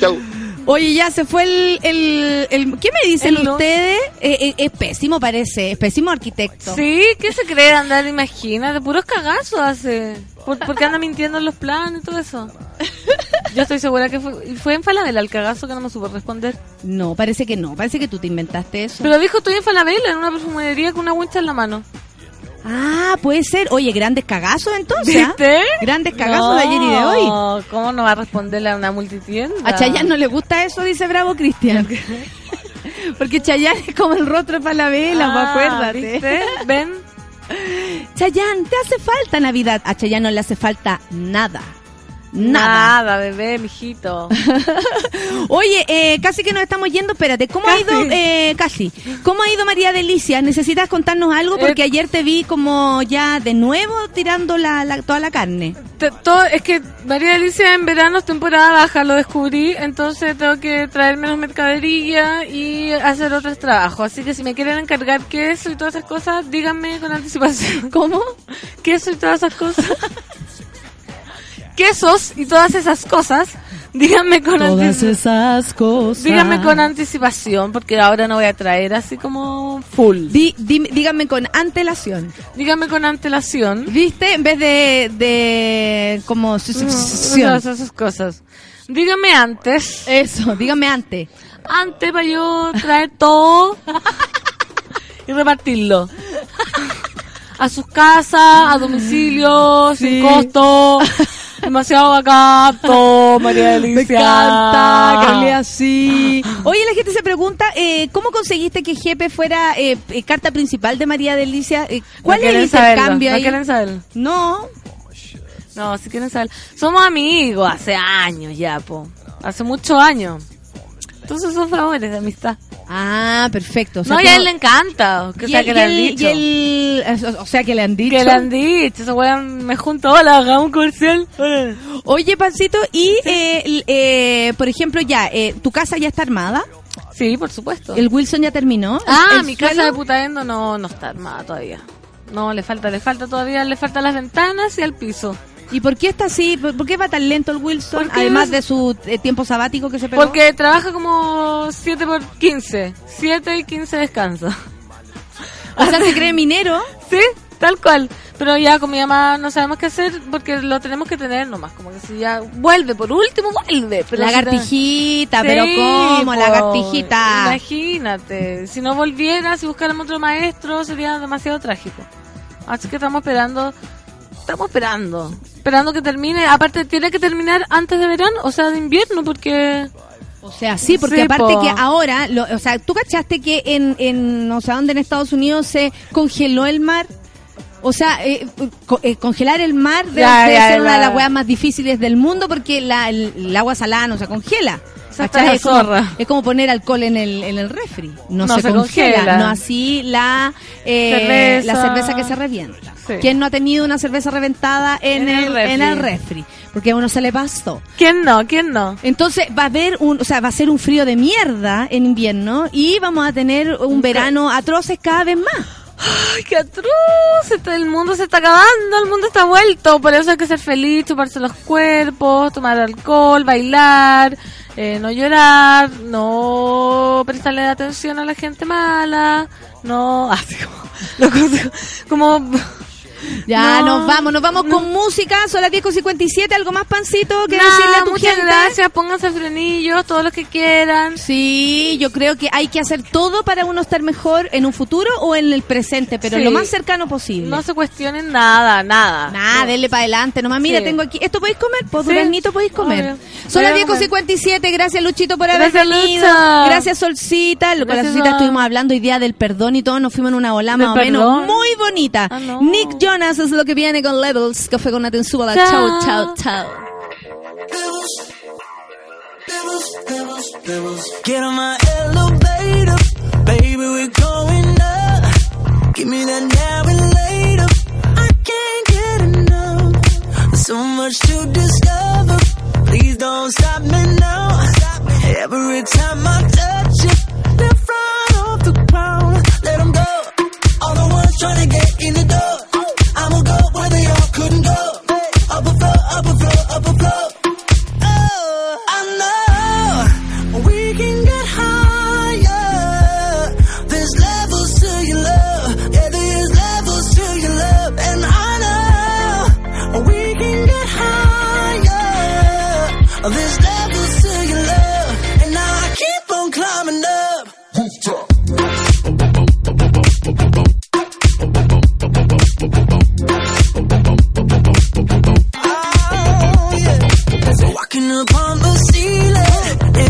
Chau. Oye, ya se fue el... el, el- ¿Qué me dicen El ustedes? Eh, eh, es pésimo parece, es pésimo arquitecto. Sí, ¿qué se cree andar? Imagina, de puros cagazos hace. ¿Por, por qué anda mintiendo en los planes y todo eso? Yo estoy segura que fue, y fue en Falabella el cagazo que no me supo responder. No, parece que no. Parece que tú te inventaste eso. Pero dijo, estoy en Falabella, en una perfumería con una wincha en la mano. Ah, puede ser. Oye, grandes cagazos entonces. ¿ah? ¿Viste? Grandes cagazos de ayer y de hoy. ¿cómo no va a responderle a una multitienda? A Chayanne no le gusta eso, dice Bravo Cristian. Porque Chayanne es como el rostro de Falabella, pues, Ah, acuérdate. ¿viste? ¿Ven? Chayanne, te hace falta Navidad. A Chayanne no le hace falta nada. Nada. Nada, bebé, mijito. Oye, eh, casi que nos estamos yendo. Espérate, ¿cómo ha ido, eh, casi? ¿Cómo ha ido María Delicia? ¿Necesitas contarnos algo? Porque Eh, ayer te vi como ya de nuevo tirando la, la- toda la carne. Te- todo, es que María Alicia en verano es temporada baja, lo descubrí, entonces tengo que traer menos mercadería y hacer otros trabajos. Así que si me quieren encargar queso y todas esas cosas, díganme con anticipación. ¿Cómo? Queso y todas esas cosas. Quesos y todas esas cosas, díganme con Todas esas cosas. Díganme con anticipación, porque ahora no voy a traer así como full. Di- di- díganme con antelación. Díganme con antelación. ¿Viste? En vez de, de como... Todas esas cosas. Díganme antes. Eso, díganme antes. antes para yo traer todo y repartirlo. A sus casas, a domicilio, sin costo. Demasiado bacán, María Delicia. Me encanta, que así. Oye, la gente se pregunta, eh, ¿cómo conseguiste que Jepe fuera eh, eh, carta principal de María Delicia? Eh, ¿Cuál No es el No ahí? quieren saberlo. No, No, si quieren saber. Somos amigos hace años ya, po. Hace muchos años. Entonces son favores de amistad. Ah, perfecto. O sea, no, y a él le encanta. Y sea que le han dicho. o sea, que le han dicho. Que le han dicho. Esa weón me junto. Hola, hagamos un comercial. Hola. Oye, Pancito, y, eh, eh, por ejemplo, ya, eh, ¿tu casa ya está armada? Sí, por supuesto. ¿El Wilson ya terminó? Ah, ¿El mi suelo? casa de putaendo no, no está armada todavía. No, le falta, le falta todavía, le faltan las ventanas y el piso. ¿Y por qué está así? ¿Por por qué va tan lento el Wilson? Además es- de su eh, tiempo sabático que se pegó. Porque trabaja como 7 por 15. 7 y 15 descansa. O sea, se cree minero. Sí, tal cual. Pero ya con mi mamá no sabemos qué hacer porque lo tenemos que tener nomás. Como que si ya vuelve, por último vuelve. Pero si lagartijita, te- pero Sí, ¿cómo? po, Lagartijita. Imagínate. Si no volviera, si buscáramos otro maestro, sería demasiado trágico. Así que estamos esperando. Estamos esperando. Esperando que termine. Aparte, tiene que terminar antes de verano, o sea, de invierno, porque. O sea, sí, porque Sí, aparte po. que ahora, lo- o sea, ¿tú cachaste que en, en, no sé dónde en Estados Unidos se congeló el mar? O sea, eh, co- eh, congelar el mar debe, Ya, debe ya, ser una de la- las weas más difíciles del mundo porque la, el, el agua salada no se congela. Es como, es como poner alcohol en el, en el refri. No, No se, se congela. congela. No así la, eh, Cerveza. la cerveza que se revienta. Sí. ¿Quién no ha tenido una cerveza reventada en, En el el, refri. en el refri? Porque a uno se le pasó. ¿Quién no? ¿Quién no? Entonces va a haber un, o sea, va a ser un frío de mierda en invierno y vamos a tener un verano atroces cada vez más. ¡Ay, qué atroz! El mundo se está acabando, el mundo está vuelto. Por eso hay que ser feliz, chuparse los cuerpos, tomar alcohol, bailar, eh, no llorar, no prestarle atención a la gente mala, no. Así como. como Ya No, nos vamos, nos vamos no. con música, son las 10.57, algo más pancito que decirle a tu muchas gente. gracias, pónganse frenillos, todos los que quieran. Sí, yo creo que hay que hacer todo para uno estar mejor en un futuro o en el presente, pero Sí. lo más cercano posible. No se cuestionen nada, nada. Nada, denle para adelante. Nomás, mira, Sí. tengo aquí. ¿Esto podéis comer? ¿Por Sí. podéis comer? Obvio. Son Voy las a comer. 10.57. Gracias, Luchito, por haber Gracias, venido. Lucha. Gracias, Solcita. Con la Gracias, Solcita a- estuvimos hablando hoy día del perdón y todo. Nos fuimos en una ola ¿Del más o menos muy bonita. Ah. Nick Jonas es lo que viene con Levels. Que fue con Atenzuela. Chao. Chao, chao, chao. Get on my elevator, baby, we're going up. Give me that now and later. I can't get enough. There's so much to discover. Please don't stop me now. Every time I touch you, left right off the ground. Let 'em go. All the ones trying to get in the door couldn't go up above, up above, up above.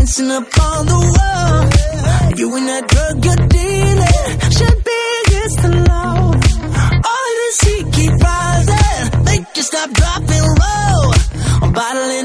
dancing up on the wall. You and that drug you're dealing should be against the law. All this heat keep rising, make you stop dropping low. I'm bottling